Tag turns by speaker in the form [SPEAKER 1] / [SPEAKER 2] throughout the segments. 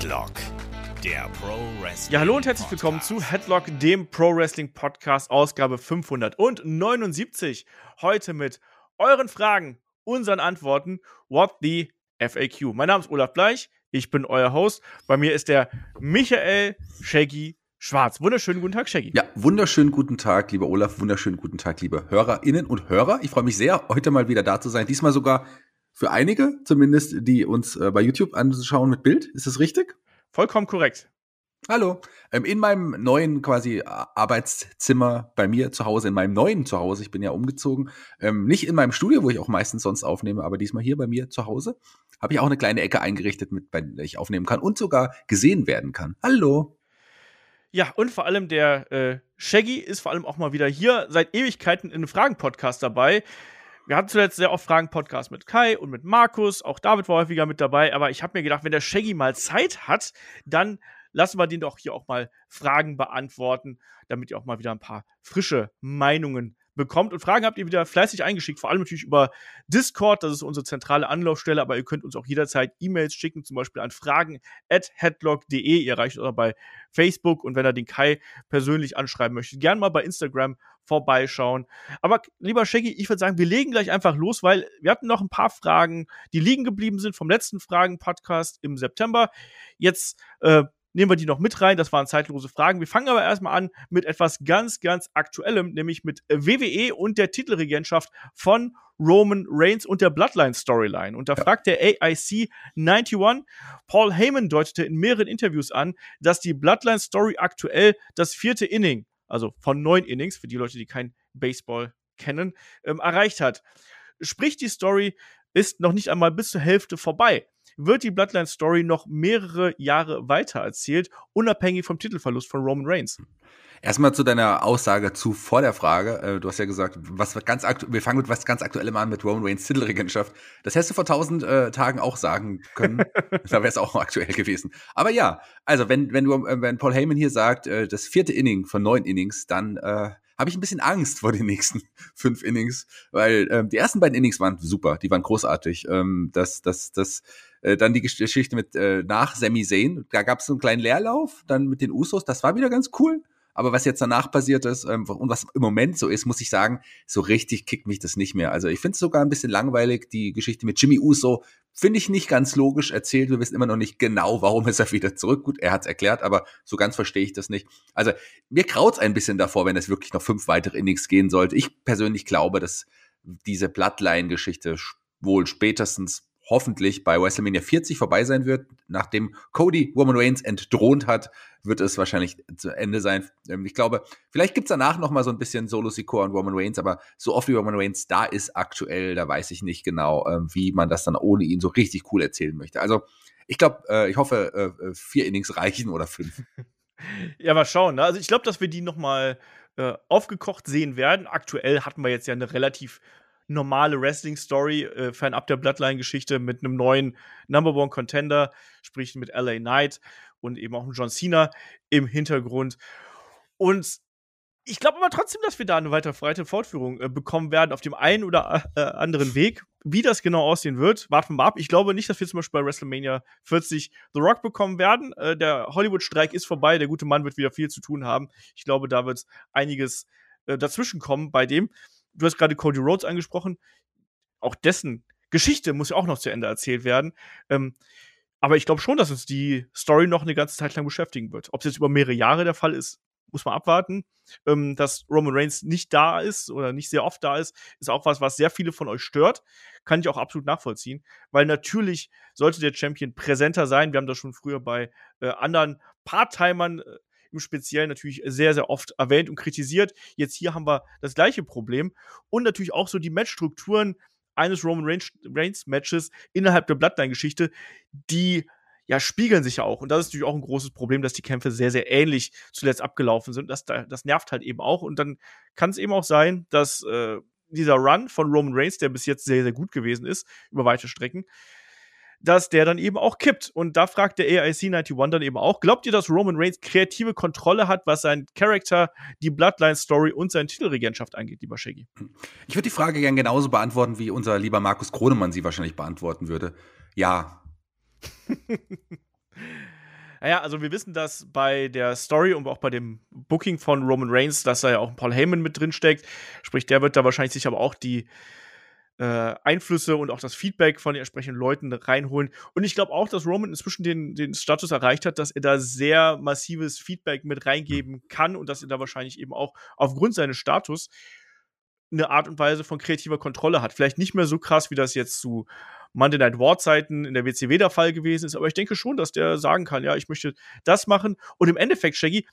[SPEAKER 1] Headlock, der Pro Wrestling.
[SPEAKER 2] Ja, hallo und herzlich willkommen zu Headlock, dem Pro Wrestling Podcast, Ausgabe 579. Heute mit euren Fragen, unseren Antworten. What the FAQ? Mein Name ist Olaf Bleich, ich bin euer Host. Bei mir ist der Michael Shaggy Schwarz. Wunderschönen guten Tag, Shaggy.
[SPEAKER 3] Ja, wunderschönen guten Tag, lieber Olaf. Wunderschönen guten Tag, liebe Hörerinnen und Hörer. Ich freue mich sehr, heute mal wieder da zu sein. Diesmal sogar für einige, zumindest, die uns äh, bei YouTube anschauen mit Bild. Ist das richtig?
[SPEAKER 2] Vollkommen korrekt.
[SPEAKER 3] Hallo. Ähm, in meinem neuen quasi Arbeitszimmer bei mir zu Hause, in meinem neuen Zuhause, ich bin ja umgezogen, ähm, nicht in meinem Studio, wo ich auch meistens sonst aufnehme, aber diesmal hier bei mir zu Hause, habe ich auch eine kleine Ecke eingerichtet, mit, bei der ich aufnehmen kann und sogar gesehen werden kann. Hallo.
[SPEAKER 2] Ja, und vor allem der äh, Shaggy ist vor allem auch mal wieder hier seit Ewigkeiten in einem Fragen-Podcast dabei. Wir hatten zuletzt sehr oft Fragen-Podcast mit Kai und mit Markus. Auch David war häufiger mit dabei. Aber ich habe mir gedacht, wenn der Shaggy mal Zeit hat, dann lassen wir den doch hier auch mal Fragen beantworten, damit ihr auch mal wieder ein paar frische Meinungen bekommt. Und Fragen habt ihr wieder fleißig eingeschickt, vor allem natürlich über Discord, das ist unsere zentrale Anlaufstelle, aber ihr könnt uns auch jederzeit E-Mails schicken, zum Beispiel an fragen at headlock.de. Ihr erreicht uns auch bei Facebook und wenn ihr den Kai persönlich anschreiben möchtet, gerne mal bei Instagram vorbeischauen. Aber lieber Shaggy, ich würde sagen, wir legen gleich einfach los, weil wir hatten noch ein paar Fragen, die liegen geblieben sind vom letzten Fragen-Podcast im September. Jetzt äh, nehmen wir die noch mit rein. Das waren zeitlose Fragen. Wir fangen aber erstmal an mit etwas ganz, ganz Aktuellem, nämlich mit WWE und der Titelregentschaft von Roman Reigns und der Bloodline Storyline. Und da fragt der AIC 91, Paul Heyman deutete in mehreren Interviews an, dass die Bloodline Story aktuell das vierte Inning also von neun Innings, für die Leute, die kein Baseball kennen, ähm, erreicht hat. Sprich, die Story ist noch nicht einmal bis zur Hälfte vorbei. Wird die Bloodline Story noch mehrere Jahre weiter erzählt, unabhängig vom Titelverlust von Roman Reigns?
[SPEAKER 3] Erstmal zu deiner Aussage zu vor der Frage. Äh, du hast ja gesagt, was ganz wir fangen mit was ganz Aktuellem an mit Roman Reigns Titelregentschaft. Das hättest du vor tausend äh, Tagen auch sagen können. da wäre es auch aktuell gewesen. Aber ja, also wenn wenn du äh, wenn Paul Heyman hier sagt, äh, das vierte Inning von neun Innings, dann äh, habe ich ein bisschen Angst vor den nächsten fünf Innings, weil ähm, die ersten beiden Innings waren super, die waren großartig. Ähm, das das das äh, dann die Geschichte mit äh, nach Sami Zayn, da gab es so einen kleinen Leerlauf, dann mit den Usos, das war wieder ganz cool. Aber was jetzt danach passiert ist ähm, und was im Moment so ist, muss ich sagen, so richtig kickt mich das nicht mehr. Also ich finde es sogar ein bisschen langweilig. Die Geschichte mit Jimmy Uso finde ich nicht ganz logisch erzählt. Wir wissen immer noch nicht genau, warum ist er wieder zurück. Gut, er hat es erklärt, aber so ganz verstehe ich das nicht. Also mir kraut's ein bisschen davor, wenn es wirklich noch fünf weitere Innings gehen sollte. Ich persönlich glaube, dass diese Bloodline-Geschichte wohl spätestens hoffentlich bei WrestleMania 40 vorbei sein wird. Nachdem Cody Roman Reigns entthront hat, wird es wahrscheinlich zu Ende sein. Ähm, ich glaube, vielleicht gibt's danach noch mal so ein bisschen Solo Sikoa und Roman Reigns, aber so oft wie Roman Reigns da ist aktuell, da weiß ich nicht genau, ähm, wie man das dann ohne ihn so richtig cool erzählen möchte. Also ich glaube, äh, ich hoffe, äh, äh, vier Innings reichen oder fünf.
[SPEAKER 2] Ja, mal schauen. Ne? Also ich glaube, dass wir die noch mal aufgekocht sehen werden. Aktuell hatten wir jetzt ja eine relativ normale Wrestling-Story, äh, fernab der Bloodline-Geschichte mit einem neuen Number One Contender, sprich mit LA Knight und eben auch John Cena im Hintergrund. Und ich glaube aber trotzdem, dass wir da eine weiter breite Fortführung äh, bekommen werden auf dem einen oder äh, anderen Weg. Wie das genau aussehen wird, warten wir mal ab. Ich glaube nicht, dass wir zum Beispiel bei WrestleMania 40 The Rock bekommen werden. Äh, der Hollywood-Streik ist vorbei. Der gute Mann wird wieder viel zu tun haben. Ich glaube, da wird einiges äh, dazwischen kommen bei dem du hast gerade Cody Rhodes angesprochen. Auch dessen Geschichte muss ja auch noch zu Ende erzählt werden. Ähm, aber ich glaube schon, dass uns die Story noch eine ganze Zeit lang beschäftigen wird. Ob es jetzt über mehrere Jahre der Fall ist, muss man abwarten. Ähm, dass Roman Reigns nicht da ist oder nicht sehr oft da ist, ist auch was, was sehr viele von euch stört. Kann ich auch absolut nachvollziehen. Weil natürlich sollte der Champion präsenter sein. Wir haben das schon früher bei äh, anderen Part-Timern äh, im Speziellen natürlich sehr, sehr oft erwähnt und kritisiert. Jetzt hier haben wir das gleiche Problem. Und natürlich auch so die Matchstrukturen eines Roman Reigns Matches innerhalb der Bloodline-Geschichte, die ja, spiegeln sich ja auch. Und das ist natürlich auch ein großes Problem, dass die Kämpfe sehr, sehr ähnlich zuletzt abgelaufen sind. Das, das nervt halt eben auch. Und dann kann es eben auch sein, dass äh, dieser Run von Roman Reigns, der bis jetzt sehr, sehr gut gewesen ist, über weite Strecken, dass der dann eben auch kippt. Und da fragt der AIC 91 dann eben auch, glaubt ihr, dass Roman Reigns kreative Kontrolle hat, was sein Charakter, die Bloodline-Story und seine Titelregentschaft angeht, lieber Shaggy?
[SPEAKER 3] Ich würde die Frage gern genauso beantworten, wie unser lieber Markus Kronemann sie wahrscheinlich beantworten würde. Ja.
[SPEAKER 2] Naja, also wir wissen, dass bei der Story und auch bei dem Booking von Roman Reigns, dass da ja auch Paul Heyman mit drin steckt. Sprich, der wird da wahrscheinlich sich aber auch die äh, Einflüsse und auch das Feedback von den entsprechenden Leuten reinholen. Und ich glaube auch, dass Roman inzwischen den, den Status erreicht hat, dass er da sehr massives Feedback mit reingeben kann und dass er da wahrscheinlich eben auch aufgrund seines Status eine Art und Weise von kreativer Kontrolle hat. Vielleicht nicht mehr so krass, wie das jetzt zu Monday Night War Zeiten in der WCW der Fall gewesen ist, aber ich denke schon, dass der sagen kann, ja, ich möchte das machen. Und im Endeffekt, Shaggy,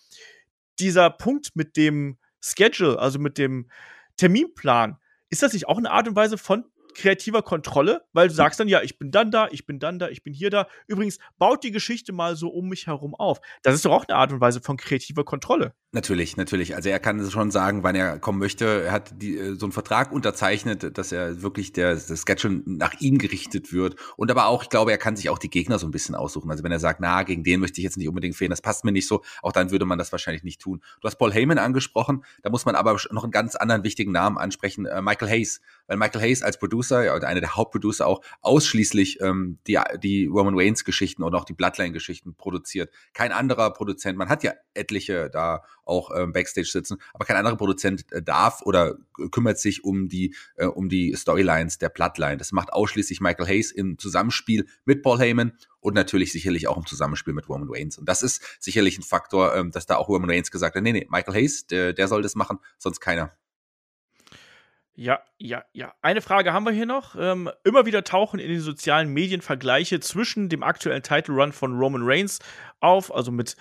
[SPEAKER 2] dieser Punkt mit dem Schedule, also mit dem Terminplan, ist das nicht auch eine Art und Weise von kreativer Kontrolle, weil du sagst dann, ja, ich bin dann da, ich bin dann da, ich bin hier da. Übrigens, baut die Geschichte mal so um mich herum auf. Das ist doch auch eine Art und Weise von kreativer Kontrolle.
[SPEAKER 3] Natürlich, natürlich. Also er kann schon sagen, wann er kommen möchte. Er hat die, äh, so einen Vertrag unterzeichnet, dass er wirklich der, das Sketch nach ihm gerichtet wird. Und aber auch, ich glaube, er kann sich auch die Gegner so ein bisschen aussuchen. Also wenn er sagt, na, gegen den möchte ich jetzt nicht unbedingt fehlen, das passt mir nicht so, auch dann würde man das wahrscheinlich nicht tun. Du hast Paul Heyman angesprochen, da muss man aber noch einen ganz anderen wichtigen Namen ansprechen, äh, Michael Hayes. Weil Michael Hayes als Producer, ja, einer der Hauptproducer auch, ausschließlich ähm, die, die Roman Reigns Geschichten und auch die Bloodline Geschichten produziert. Kein anderer Produzent, man hat ja etliche da auch ähm, Backstage sitzen, aber kein anderer Produzent äh, darf oder kümmert sich um die, äh, um die Storylines der Bloodline. Das macht ausschließlich Michael Hayes im Zusammenspiel mit Paul Heyman und natürlich sicherlich auch im Zusammenspiel mit Roman Reigns. Und das ist sicherlich ein Faktor, ähm, dass da auch Roman Reigns gesagt hat, nee, nee, Michael Hayes, der, der soll das machen, sonst keiner.
[SPEAKER 2] Ja, ja, ja. Eine Frage haben wir hier noch. Ähm, immer wieder tauchen in den sozialen Medien Vergleiche zwischen dem aktuellen Title Run von Roman Reigns auf, also mit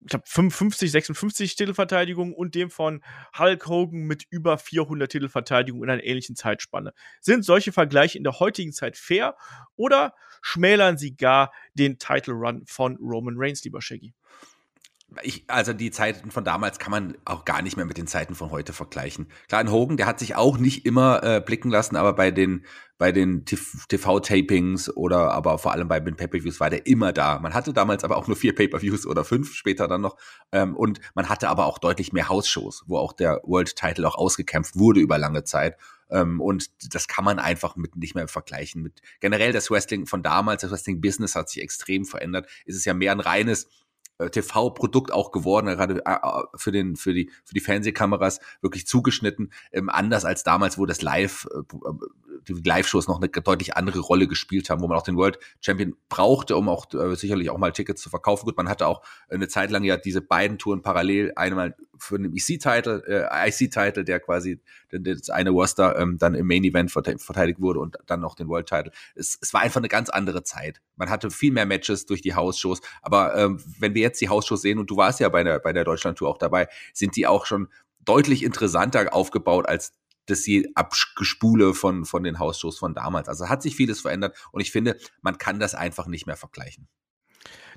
[SPEAKER 2] ich glaube 55, 56 Titelverteidigungen und dem von Hulk Hogan mit über 400 Titelverteidigungen in einer ähnlichen Zeitspanne. Sind solche Vergleiche in der heutigen Zeit fair oder schmälern sie gar den Title Run von Roman Reigns, lieber Shaggy?
[SPEAKER 3] Ich, also die Zeiten von damals kann man auch gar nicht mehr mit den Zeiten von heute vergleichen. Klar, ein Hogan, der hat sich auch nicht immer äh, blicken lassen, aber bei den bei den TV-Tapings oder aber vor allem bei den Pay-per-Views war der immer da. Man hatte damals aber auch nur vier Pay-per-Views oder fünf später dann noch ähm, und man hatte aber auch deutlich mehr House-Shows, wo auch der World-Title auch ausgekämpft wurde über lange Zeit ähm, und das kann man einfach mit nicht mehr vergleichen mit generell das Wrestling von damals. Das Wrestling-Business hat sich extrem verändert. Es ist ja mehr ein reines TV-Produkt auch geworden, gerade äh, äh, für den für die für die Fernsehkameras wirklich zugeschnitten, ähm, anders als damals, wo das Live die Live-Shows noch eine deutlich andere Rolle gespielt haben, wo man auch den World Champion brauchte, um auch äh, sicherlich auch mal Tickets zu verkaufen. Gut, man hatte auch eine Zeit lang ja diese beiden Touren parallel, einmal für den EC-Title, äh, IC-Title, der quasi das eine Roster ähm, dann im Main-Event verteidigt wurde und dann noch den World-Title. Es, es war einfach eine ganz andere Zeit. Man hatte viel mehr Matches durch die House-Shows, aber ähm, wenn wir jetzt die House-Shows sehen, und du warst ja bei der, bei der Deutschland-Tour auch dabei, sind die auch schon deutlich interessanter aufgebaut als das je Abgespule von, von den Hausshows von damals. Also hat sich vieles verändert und ich finde, man kann das einfach nicht mehr vergleichen.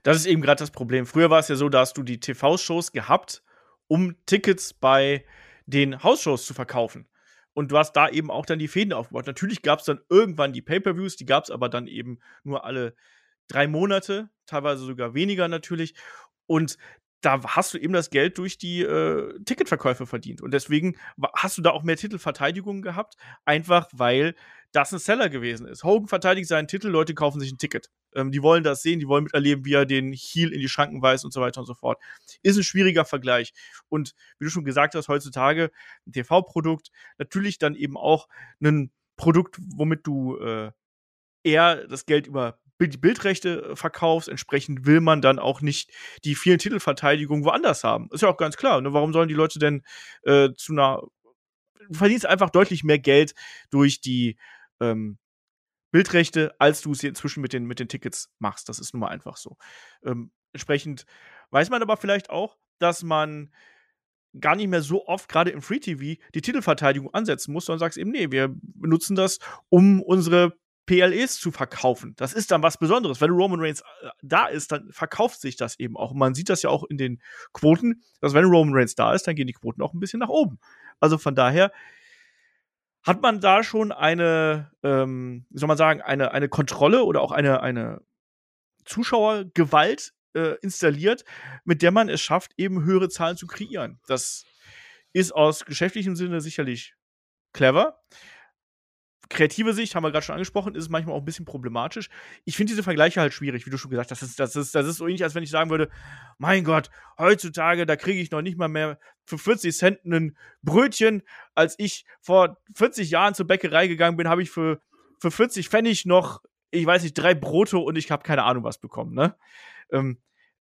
[SPEAKER 2] Das ist eben gerade das Problem. Früher war es ja so, da hast du die TV-Shows gehabt, um Tickets bei den Hausshows zu verkaufen. Und du hast da eben auch dann die Fäden aufgebaut. Natürlich gab es dann irgendwann die Pay-Per-Views, die gab es aber dann eben nur alle drei Monate, teilweise sogar weniger natürlich. Und da hast du eben das Geld durch die äh, Ticketverkäufe verdient. Und deswegen hast du da auch mehr Titelverteidigungen gehabt, einfach weil das ein Seller gewesen ist. Hogan verteidigt seinen Titel, Leute kaufen sich ein Ticket. Ähm, die wollen das sehen, die wollen miterleben, wie er den Heel in die Schranken weist und so weiter und so fort. Ist ein schwieriger Vergleich. Und wie du schon gesagt hast, heutzutage ein TV-Produkt, natürlich dann eben auch ein Produkt, womit du äh, eher das Geld über die Bildrechte äh, verkaufst, entsprechend will man dann auch nicht die vielen Titelverteidigungen woanders haben. Ist ja auch ganz klar. Ne? Warum sollen die Leute denn äh, zu einer. Du verdienst einfach deutlich mehr Geld durch die ähm, Bildrechte, als du es inzwischen mit den, mit den Tickets machst. Das ist nun mal einfach so. Ähm, entsprechend weiß man aber vielleicht auch, dass man gar nicht mehr so oft, gerade im Free TV, die Titelverteidigung ansetzen muss, sondern sagst eben, nee, wir benutzen das, um unsere PLEs zu verkaufen. Das ist dann was Besonderes. Wenn Roman Reigns äh, da ist, dann verkauft sich das eben auch. Und man sieht das ja auch in den Quoten, dass wenn Roman Reigns da ist, dann gehen die Quoten auch ein bisschen nach oben. Also von daher hat man da schon eine, ähm, wie soll man sagen, eine, eine Kontrolle oder auch eine, eine Zuschauergewalt äh, installiert, mit der man es schafft, eben höhere Zahlen zu kreieren. Das ist aus geschäftlichem Sinne sicherlich clever kreative Sicht, haben wir gerade schon angesprochen, ist es manchmal auch ein bisschen problematisch. Ich finde diese Vergleiche halt schwierig, wie du schon gesagt hast. Das ist, das ist, das ist so ähnlich, als wenn ich sagen würde, mein Gott, heutzutage, da kriege ich noch nicht mal mehr für 40 Cent ein Brötchen. Als ich vor 40 Jahren zur Bäckerei gegangen bin, habe ich für, für 40 Pfennig noch, ich weiß nicht, drei Brote und ich habe keine Ahnung was bekommen, ne? Ähm,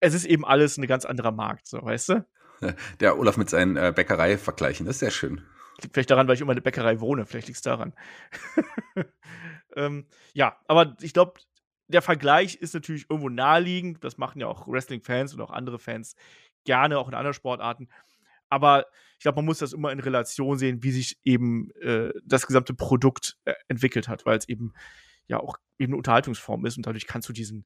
[SPEAKER 2] es ist eben alles ein ganz anderer Markt, so, weißt du?
[SPEAKER 3] Der Olaf mit seinen äh, Bäckerei-Vergleichen, das ist sehr schön.
[SPEAKER 2] Liegt vielleicht daran, weil ich immer in der Bäckerei wohne. Vielleicht liegt es daran. ähm, ja, aber ich glaube, der Vergleich ist natürlich irgendwo naheliegend. Das machen ja auch Wrestling-Fans und auch andere Fans gerne, auch in anderen Sportarten. Aber ich glaube, man muss das immer in Relation sehen, wie sich eben äh, das gesamte Produkt äh, entwickelt hat, weil es eben ja auch eben eine Unterhaltungsform ist und dadurch kannst du diesen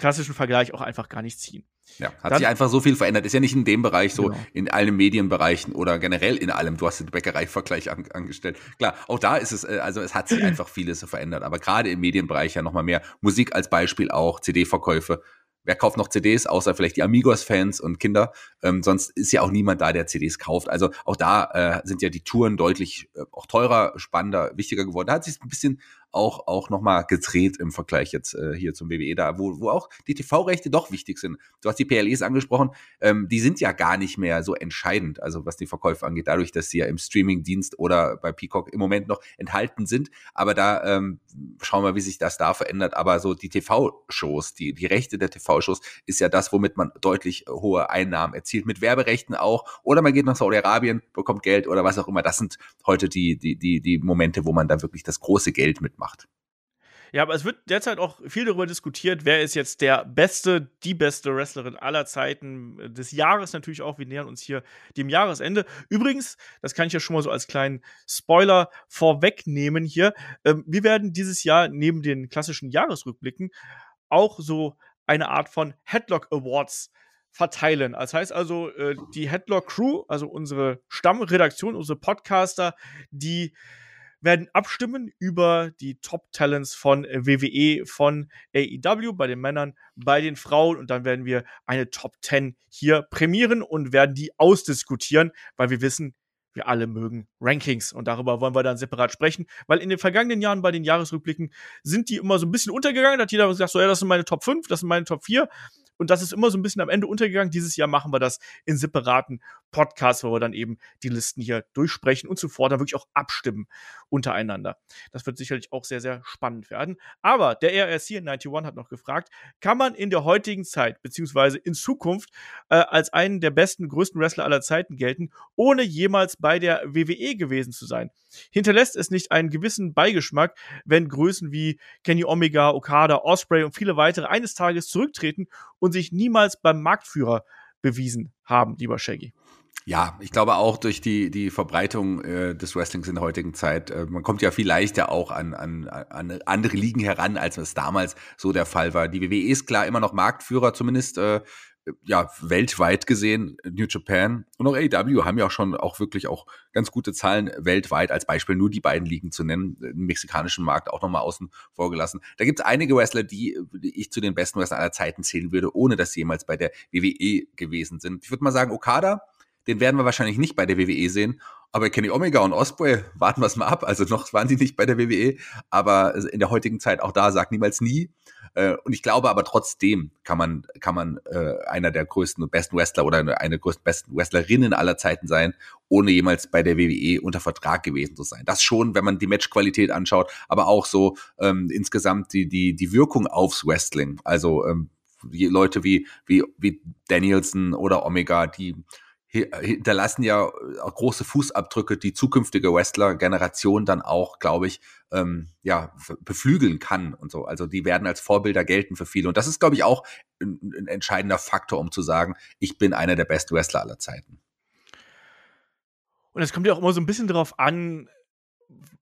[SPEAKER 2] klassischen Vergleich auch einfach gar nicht ziehen.
[SPEAKER 3] Ja, hat Dann, sich einfach so viel verändert. Ist ja nicht in dem Bereich so, genau. in allen Medienbereichen oder generell in allem. Du hast den Bäckerei-Vergleich an, angestellt. Klar, auch da ist es, äh, also es hat sich einfach vieles verändert. Aber gerade im Medienbereich ja nochmal mehr. Musik als Beispiel auch, CD-Verkäufe. Wer kauft noch CDs, außer vielleicht die Amigos-Fans und Kinder? Ähm, sonst ist ja auch niemand da, der CDs kauft. Also auch da äh, sind ja die Touren deutlich äh, auch teurer, spannender, wichtiger geworden. Da hat sich ein bisschen auch, auch nochmal gedreht im Vergleich jetzt äh, hier zum WWE, da wo, wo auch die TV-Rechte doch wichtig sind. Du hast die PLEs angesprochen, ähm, die sind ja gar nicht mehr so entscheidend, also was die Verkäufe angeht, dadurch, dass sie ja im Streaming-Dienst oder bei Peacock im Moment noch enthalten sind. Aber da ähm, schauen wir, wie sich das da verändert. Aber so die TV-Shows, die, die Rechte der TV-Shows ist ja das, womit man deutlich hohe Einnahmen erzielt, mit Werberechten auch. Oder man geht nach Saudi-Arabien, bekommt Geld oder was auch immer. Das sind heute die, die, die, die Momente, wo man da wirklich das große Geld mitmacht macht.
[SPEAKER 2] Ja, aber es wird derzeit auch viel darüber diskutiert, wer ist jetzt der beste, die beste Wrestlerin aller Zeiten äh, des Jahres natürlich auch. Wir nähern uns hier dem Jahresende. Übrigens, das kann ich ja schon mal so als kleinen Spoiler vorwegnehmen hier. Ähm, wir werden dieses Jahr neben den klassischen Jahresrückblicken auch so eine Art von Headlock Awards verteilen. Das heißt also, äh, die Headlock Crew, also unsere Stammredaktion, unsere Podcaster, die werden abstimmen über die Top-Talents von WWE, von AEW, bei den Männern, bei den Frauen. Und dann werden wir eine Top 10 hier prämieren und werden die ausdiskutieren, weil wir wissen, wir alle mögen Rankings und darüber wollen wir dann separat sprechen, weil in den vergangenen Jahren bei den Jahresrückblicken sind die immer so ein bisschen untergegangen, da hat jeder gesagt, so ja, das sind meine Top 5, das sind meine Top 4 und das ist immer so ein bisschen am Ende untergegangen. Dieses Jahr machen wir das in separaten Podcasts, wo wir dann eben die Listen hier durchsprechen und zuvor dann wirklich auch abstimmen untereinander. Das wird sicherlich auch sehr, sehr spannend werden. Aber der RSC 91 hat noch gefragt, kann man in der heutigen Zeit, beziehungsweise in Zukunft, äh, als einen der besten, größten Wrestler aller Zeiten gelten, ohne jemals bei der WWE gewesen zu sein? Hinterlässt es nicht einen gewissen Beigeschmack, wenn Größen wie Kenny Omega, Okada, Osprey und viele weitere eines Tages zurücktreten und sich niemals beim Marktführer bewiesen haben, lieber Shaggy?
[SPEAKER 3] Ja, ich glaube auch durch die, die Verbreitung äh, des Wrestlings in der heutigen Zeit, äh, man kommt ja viel leichter auch an, an, an andere Ligen heran, als es damals so der Fall war. Die WWE ist klar immer noch Marktführer, zumindest äh, ja, weltweit gesehen, New Japan und auch AEW haben ja auch schon auch wirklich auch ganz gute Zahlen weltweit, als Beispiel nur die beiden Ligen zu nennen, den mexikanischen Markt auch nochmal außen vor gelassen. Da gibt es einige Wrestler, die, die ich zu den besten Wrestlern aller Zeiten zählen würde, ohne dass sie jemals bei der WWE gewesen sind. Ich würde mal sagen, Okada, den werden wir wahrscheinlich nicht bei der WWE sehen. Aber Kenny Omega und Osprey, warten wir es mal ab. Also noch waren sie nicht bei der WWE, aber in der heutigen Zeit auch da sagt niemals nie. Äh, und ich glaube aber trotzdem kann man, kann man äh, einer der größten und besten Wrestler oder eine, eine größten besten Wrestlerinnen aller Zeiten sein, ohne jemals bei der WWE unter Vertrag gewesen zu sein. Das schon, wenn man die Matchqualität anschaut, aber auch so ähm, insgesamt die, die, die Wirkung aufs Wrestling. Also ähm, die Leute wie, wie, wie Danielson oder Omega, die hinterlassen ja äh, große Fußabdrücke, die zukünftige Wrestler-Generation dann auch, glaube ich, ähm, ja, beflügeln kann und so. Also die werden als Vorbilder gelten für viele. Und das ist, glaube ich, auch ein, ein entscheidender Faktor, um zu sagen, ich bin einer der besten Wrestler aller Zeiten.
[SPEAKER 2] Und es kommt ja auch immer so ein bisschen darauf an,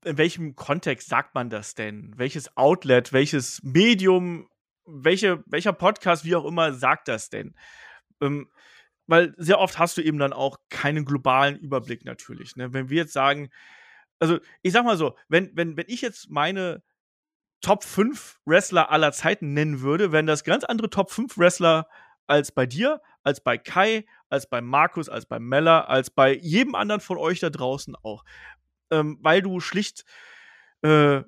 [SPEAKER 2] in welchem Kontext sagt man das denn? Welches Outlet, welches Medium, welche, welcher Podcast, wie auch immer, sagt das denn? Ähm, weil sehr oft hast du eben dann auch keinen globalen Überblick natürlich. Ne? Wenn wir jetzt sagen, also ich sag mal so, wenn, wenn, wenn ich jetzt meine Top 5 Wrestler aller Zeiten nennen würde, wären das ganz andere Top 5 Wrestler als bei dir, als bei Kai, als bei Markus, als bei Mella, als bei jedem anderen von euch da draußen auch. Ähm, weil du schlicht äh,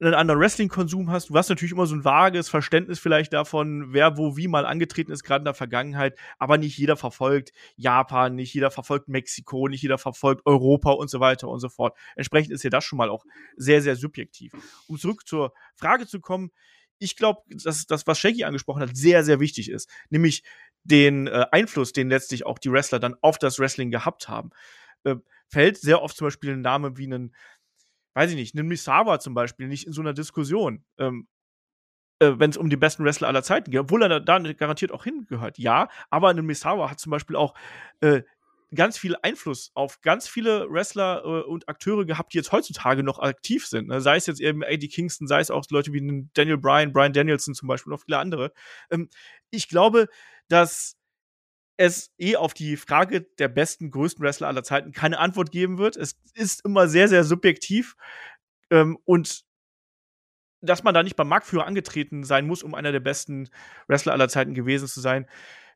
[SPEAKER 2] einen anderen Wrestling-Konsum hast. Du hast natürlich immer so ein vages Verständnis vielleicht davon, wer wo wie mal angetreten ist, gerade in der Vergangenheit. Aber nicht jeder verfolgt Japan, nicht jeder verfolgt Mexiko, nicht jeder verfolgt Europa und so weiter und so fort. Entsprechend ist ja das schon mal auch sehr, sehr subjektiv. Um zurück zur Frage zu kommen, ich glaube, dass das, was Shaggy angesprochen hat, sehr, sehr wichtig ist. Nämlich den äh, Einfluss, den letztlich auch die Wrestler dann auf das Wrestling gehabt haben. Äh, fällt sehr oft zum Beispiel ein Name wie einen weiß ich nicht, nimm Misawa zum Beispiel nicht in so einer Diskussion. Ähm, äh, wenn es um die besten Wrestler aller Zeiten geht, obwohl er da, da garantiert auch hingehört. Ja, aber ein Misawa hat zum Beispiel auch äh, ganz viel Einfluss auf ganz viele Wrestler äh, und Akteure gehabt, die jetzt heutzutage noch aktiv sind. Ne? Sei es jetzt eben Eddie Kingston, sei es auch Leute wie Daniel Bryan, Brian Danielson zum Beispiel und auch viele andere. Ähm, ich glaube, dass es eh auf die Frage der besten, größten Wrestler aller Zeiten keine Antwort geben wird. Es ist immer sehr, sehr subjektiv. Ähm, und dass man da nicht beim Marktführer angetreten sein muss, um einer der besten Wrestler aller Zeiten gewesen zu sein,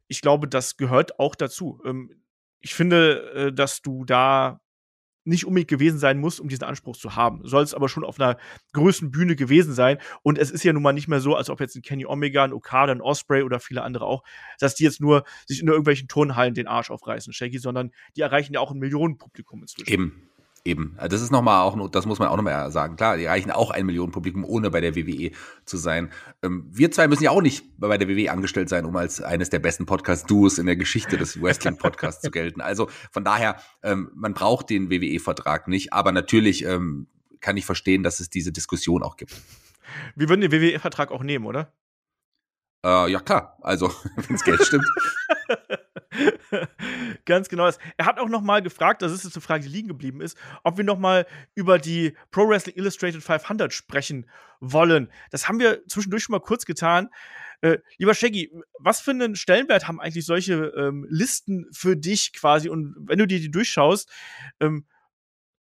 [SPEAKER 2] ich glaube, das gehört auch dazu. Ähm, ich finde, äh, dass du da nicht unbedingt gewesen sein muss, um diesen Anspruch zu haben. Soll es aber schon auf einer größten Bühne gewesen sein. Und es ist ja nun mal nicht mehr so, als ob jetzt ein Kenny Omega, ein Okada, ein Osprey oder viele andere auch, dass die jetzt nur sich in irgendwelchen Turnhallen den Arsch aufreißen, Shaggy, sondern die erreichen ja auch ein Millionenpublikum inzwischen.
[SPEAKER 3] Eben. Eben, also das ist nochmal auch, das muss man auch nochmal sagen. Klar, die erreichen auch ein Millionen Publikum, ohne bei der WWE zu sein. Ähm, wir zwei müssen ja auch nicht bei der WWE angestellt sein, um als eines der besten Podcast-Duos in der Geschichte des Wrestling-Podcasts zu gelten. Also von daher, ähm, man braucht den WWE-Vertrag nicht, aber natürlich ähm, kann ich verstehen, dass es diese Diskussion auch gibt.
[SPEAKER 2] Wir würden den WWE-Vertrag auch nehmen, oder?
[SPEAKER 3] Äh, ja, klar. Also, wenn es Geld stimmt.
[SPEAKER 2] Ganz genau. Er hat auch noch mal gefragt, das ist jetzt eine Frage, die liegen geblieben ist, ob wir noch mal über die Pro Wrestling Illustrated 500 sprechen wollen. Das haben wir zwischendurch schon mal kurz getan. Äh, lieber Shaggy, was für einen Stellenwert haben eigentlich solche ähm, Listen für dich quasi? Und wenn du dir die durchschaust, ähm,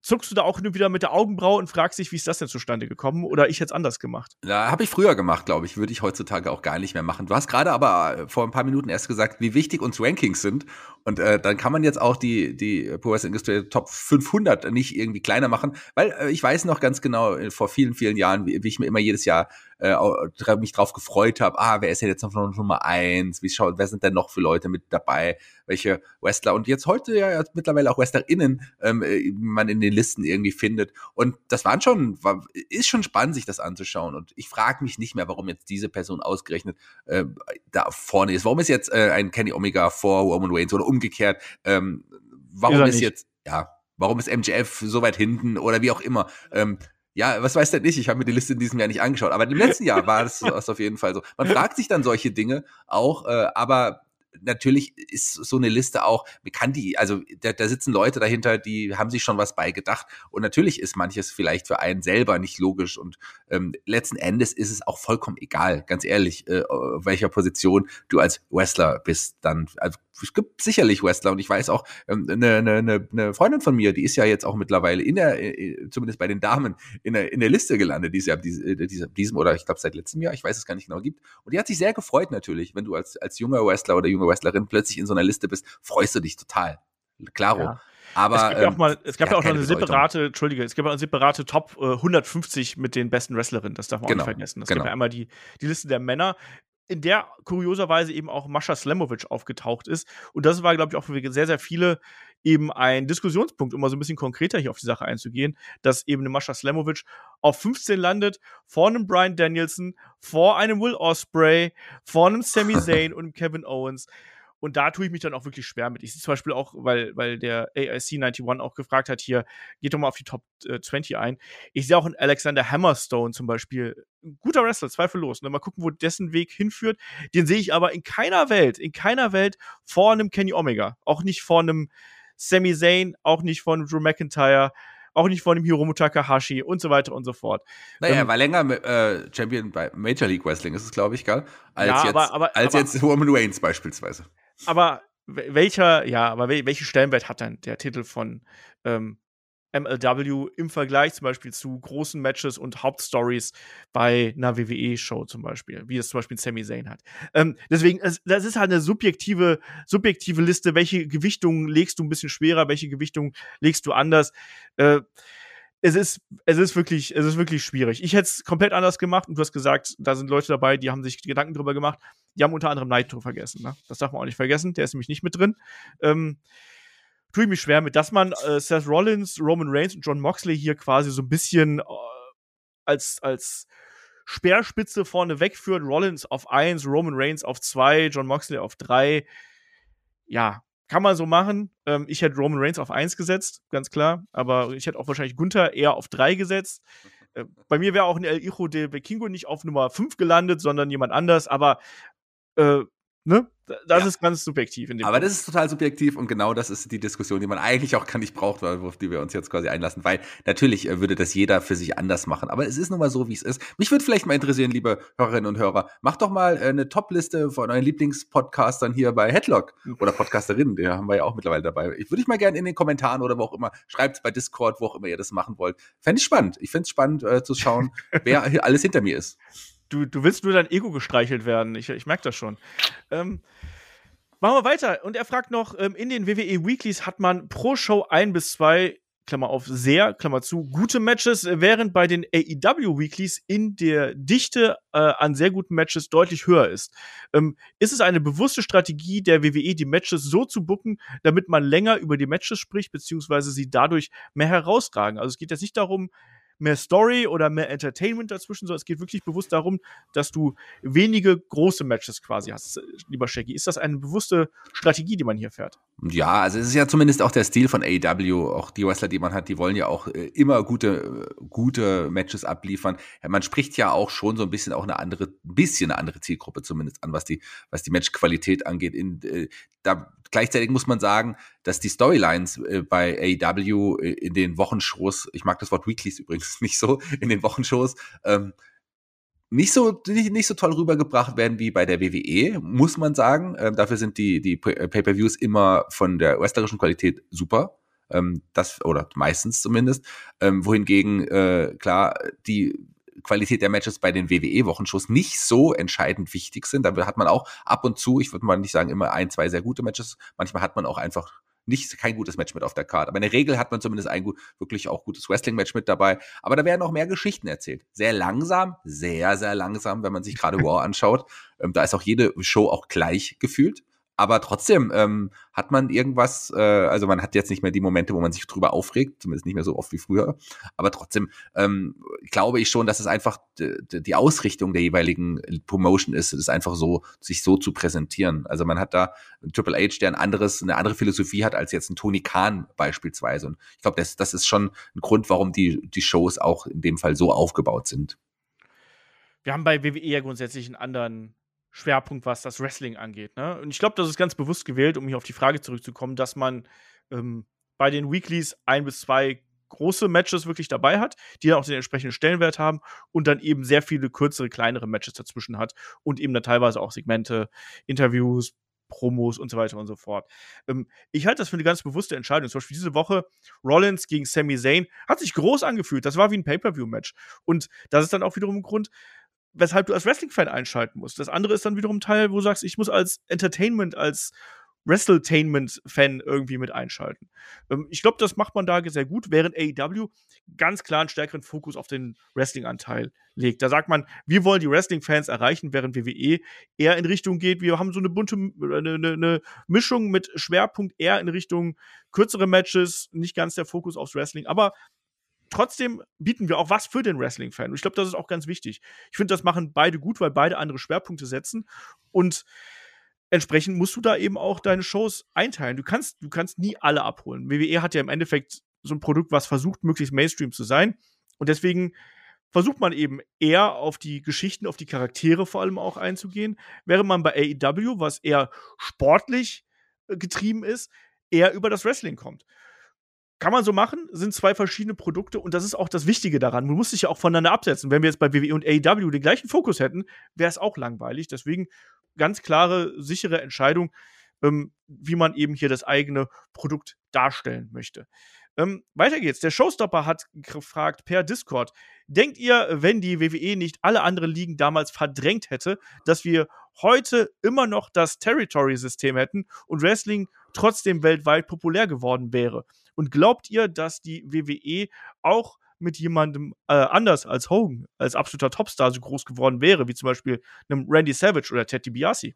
[SPEAKER 2] zuckst du da auch wieder mit der Augenbraue und fragst dich, wie ist das denn zustande gekommen? Oder ich hätte es anders gemacht?
[SPEAKER 3] Ja, habe ich früher gemacht, glaube ich. Würde ich heutzutage auch gar nicht mehr machen. Du hast gerade aber äh, vor ein paar Minuten erst gesagt, wie wichtig uns Rankings sind. Und äh, dann kann man jetzt auch die, die Wrestling Industry Top 500 nicht irgendwie kleiner machen, weil äh, ich weiß noch ganz genau, äh, vor vielen, vielen Jahren, wie, wie ich mir immer jedes Jahr äh, mich drauf gefreut habe, ah, wer ist denn jetzt noch Nummer eins? Wie schaut, wer sind denn noch für Leute mit dabei? Welche Wrestler? Und jetzt heute ja, ja mittlerweile auch WrestlerInnen ähm, äh, man in den Listen irgendwie findet. Und das waren schon, war, ist schon spannend, sich das anzuschauen. Und ich frage mich nicht mehr, warum jetzt diese Person ausgerechnet äh, da vorne ist. Warum ist jetzt äh, ein Kenny Omega vor Roman Reigns oder umgekehrt? Ähm, warum ist, ist jetzt, ja, warum ist MJF so weit hinten oder wie auch immer? Ähm, ja, was weiß denn nicht? Ich habe mir die Liste in diesem Jahr nicht angeschaut, aber im letzten Jahr war das, das auf jeden Fall so. Man fragt sich dann solche Dinge auch, äh, aber natürlich ist so eine Liste auch, kann die, also da, da sitzen Leute dahinter, die haben sich schon was beigedacht und natürlich ist manches vielleicht für einen selber nicht logisch und ähm, letzten Endes ist es auch vollkommen egal, ganz ehrlich, äh, welcher Position du als Wrestler bist dann. Also es gibt sicherlich Wrestler und ich weiß auch, ähm, eine, eine, eine Freundin von mir, die ist ja jetzt auch mittlerweile in der, äh, zumindest bei den Damen, in der, in der Liste gelandet, die es ja ab diesem, oder ich glaube seit letztem Jahr, ich weiß es gar nicht genau, gibt. Und die hat sich sehr gefreut natürlich, wenn du als, als junger Wrestler oder junge Wrestlerin plötzlich in so einer Liste bist, freust du dich total. Klaro. Ja. Aber,
[SPEAKER 2] es gab ja auch ähm, mal, es gab ja auch noch eine separate, Entschuldige, es gab eine separate Top äh, 150 mit den besten Wrestlerinnen, das darf man genau, auch nicht vergessen. Es genau. gibt ja einmal die, die Liste der Männer, in der kurioserweise eben auch Mascha Slamovic aufgetaucht ist. Und das war, glaube ich, auch für sehr, sehr viele eben ein Diskussionspunkt, um mal so ein bisschen konkreter hier auf die Sache einzugehen, dass eben eine Mascha Slamovic auf 15 landet, vor einem Brian Danielson, vor einem Will Osprey, vor einem Sami Zayn und Kevin Owens. Und da tue ich mich dann auch wirklich schwer mit. Ich sehe zum Beispiel auch, weil, weil der AIC 91 auch gefragt hat, hier, geht doch mal auf die Top äh, 20 ein. Ich sehe auch einen Alexander Hammerstone zum Beispiel. Ein guter Wrestler, zweifellos. Ne? Mal gucken, wo dessen Weg hinführt. Den sehe ich aber in keiner Welt, in keiner Welt vor einem Kenny Omega. Auch nicht vor einem Sami Zayn, auch nicht einem Drew McIntyre auch nicht vor dem Hiromu Takahashi und so weiter und so fort.
[SPEAKER 3] Naja, ähm, er war länger äh, Champion bei Major League Wrestling, ist es, glaube ich, gell? Als, ja, jetzt, aber, aber, als aber, jetzt Roman Reigns beispielsweise.
[SPEAKER 2] Aber welcher, ja, aber welche Stellenwert hat dann der Titel von ähm, MLW im Vergleich zum Beispiel zu großen Matches und Hauptstories bei einer WWE-Show zum Beispiel, wie es zum Beispiel Sami Zayn hat. Ähm, deswegen, es, das ist halt eine subjektive, subjektive Liste. Welche Gewichtung legst du ein bisschen schwerer, welche Gewichtung legst du anders? Äh, es ist, es ist wirklich, es ist wirklich schwierig. Ich hätte es komplett anders gemacht und du hast gesagt, da sind Leute dabei, die haben sich Gedanken drüber gemacht. Die haben unter anderem Nitro vergessen. Ne? Das darf man auch nicht vergessen. Der ist nämlich nicht mit drin. Ähm, tue ich mich schwer mit, dass man äh, Seth Rollins, Roman Reigns und John Moxley hier quasi so ein bisschen äh, als, als Speerspitze vorne wegführt. Rollins auf 1, Roman Reigns auf 2, John Moxley auf 3. Ja, kann man so machen. Ähm, ich hätte Roman Reigns auf 1 gesetzt, ganz klar. Aber ich hätte auch wahrscheinlich Gunther eher auf 3 gesetzt. Äh, bei mir wäre auch ein El Hijo de Vikingo nicht auf Nummer 5 gelandet, sondern jemand anders. Aber äh, ne? Das ja. ist ganz subjektiv.
[SPEAKER 3] In dem Aber Punkt. das ist total subjektiv und genau das ist die Diskussion, die man eigentlich auch gar nicht braucht, auf die wir uns jetzt quasi einlassen, weil natürlich äh, würde das jeder für sich anders machen. Aber es ist nun mal so, wie es ist. Mich würde vielleicht mal interessieren, liebe Hörerinnen und Hörer, macht doch mal äh, eine Top-Liste von euren Lieblingspodcastern hier bei Headlock oder Podcasterinnen, die haben wir ja auch mittlerweile dabei. Ich würde ich mal gerne in den Kommentaren oder wo auch immer, schreibt bei Discord, wo auch immer ihr das machen wollt. Fände ich spannend. Ich finde es spannend äh, zu schauen, wer hier alles hinter mir ist
[SPEAKER 2] du, du willst nur dein Ego gestreichelt werden. Ich, ich merke das schon. Ähm, machen wir weiter. Und er fragt noch: ähm, In den WWE Weeklies hat man pro Show ein bis zwei, Klammer auf, sehr, Klammer zu, gute Matches, während bei den AEW Weeklies in der Dichte äh, an sehr guten Matches deutlich höher ist. Ähm, ist es eine bewusste Strategie der WWE, die Matches so zu bucken, damit man länger über die Matches spricht, beziehungsweise sie dadurch mehr herausragen? Also es geht jetzt nicht darum, mehr Story oder mehr Entertainment dazwischen, sondern es geht wirklich bewusst darum, dass du wenige große Matches quasi hast, lieber Shaggy. Ist das eine bewusste Strategie, die man hier fährt?
[SPEAKER 3] Ja, also es ist ja zumindest auch der Stil von AEW, auch die Wrestler, die man hat, die wollen ja auch äh, immer gute, äh, gute Matches abliefern. Man spricht ja auch schon so ein bisschen auch eine andere, ein bisschen eine andere Zielgruppe zumindest an, was die, was die Matchqualität angeht. In, äh, da gleichzeitig muss man sagen, dass die Storylines äh, bei AEW äh, in den Wochenshows, ich mag das Wort Weeklies übrigens nicht so, in den Wochenshows, ähm, nicht so nicht, nicht so toll rübergebracht werden wie bei der WWE, muss man sagen. Ähm, dafür sind die die äh, Pay-per-Views immer von der wrestlerischen Qualität super. Ähm, das oder meistens zumindest. Ähm, wohingegen äh, klar die Qualität der Matches bei den WWE-Wochenshows nicht so entscheidend wichtig sind. Da hat man auch ab und zu, ich würde mal nicht sagen immer ein, zwei sehr gute Matches, manchmal hat man auch einfach nicht kein gutes Match mit auf der Karte. Aber in der Regel hat man zumindest ein gut, wirklich auch gutes Wrestling-Match mit dabei. Aber da werden auch mehr Geschichten erzählt. Sehr langsam, sehr, sehr langsam, wenn man sich gerade Raw anschaut. Ähm, da ist auch jede Show auch gleich gefühlt aber trotzdem ähm, hat man irgendwas, äh, also man hat jetzt nicht mehr die Momente, wo man sich drüber aufregt, zumindest nicht mehr so oft wie früher, aber trotzdem ähm, glaube ich schon, dass es einfach die Ausrichtung der jeweiligen Promotion ist, es ist einfach so, sich so zu präsentieren. Also man hat da einen Triple H, der ein anderes, eine andere Philosophie hat als jetzt ein Tony Khan beispielsweise. Und ich glaube, das, das ist schon ein Grund, warum die, die Shows auch in dem Fall so aufgebaut sind.
[SPEAKER 2] Wir haben bei WWE ja grundsätzlich einen anderen Schwerpunkt, was das Wrestling angeht. Ne? Und ich glaube, das ist ganz bewusst gewählt, um hier auf die Frage zurückzukommen, dass man ähm, bei den Weeklies ein bis zwei große Matches wirklich dabei hat, die dann auch den entsprechenden Stellenwert haben und dann eben sehr viele kürzere, kleinere Matches dazwischen hat und eben dann teilweise auch Segmente, Interviews, Promos und so weiter und so fort. Ähm, ich halte das für eine ganz bewusste Entscheidung. Zum Beispiel diese Woche Rollins gegen Sami Zayn hat sich groß angefühlt. Das war wie ein Pay-Per-View-Match. Und das ist dann auch wiederum ein Grund, weshalb du als Wrestling-Fan einschalten musst. Das andere ist dann wiederum Teil, wo du sagst, ich muss als Entertainment, als Wrestletainment-Fan irgendwie mit einschalten. Ähm, ich glaube, das macht man da sehr gut, während AEW ganz klar einen stärkeren Fokus auf den Wrestling-Anteil legt. Da sagt man, wir wollen die Wrestling-Fans erreichen, während WWE eher in Richtung geht, wir haben so eine bunte eine, eine Mischung mit Schwerpunkt eher in Richtung kürzere Matches, nicht ganz der Fokus aufs Wrestling, aber trotzdem bieten wir auch was für den Wrestling-Fan. Und ich glaube, das ist auch ganz wichtig. Ich finde, das machen beide gut, weil beide andere Schwerpunkte setzen. Und entsprechend musst du da eben auch deine Shows einteilen. Du kannst, du kannst nie alle abholen. WWE hat ja im Endeffekt so ein Produkt, was versucht, möglichst Mainstream zu sein. Und deswegen versucht man eben eher auf die Geschichten, auf die Charaktere vor allem auch einzugehen, während man bei AEW, was eher sportlich äh, getrieben ist, eher über das Wrestling kommt. Kann man so machen, sind zwei verschiedene Produkte und das ist auch das Wichtige daran. Man muss sich ja auch voneinander absetzen. Wenn wir jetzt bei WWE und AEW den gleichen Fokus hätten, wäre es auch langweilig. Deswegen ganz klare, sichere Entscheidung, ähm, wie man eben hier das eigene Produkt darstellen möchte. Ähm, weiter geht's. Der Showstopper hat gefragt per Discord: Denkt ihr, wenn die WWE nicht alle anderen Ligen damals verdrängt hätte, dass wir heute immer noch das Territory-System hätten und Wrestling trotzdem weltweit populär geworden wäre? Und glaubt ihr, dass die WWE auch mit jemandem äh, anders als Hogan, als absoluter Topstar so groß geworden wäre, wie zum Beispiel einem Randy Savage oder Ted DiBiase.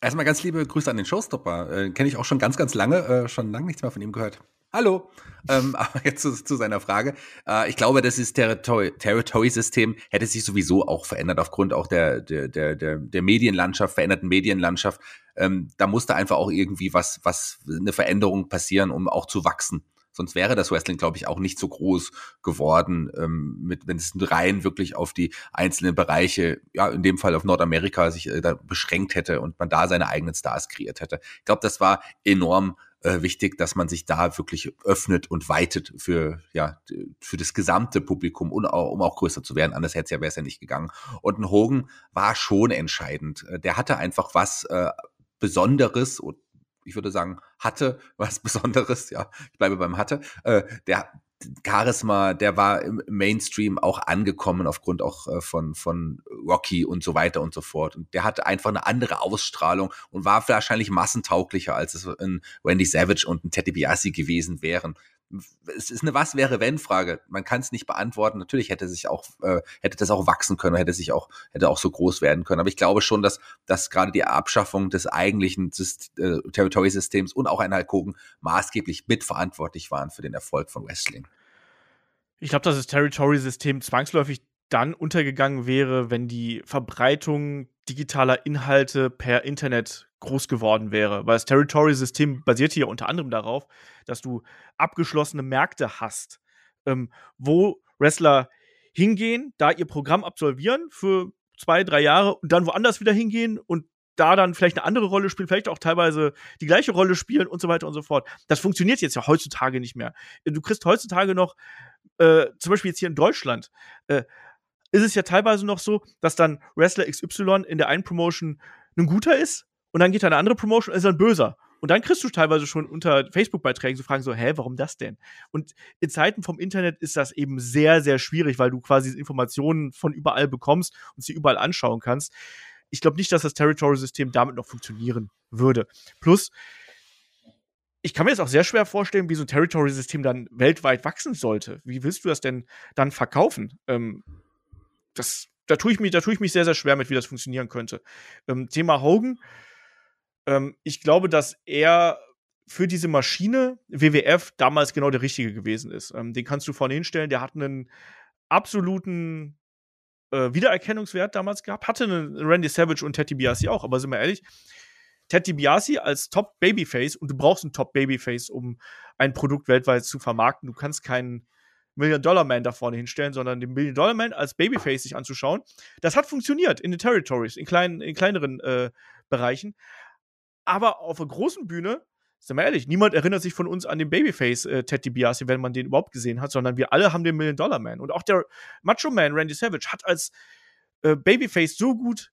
[SPEAKER 3] Erstmal ganz liebe Grüße an den Showstopper. Äh, Kenne ich auch schon ganz, ganz lange, äh, schon lange nichts mehr von ihm gehört. Hallo. ähm, aber jetzt zu, zu seiner Frage. Äh, ich glaube, das ist Territory-System hätte sich sowieso auch verändert aufgrund auch der, der, der, der, der Medienlandschaft, veränderten Medienlandschaft. Ähm, da musste einfach auch irgendwie was, was, eine Veränderung passieren, um auch zu wachsen. Sonst wäre das Wrestling, glaube ich, auch nicht so groß geworden, ähm, mit, wenn es rein wirklich auf die einzelnen Bereiche, ja, in dem Fall auf Nordamerika, sich äh, da beschränkt hätte und man da seine eigenen Stars kreiert hätte. Ich glaube, das war enorm äh, wichtig, dass man sich da wirklich öffnet und weitet für, ja, für das gesamte Publikum, und auch, um auch größer zu werden. Anders hätte es ja, wäre es ja nicht gegangen. Und ein Hogan war schon entscheidend. Äh, der hatte einfach was äh, Besonderes und ich würde sagen, hatte was Besonderes, ja, ich bleibe beim hatte, äh, der Charisma, der war im Mainstream auch angekommen aufgrund auch äh, von, von Rocky und so weiter und so fort. Und der hatte einfach eine andere Ausstrahlung und war wahrscheinlich massentauglicher, als es ein Randy Savage und ein Teddy Biasi gewesen wären es ist eine Was wäre wenn Frage. Man kann es nicht beantworten. Natürlich hätte sich auch äh, hätte das auch wachsen können, hätte sich auch hätte auch so groß werden können. Aber ich glaube schon, dass dass gerade die Abschaffung des eigentlichen äh, Territory-Systems und auch ein Hogan maßgeblich mitverantwortlich waren für den Erfolg von Wrestling.
[SPEAKER 2] Ich glaube, dass das Territory-System zwangsläufig dann untergegangen wäre, wenn die Verbreitung digitaler Inhalte per Internet groß geworden wäre. Weil das Territory-System basiert hier unter anderem darauf, dass du abgeschlossene Märkte hast, ähm, wo Wrestler hingehen, da ihr Programm absolvieren für zwei, drei Jahre und dann woanders wieder hingehen und da dann vielleicht eine andere Rolle spielen, vielleicht auch teilweise die gleiche Rolle spielen und so weiter und so fort. Das funktioniert jetzt ja heutzutage nicht mehr. Du kriegst heutzutage noch, äh, zum Beispiel jetzt hier in Deutschland, äh, ist es ja teilweise noch so, dass dann Wrestler XY in der einen Promotion ein guter ist und dann geht da eine andere Promotion ist dann böser. Und dann kriegst du teilweise schon unter Facebook-Beiträgen so Fragen so, hä, warum das denn? Und in Zeiten vom Internet ist das eben sehr, sehr schwierig, weil du quasi Informationen von überall bekommst und sie überall anschauen kannst. Ich glaube nicht, dass das Territory-System damit noch funktionieren würde. Plus, ich kann mir jetzt auch sehr schwer vorstellen, wie so ein Territory-System dann weltweit wachsen sollte. Wie willst du das denn dann verkaufen? Ähm, das, da tue ich mich, da tue ich mich sehr, sehr schwer mit, wie das funktionieren könnte. Ähm, Thema Hogan. Ähm, ich glaube, dass er für diese Maschine WWF damals genau der richtige gewesen ist. Ähm, den kannst du vorne hinstellen. Der hat einen absoluten äh, Wiedererkennungswert damals gehabt. Hatte einen Randy Savage und Teddy Biasi auch. Aber sind wir ehrlich, Teddy Biasi als Top Babyface und du brauchst einen Top Babyface, um ein Produkt weltweit zu vermarkten. Du kannst keinen Million-Dollar-Man da vorne hinstellen, sondern den Million-Dollar-Man als Babyface sich anzuschauen. Das hat funktioniert in den Territories, in, kleinen, in kleineren äh, Bereichen. Aber auf der großen Bühne, sind wir ehrlich, niemand erinnert sich von uns an den Babyface äh, Ted DiBiase, wenn man den überhaupt gesehen hat, sondern wir alle haben den Million-Dollar-Man. Und auch der Macho-Man Randy Savage hat als äh, Babyface so gut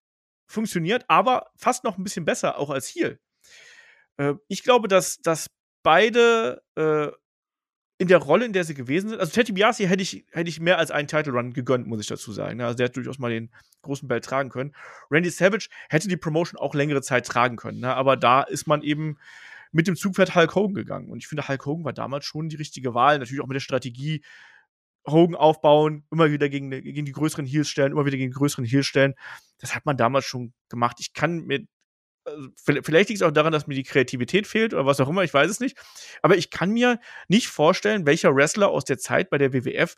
[SPEAKER 2] funktioniert, aber fast noch ein bisschen besser auch als Heel. Äh, ich glaube, dass, dass beide äh, in der Rolle, in der sie gewesen sind. Also Teddy Biasi hätte ich, hätte ich mehr als einen Title Run gegönnt, muss ich dazu sagen. Also der hat durchaus mal den großen Bell tragen können. Randy Savage hätte die Promotion auch längere Zeit tragen können. Ne? Aber da ist man eben mit dem Zugpferd Hulk Hogan gegangen. Und ich finde, Hulk Hogan war damals schon die richtige Wahl. Natürlich auch mit der Strategie, Hogan aufbauen, immer wieder gegen, gegen die größeren Heels stellen, immer wieder gegen die größeren Heels stellen. Das hat man damals schon gemacht. Ich kann mir also, vielleicht liegt es auch daran, dass mir die Kreativität fehlt oder was auch immer, ich weiß es nicht. Aber ich kann mir nicht vorstellen, welcher Wrestler aus der Zeit bei der WWF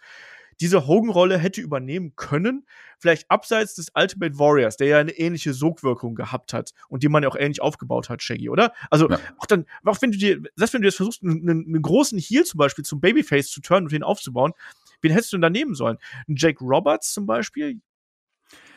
[SPEAKER 2] diese Hogan-Rolle hätte übernehmen können. Vielleicht abseits des Ultimate Warriors, der ja eine ähnliche Sogwirkung gehabt hat und die man ja auch ähnlich aufgebaut hat, Shaggy, oder? Also, ja. auch dann, auch wenn du dir, selbst wenn du jetzt versuchst, einen, einen großen Heel zum Beispiel zum Babyface zu turnen und den aufzubauen, wen hättest du denn da nehmen sollen? Ein Jake Roberts zum Beispiel?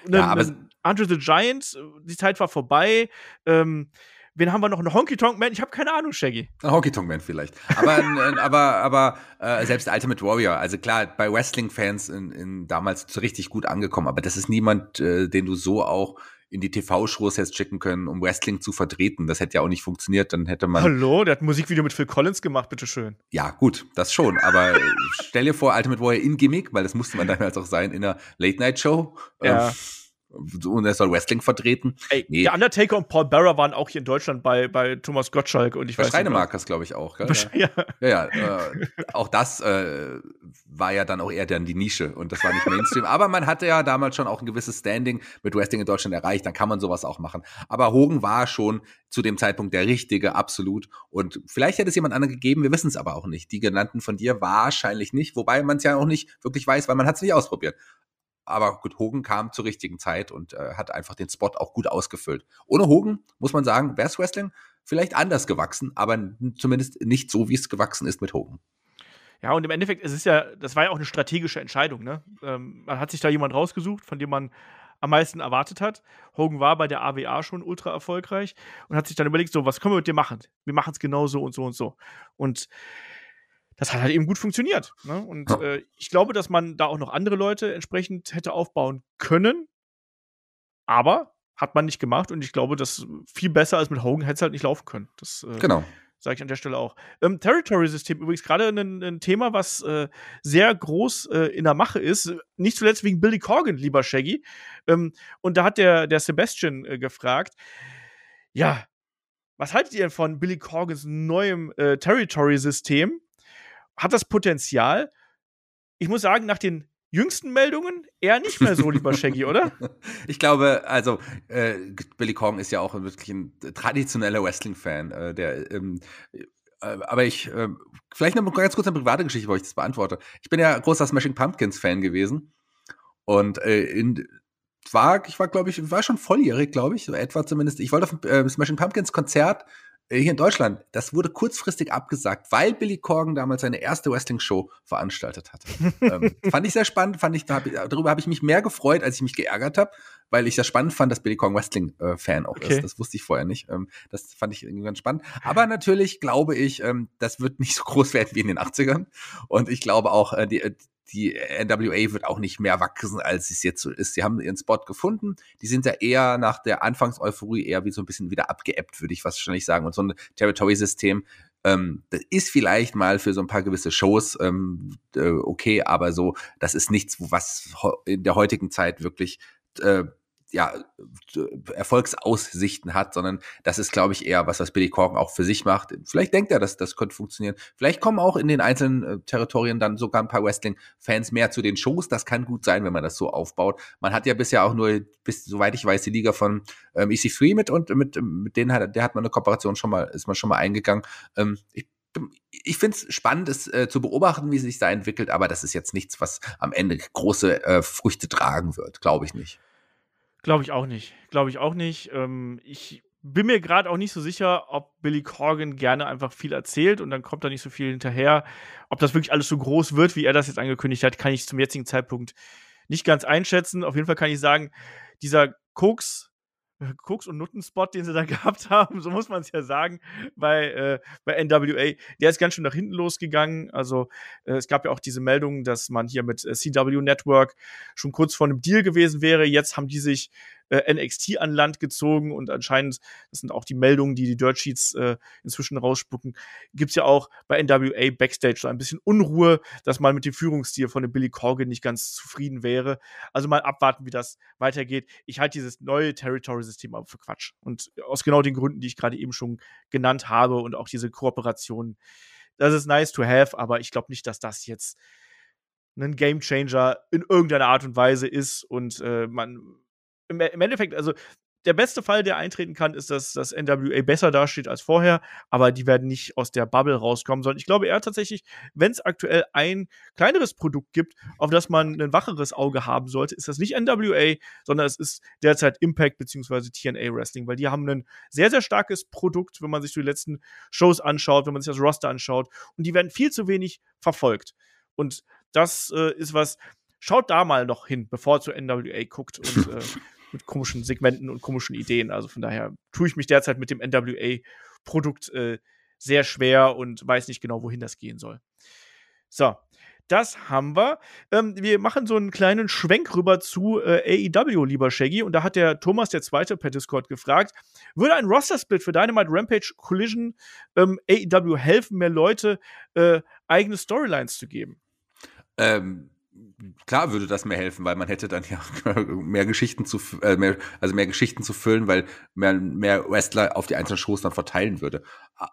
[SPEAKER 2] Ja, aber Andre the Giant, die Zeit war vorbei. Ähm, wen haben wir noch? Ein Honky Tonk Man? Ich habe keine Ahnung, Shaggy.
[SPEAKER 3] Ein Honky Tonk Man vielleicht. Aber, aber, aber äh, selbst Ultimate Warrior, also klar, bei Wrestling-Fans in, in damals richtig gut angekommen, aber das ist niemand, äh, den du so auch in die TV-Shows hättest schicken können, um Wrestling zu vertreten. Das hätte ja auch nicht funktioniert. Dann hätte man.
[SPEAKER 2] Hallo, der hat ein Musikvideo mit Phil Collins gemacht, bitteschön.
[SPEAKER 3] Ja, gut, das schon. Aber stell dir vor, Ultimate Warrior in Gimmick, weil das musste man damals auch sein in einer Late-Night-Show.
[SPEAKER 2] Ja. Ähm,
[SPEAKER 3] und er soll Wrestling vertreten.
[SPEAKER 2] Ey, nee. Der Undertaker und Paul Bearer waren auch hier in Deutschland bei, bei Thomas Gottschalk und ich bei weiß
[SPEAKER 3] Schreinemarkers, glaube ich, auch. Gell? Ja, ja, ja äh, auch das äh, war ja dann auch eher dann die Nische und das war nicht Mainstream. Aber man hatte ja damals schon auch ein gewisses Standing mit Wrestling in Deutschland erreicht, dann kann man sowas auch machen. Aber Hogan war schon zu dem Zeitpunkt der Richtige, absolut. Und vielleicht hätte es jemand anderen gegeben, wir wissen es aber auch nicht. Die genannten von dir wahrscheinlich nicht, wobei man es ja auch nicht wirklich weiß, weil man hat es nicht ausprobiert aber gut, Hogan kam zur richtigen Zeit und äh, hat einfach den Spot auch gut ausgefüllt. Ohne Hogan, muss man sagen, wäre Wrestling vielleicht anders gewachsen, aber zumindest nicht so, wie es gewachsen ist mit Hogan.
[SPEAKER 2] Ja, und im Endeffekt, es ist ja, das war ja auch eine strategische Entscheidung, ne? Ähm, man hat sich da jemand rausgesucht, von dem man am meisten erwartet hat. Hogan war bei der AWA schon ultra erfolgreich und hat sich dann überlegt, so, was können wir mit dir machen? Wir machen es genau so und so und so. Und das hat halt eben gut funktioniert. Ne? Und ja. äh, ich glaube, dass man da auch noch andere Leute entsprechend hätte aufbauen können. Aber hat man nicht gemacht und ich glaube, das viel besser als mit Hogan hätte es halt nicht laufen können. Das
[SPEAKER 3] äh, genau.
[SPEAKER 2] sage ich an der Stelle auch. Ähm, Territory-System übrigens gerade ein, ein, Thema, was äh, sehr groß äh, in der Mache ist. Nicht zuletzt wegen Billy Corgan, lieber Shaggy. Ähm, und da hat der, der Sebastian äh, gefragt, ja, was haltet ihr denn von Billy Corgans neuem äh, Territory-System? Hat das Potenzial. Ich muss sagen, nach den jüngsten Meldungen eher nicht mehr so, lieber Shaggy, oder?
[SPEAKER 3] Ich glaube, also äh, Billy Kong ist ja auch wirklich ein traditioneller Wrestling-Fan, äh, der ähm, äh, aber ich, äh, vielleicht noch mal ganz kurz eine private Geschichte, wo ich das beantworte. Ich bin ja großer Smashing Pumpkins-Fan gewesen. Und äh, in, war, ich war, glaube ich, war schon volljährig, glaube ich, so etwa zumindest. Ich wollte auf ein Smashing Pumpkins Konzert hier in Deutschland, das wurde kurzfristig abgesagt, weil Billy Corgan damals seine erste Wrestling-Show veranstaltet hatte. ähm, fand ich sehr spannend, fand ich, darüber habe ich mich mehr gefreut, als ich mich geärgert habe, weil ich das spannend fand, dass Billy Corgan Wrestling-Fan äh, auch okay. ist. Das wusste ich vorher nicht. Ähm, das fand ich irgendwie ganz spannend. Aber natürlich glaube ich, ähm, das wird nicht so groß werden wie in den 80ern. Und ich glaube auch, äh, die, äh, die NWA wird auch nicht mehr wachsen, als es jetzt so ist. Sie haben ihren Spot gefunden. Die sind ja eher nach der Anfangseuphorie eher wie so ein bisschen wieder abgeebbt, würde ich wahrscheinlich sagen. Und so ein Territory-System, ähm, das ist vielleicht mal für so ein paar gewisse Shows ähm, äh, okay, aber so, das ist nichts, was in der heutigen Zeit wirklich äh, ja, Erfolgsaussichten hat, sondern das ist, glaube ich, eher was, was Billy Corgan auch für sich macht. Vielleicht denkt er, dass das könnte funktionieren. Vielleicht kommen auch in den einzelnen äh, Territorien dann sogar ein paar Wrestling-Fans mehr zu den Shows. Das kann gut sein, wenn man das so aufbaut. Man hat ja bisher auch nur, bis soweit ich weiß, die Liga von ähm, EC3 mit und mit, mit denen hat, der hat man eine Kooperation schon mal, ist man schon mal eingegangen. Ähm, ich ich finde es spannend, es äh, zu beobachten, wie sich da entwickelt, aber das ist jetzt nichts, was am Ende große äh, Früchte tragen wird, glaube ich nicht.
[SPEAKER 2] Glaube ich auch nicht. Glaube ich auch nicht. Ähm, ich bin mir gerade auch nicht so sicher, ob Billy Corgan gerne einfach viel erzählt und dann kommt da nicht so viel hinterher. Ob das wirklich alles so groß wird, wie er das jetzt angekündigt hat, kann ich zum jetzigen Zeitpunkt nicht ganz einschätzen. Auf jeden Fall kann ich sagen, dieser Koks Koks- und Nuttenspot, den sie da gehabt haben, so muss man es ja sagen, bei, äh, bei NWA, der ist ganz schön nach hinten losgegangen. Also äh, es gab ja auch diese Meldung, dass man hier mit äh, CW Network schon kurz vor einem Deal gewesen wäre. Jetzt haben die sich äh, NXT an Land gezogen und anscheinend, das sind auch die Meldungen, die die Dirt Sheets äh, inzwischen rausspucken, gibt's ja auch bei NWA Backstage so ein bisschen Unruhe, dass man mit dem Führungsstil von dem Billy Corgan nicht ganz zufrieden wäre. Also mal abwarten, wie das weitergeht. Ich halte dieses neue Territory-System aber für Quatsch. Und aus genau den Gründen, die ich gerade eben schon genannt habe und auch diese Kooperation, das ist nice to have, aber ich glaube nicht, dass das jetzt ein Gamechanger in irgendeiner Art und Weise ist und äh, man im, im Endeffekt, also der beste Fall, der eintreten kann, ist, dass das NWA besser dasteht als vorher, aber die werden nicht aus der Bubble rauskommen, sondern ich glaube eher tatsächlich, wenn es aktuell ein kleineres Produkt gibt, auf das man ein wacheres Auge haben sollte, ist das nicht NWA, sondern es ist derzeit Impact bzw. TNA Wrestling, weil die haben ein sehr, sehr starkes Produkt, wenn man sich die letzten Shows anschaut, wenn man sich das Roster anschaut und die werden viel zu wenig verfolgt. Und das äh, ist was, schaut da mal noch hin, bevor ihr zu NWA guckt und äh, mit komischen Segmenten und komischen Ideen. Also von daher tue ich mich derzeit mit dem NWA-Produkt äh, sehr schwer und weiß nicht genau, wohin das gehen soll. So, das haben wir. Ähm, wir machen so einen kleinen Schwenk rüber zu äh, AEW, lieber Shaggy. Und da hat der Thomas, der Zweite, per Discord gefragt, würde ein Roster-Split für Dynamite Rampage Collision ähm, AEW helfen, mehr Leute äh, eigene Storylines zu geben?
[SPEAKER 3] Ähm, klar würde das mir helfen, weil man hätte dann ja mehr Geschichten zu, äh, mehr, also mehr Geschichten zu füllen, weil mehr, mehr Wrestler auf die einzelnen Shows dann verteilen würde.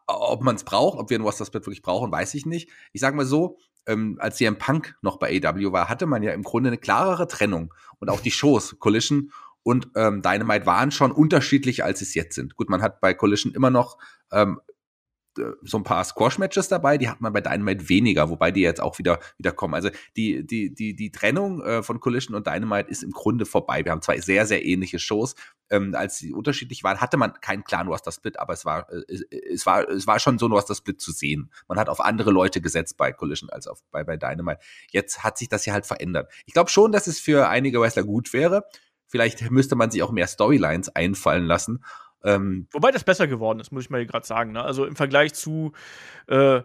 [SPEAKER 3] Ob man es braucht, ob wir ein Roster Split wirklich brauchen, weiß ich nicht. Ich sage mal so, ähm, als CM Punk noch bei AW war, hatte man ja im Grunde eine klarere Trennung und auch die Shows Collision und ähm, Dynamite waren schon unterschiedlich, als es jetzt sind. Gut, man hat bei Collision immer noch ähm, äh, so ein paar Squash-Matches dabei, die hat man bei Dynamite weniger, wobei die jetzt auch wieder, wieder kommen. Also die, die, die, die Trennung äh, von Collision und Dynamite ist im Grunde vorbei. Wir haben zwei sehr, sehr ähnliche Shows. Ähm, als sie unterschiedlich waren, hatte man keinen klaren Roster-Split, aber es war, äh, es, war, es war schon so ein Roster-Split zu sehen. Man hat auf andere Leute gesetzt bei Collision als auf, bei, bei Dynamite. Jetzt hat sich das ja halt verändert. Ich glaube schon, dass es für einige Wrestler gut wäre. Vielleicht müsste man sich auch mehr Storylines einfallen lassen
[SPEAKER 2] ähm, Wobei das besser geworden ist, muss ich mal gerade sagen. Ne? Also im Vergleich zu äh,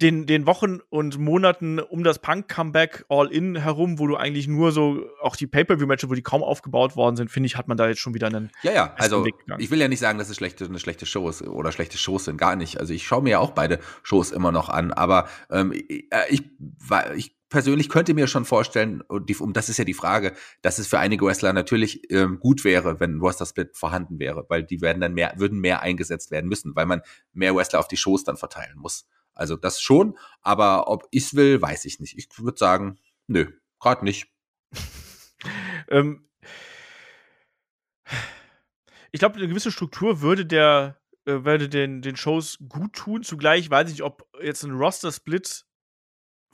[SPEAKER 2] den, den Wochen und Monaten um das Punk-Comeback All-In herum, wo du eigentlich nur so, auch die Pay-Per-View-Matches, wo die kaum aufgebaut worden sind, finde ich, hat man da jetzt schon wieder einen.
[SPEAKER 3] Ja, ja, also ich will ja nicht sagen, dass es schlechte, eine schlechte Show ist oder schlechte Shows sind, gar nicht. Also ich schaue mir ja auch beide Shows immer noch an, aber ähm, ich, äh, ich, ich persönlich könnte mir schon vorstellen, und, die, und das ist ja die Frage, dass es für einige Wrestler natürlich ähm, gut wäre, wenn ein Roster-Split vorhanden wäre, weil die werden dann mehr, würden mehr eingesetzt werden müssen, weil man mehr Wrestler auf die Shows dann verteilen muss. Also das schon, aber ob ich will, weiß ich nicht. Ich würde sagen, nö, gerade nicht. ähm,
[SPEAKER 2] ich glaube, eine gewisse Struktur würde der äh, würde den, den Shows gut tun. Zugleich weiß ich nicht, ob jetzt ein Roster-Split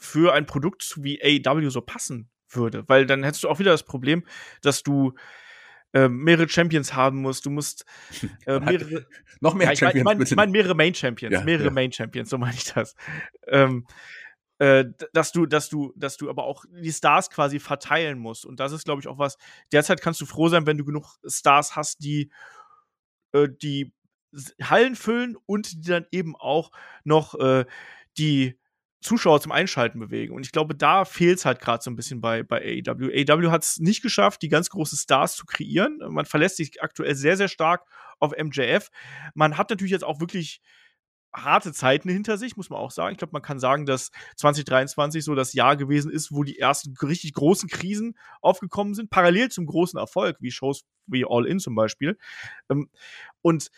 [SPEAKER 2] für ein Produkt wie AEW so passen würde. Weil dann hättest du auch wieder das Problem, dass du äh, mehrere Champions haben musst. Du musst äh, mehrere.
[SPEAKER 3] noch mehr
[SPEAKER 2] ja, ich Champions. Ich meine mein mehrere Main Champions. Ja, mehrere ja. Main Champions, so meine ich das. Ähm, äh, dass du, dass du, dass du aber auch die Stars quasi verteilen musst. Und das ist, glaube ich, auch was. Derzeit kannst du froh sein, wenn du genug Stars hast, die äh, die Hallen füllen und die dann eben auch noch äh, die Zuschauer zum Einschalten bewegen. Und ich glaube, da fehlt es halt gerade so ein bisschen bei, bei AEW. AEW hat es nicht geschafft, die ganz großen Stars zu kreieren. Man verlässt sich aktuell sehr, sehr stark auf MJF. Man hat natürlich jetzt auch wirklich harte Zeiten hinter sich, muss man auch sagen. Ich glaube, man kann sagen, dass 2023 so das Jahr gewesen ist, wo die ersten richtig großen Krisen aufgekommen sind, parallel zum großen Erfolg, wie Shows wie All In zum Beispiel. Ähm, und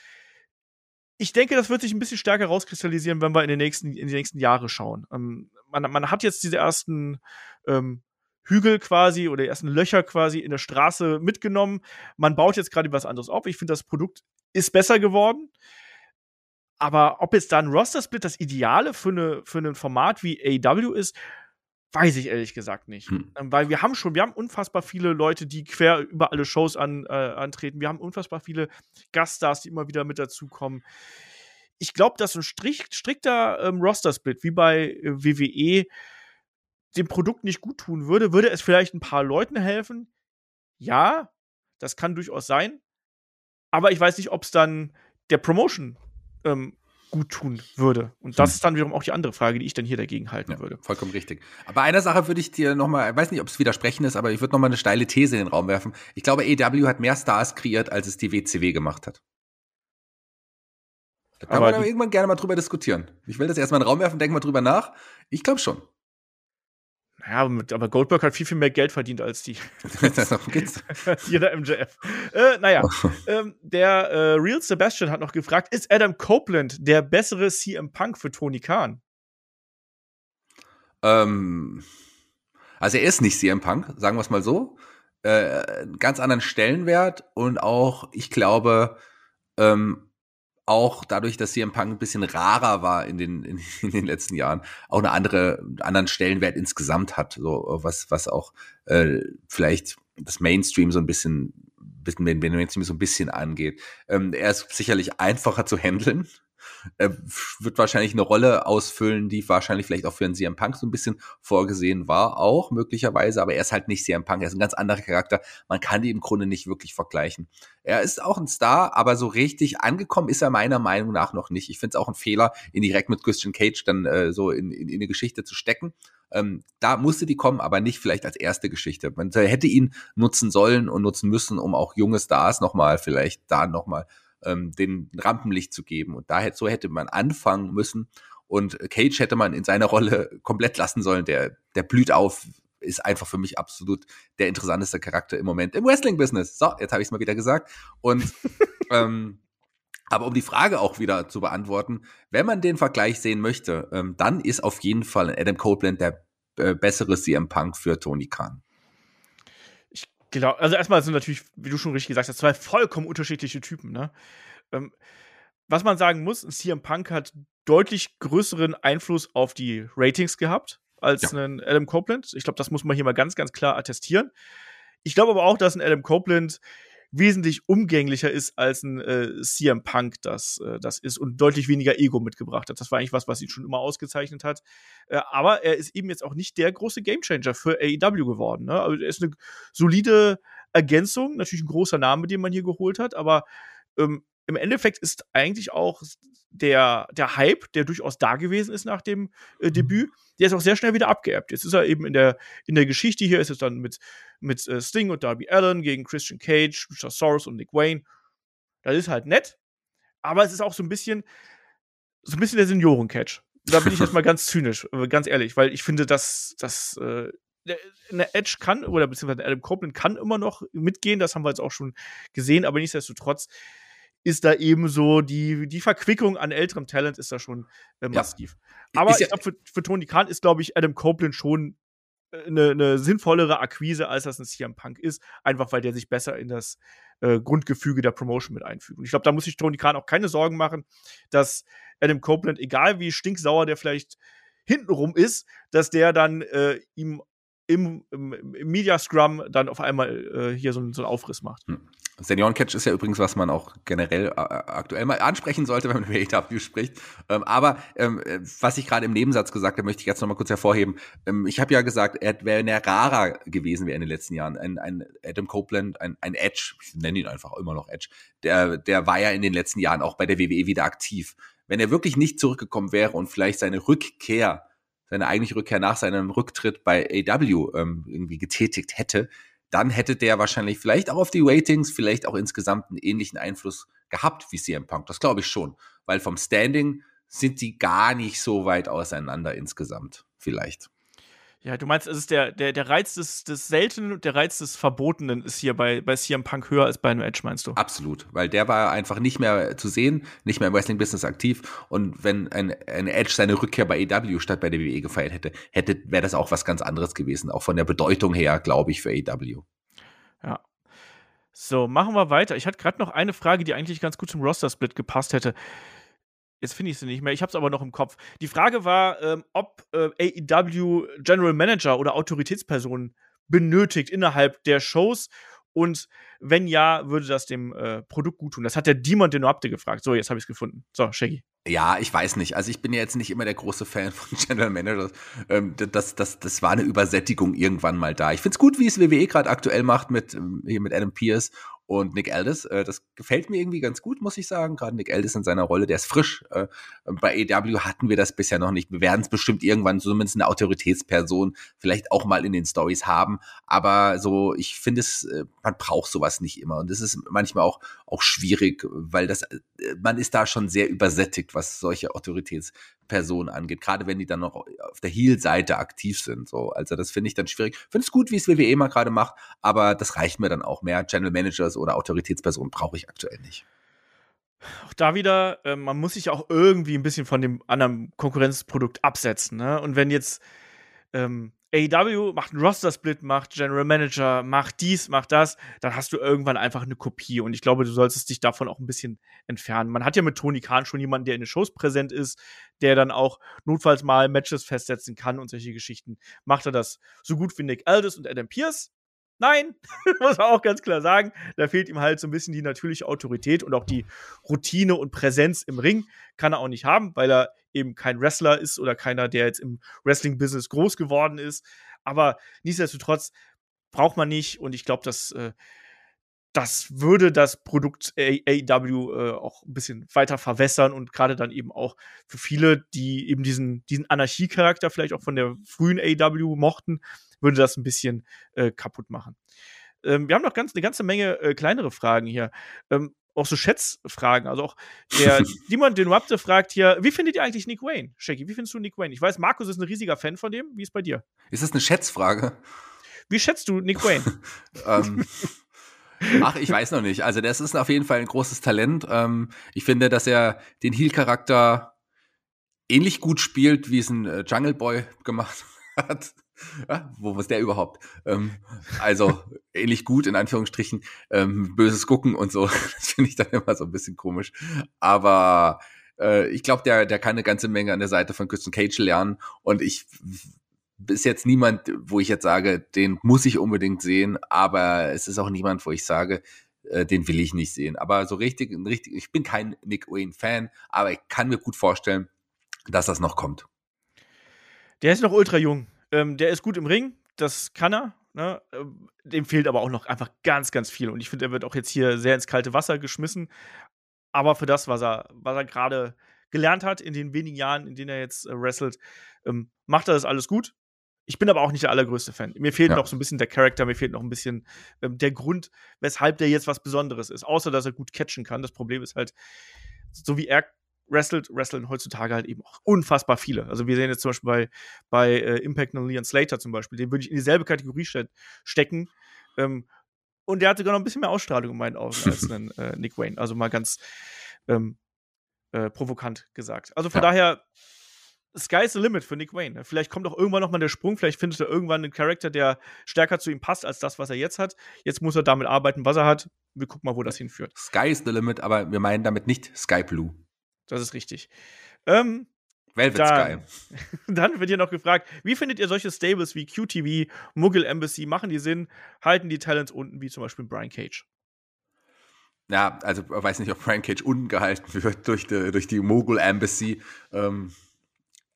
[SPEAKER 2] ich denke, das wird sich ein bisschen stärker rauskristallisieren, wenn wir in, den nächsten, in die nächsten Jahre schauen. Ähm, man, man hat jetzt diese ersten ähm, Hügel quasi oder die ersten Löcher quasi in der Straße mitgenommen. Man baut jetzt gerade was anderes auf. Ich finde, das Produkt ist besser geworden. Aber ob jetzt da ein Roster-Split das Ideale für, eine, für ein Format wie AW ist, Weiß ich ehrlich gesagt nicht. Hm. Ähm, weil wir haben schon, wir haben unfassbar viele Leute, die quer über alle Shows an, äh, antreten. Wir haben unfassbar viele Gaststars, die immer wieder mit dazukommen. Ich glaube, dass ein Strich, strikter ähm, Roster-Split wie bei äh, WWE dem Produkt nicht gut tun würde. Würde es vielleicht ein paar Leuten helfen? Ja, das kann durchaus sein. Aber ich weiß nicht, ob es dann der Promotion ähm, gut tun würde. Und das hm. ist dann wiederum auch die andere Frage, die ich dann hier dagegen halten ja, würde.
[SPEAKER 3] Vollkommen richtig. Aber einer Sache würde ich dir nochmal, ich weiß nicht, ob es widersprechen ist, aber ich würde nochmal eine steile These in den Raum werfen. Ich glaube, EW hat mehr Stars kreiert, als es die WCW gemacht hat. Da kann aber man aber irgendwann gerne mal drüber diskutieren. Ich will das erstmal in den Raum werfen, denk mal drüber nach. Ich glaube schon.
[SPEAKER 2] Ja, aber Goldberg hat viel, viel mehr Geld verdient als die. Jeder MJF. Äh, naja, ähm, der äh, Real Sebastian hat noch gefragt, ist Adam Copeland der bessere CM Punk für Tony Khan?
[SPEAKER 3] Ähm, also er ist nicht CM Punk, sagen wir es mal so. Äh, ganz anderen Stellenwert und auch, ich glaube, ähm, auch dadurch, dass CM Punk ein bisschen rarer war in den, in, in den letzten Jahren, auch eine andere, anderen Stellenwert insgesamt hat, so was, was auch äh, vielleicht das Mainstream so ein bisschen, bisschen wenn Mainstream so ein bisschen angeht. Ähm, er ist sicherlich einfacher zu handeln, er wird wahrscheinlich eine Rolle ausfüllen, die wahrscheinlich vielleicht auch für einen CM Punk so ein bisschen vorgesehen war, auch möglicherweise, aber er ist halt nicht CM Punk, er ist ein ganz anderer Charakter. Man kann die im Grunde nicht wirklich vergleichen. Er ist auch ein Star, aber so richtig angekommen ist er meiner Meinung nach noch nicht. Ich finde es auch ein Fehler, ihn direkt mit Christian Cage dann äh, so in, in, in eine Geschichte zu stecken. Ähm, da musste die kommen, aber nicht vielleicht als erste Geschichte. Man hätte ihn nutzen sollen und nutzen müssen, um auch junge Stars nochmal vielleicht da nochmal ähm, den Rampenlicht zu geben. Und da so hätte man anfangen müssen. Und Cage hätte man in seiner Rolle komplett lassen sollen. Der, der blüht auf ist einfach für mich absolut der interessanteste Charakter im Moment im Wrestling-Business. So, jetzt habe ich es mal wieder gesagt. Und ähm, aber um die Frage auch wieder zu beantworten, wenn man den Vergleich sehen möchte, ähm, dann ist auf jeden Fall Adam Copeland der äh, bessere CM Punk für Tony Khan.
[SPEAKER 2] Glaube, also erstmal sind natürlich, wie du schon richtig gesagt hast, zwei vollkommen unterschiedliche Typen. Ne? Ähm, was man sagen muss, CM Punk hat deutlich größeren Einfluss auf die Ratings gehabt als ja. ein Adam Copeland. Ich glaube, das muss man hier mal ganz, ganz klar attestieren. Ich glaube aber auch, dass ein Adam Copeland wesentlich umgänglicher ist als ein äh, CM Punk das, äh, das ist und deutlich weniger Ego mitgebracht hat. Das war eigentlich was, was ihn schon immer ausgezeichnet hat. Äh, aber er ist eben jetzt auch nicht der große Gamechanger für AEW geworden. Ne? Also er ist eine solide Ergänzung, natürlich ein großer Name, den man hier geholt hat, aber ähm, im Endeffekt ist eigentlich auch der, der Hype, der durchaus da gewesen ist nach dem äh, mhm. Debüt, der ist auch sehr schnell wieder abgeerbt. Jetzt ist er eben in der, in der Geschichte hier, ist es dann mit, mit äh, Sting und Darby Allen gegen Christian Cage, Richard Soros und Nick Wayne. Das ist halt nett, aber es ist auch so ein bisschen, so ein bisschen der Senioren-Catch. Da bin ich jetzt mal ganz zynisch, äh, ganz ehrlich, weil ich finde, dass, dass äh, eine Edge kann, oder beziehungsweise Adam Copeland kann immer noch mitgehen, das haben wir jetzt auch schon gesehen, aber nichtsdestotrotz ist da eben so die, die Verquickung an älterem Talent ist da schon äh, massiv. Ja. Aber ich glaube, für, für Tony Khan ist, glaube ich, Adam Copeland schon eine, äh, eine, sinnvollere Akquise, als das ein CM Punk ist, einfach weil der sich besser in das äh, Grundgefüge der Promotion mit einfügt. Und ich glaube, da muss sich Tony Khan auch keine Sorgen machen, dass Adam Copeland, egal wie stinksauer der vielleicht hintenrum ist, dass der dann äh, ihm im, im, im Media Scrum dann auf einmal äh, hier so, so einen Aufriss macht. Hm.
[SPEAKER 3] Senioren-Catch ist ja übrigens, was man auch generell äh, aktuell mal ansprechen sollte, wenn man über AW spricht. Ähm, aber ähm, was ich gerade im Nebensatz gesagt habe, möchte ich jetzt noch mal kurz hervorheben. Ähm, ich habe ja gesagt, er wäre eine rarer gewesen wäre in den letzten Jahren. Ein, ein Adam Copeland, ein, ein Edge, ich nenne ihn einfach immer noch Edge, der, der war ja in den letzten Jahren auch bei der WWE wieder aktiv. Wenn er wirklich nicht zurückgekommen wäre und vielleicht seine Rückkehr, seine eigentliche Rückkehr nach seinem Rücktritt bei AW ähm, irgendwie getätigt hätte, dann hätte der wahrscheinlich vielleicht auch auf die Ratings, vielleicht auch insgesamt einen ähnlichen Einfluss gehabt wie CM Punk. Das glaube ich schon, weil vom Standing sind die gar nicht so weit auseinander insgesamt, vielleicht.
[SPEAKER 2] Ja, du meinst, es ist der, der, der Reiz des, des Seltenen und der Reiz des Verbotenen ist hier bei, bei CM Punk höher als bei einem Edge, meinst du?
[SPEAKER 3] Absolut, weil der war einfach nicht mehr zu sehen, nicht mehr im Wrestling-Business aktiv und wenn ein, ein Edge seine Rückkehr bei AW statt bei der WWE gefeiert hätte, hätte wäre das auch was ganz anderes gewesen, auch von der Bedeutung her, glaube ich, für AW.
[SPEAKER 2] Ja. So, machen wir weiter. Ich hatte gerade noch eine Frage, die eigentlich ganz gut zum Roster-Split gepasst hätte. Jetzt finde ich sie nicht mehr. Ich habe es aber noch im Kopf. Die Frage war, ähm, ob äh, AEW General Manager oder Autoritätspersonen benötigt innerhalb der Shows. Und wenn ja, würde das dem äh, Produkt gut tun. Das hat der Demon Denopte gefragt. So, jetzt habe ich es gefunden. So, Shaggy.
[SPEAKER 3] Ja, ich weiß nicht. Also ich bin ja jetzt nicht immer der große Fan von General Managers. Ähm, das, das, das war eine Übersättigung irgendwann mal da. Ich finde es gut, wie es WWE gerade aktuell macht mit, ähm, hier mit Adam Pierce und Nick Aldis. Äh, das gefällt mir irgendwie ganz gut, muss ich sagen. Gerade Nick Aldis in seiner Rolle, der ist frisch. Äh, bei AW hatten wir das bisher noch nicht. Wir werden es bestimmt irgendwann zumindest eine Autoritätsperson vielleicht auch mal in den Stories haben. Aber so, ich finde es, äh, man braucht sowas nicht immer. Und das ist manchmal auch, auch schwierig, weil das, man ist da schon sehr übersättigt, was solche Autoritätspersonen angeht. Gerade wenn die dann noch auf der Heel-Seite aktiv sind. So, also das finde ich dann schwierig. Finde es gut, wie es WWE mal gerade macht, aber das reicht mir dann auch mehr. General Managers oder Autoritätspersonen brauche ich aktuell nicht.
[SPEAKER 2] Auch da wieder, äh, man muss sich auch irgendwie ein bisschen von dem anderen Konkurrenzprodukt absetzen. Ne? Und wenn jetzt ähm, AEW macht einen Roster-Split, macht General Manager, macht dies, macht das, dann hast du irgendwann einfach eine Kopie. Und ich glaube, du solltest dich davon auch ein bisschen entfernen. Man hat ja mit Tony Khan schon jemanden, der in den Shows präsent ist, der dann auch notfalls mal Matches festsetzen kann und solche Geschichten. Macht er das so gut wie Nick Aldis und Adam Pierce? Nein, muss man auch ganz klar sagen. Da fehlt ihm halt so ein bisschen die natürliche Autorität und auch die Routine und Präsenz im Ring. Kann er auch nicht haben, weil er eben kein Wrestler ist oder keiner, der jetzt im Wrestling-Business groß geworden ist. Aber nichtsdestotrotz braucht man nicht und ich glaube, dass. Äh, das würde das Produkt AEW äh, auch ein bisschen weiter verwässern und gerade dann eben auch für viele, die eben diesen, diesen Anarchie-Charakter vielleicht auch von der frühen AEW mochten, würde das ein bisschen äh, kaputt machen. Ähm, wir haben noch ganz, eine ganze Menge äh, kleinere Fragen hier. Ähm, auch so Schätzfragen. Also auch der Demon den Raptor fragt hier, wie findet ihr eigentlich Nick Wayne? Shaggy, wie findest du Nick Wayne? Ich weiß, Markus ist ein riesiger Fan von dem. Wie ist bei dir?
[SPEAKER 3] Ist das eine Schätzfrage?
[SPEAKER 2] Wie schätzt du Nick Wayne?
[SPEAKER 3] ähm, ach, ich weiß noch nicht. Also, das ist auf jeden Fall ein großes Talent. Ähm, ich finde, dass er den Heal-Charakter ähnlich gut spielt, wie es ein äh, Jungle Boy gemacht hat. Ja, wo was der überhaupt? Ähm, also ähnlich gut in Anführungsstrichen, ähm, böses Gucken und so. Das finde ich dann immer so ein bisschen komisch. Aber äh, ich glaube, der, der kann eine ganze Menge an der Seite von Christian Cage lernen. Und ich bis jetzt niemand, wo ich jetzt sage, den muss ich unbedingt sehen, aber es ist auch niemand, wo ich sage, äh, den will ich nicht sehen. Aber so richtig, richtig, ich bin kein Nick Wayne-Fan, aber ich kann mir gut vorstellen, dass das noch kommt.
[SPEAKER 2] Der ist noch ultra jung. Ähm, der ist gut im Ring, das kann er. Ne? Ähm, dem fehlt aber auch noch einfach ganz, ganz viel. Und ich finde, er wird auch jetzt hier sehr ins kalte Wasser geschmissen. Aber für das, was er, was er gerade gelernt hat in den wenigen Jahren, in denen er jetzt äh, wrestelt, ähm, macht er das alles gut. Ich bin aber auch nicht der allergrößte Fan. Mir fehlt ja. noch so ein bisschen der Charakter, mir fehlt noch ein bisschen ähm, der Grund, weshalb der jetzt was Besonderes ist. Außer, dass er gut catchen kann. Das Problem ist halt, so wie er wrestelt, wrestlen heutzutage halt eben auch unfassbar viele. Also wir sehen jetzt zum Beispiel bei, bei äh, Impact und Leon Slater zum Beispiel, den würde ich in dieselbe Kategorie ste stecken. Ähm, und der hatte sogar noch ein bisschen mehr Ausstrahlung in meinen Augen als ein, äh, Nick Wayne. Also mal ganz ähm, äh, provokant gesagt. Also von ja. daher, Sky's the limit für Nick Wayne. Vielleicht kommt auch irgendwann nochmal der Sprung, vielleicht findet er irgendwann einen Charakter, der stärker zu ihm passt als das, was er jetzt hat. Jetzt muss er damit arbeiten, was er hat. Wir gucken mal, wo das hinführt.
[SPEAKER 3] Sky is the limit, aber wir meinen damit nicht Sky Blue.
[SPEAKER 2] Das ist richtig. Ähm,
[SPEAKER 3] Velvet dann,
[SPEAKER 2] Sky. Dann wird hier noch gefragt, wie findet ihr solche Stables wie QTV, Mughal Embassy? Machen die Sinn? Halten die Talents unten, wie zum Beispiel Brian Cage?
[SPEAKER 3] Ja, also ich weiß nicht, ob Brian Cage unten gehalten wird durch die, durch die Mogul Embassy. Ähm,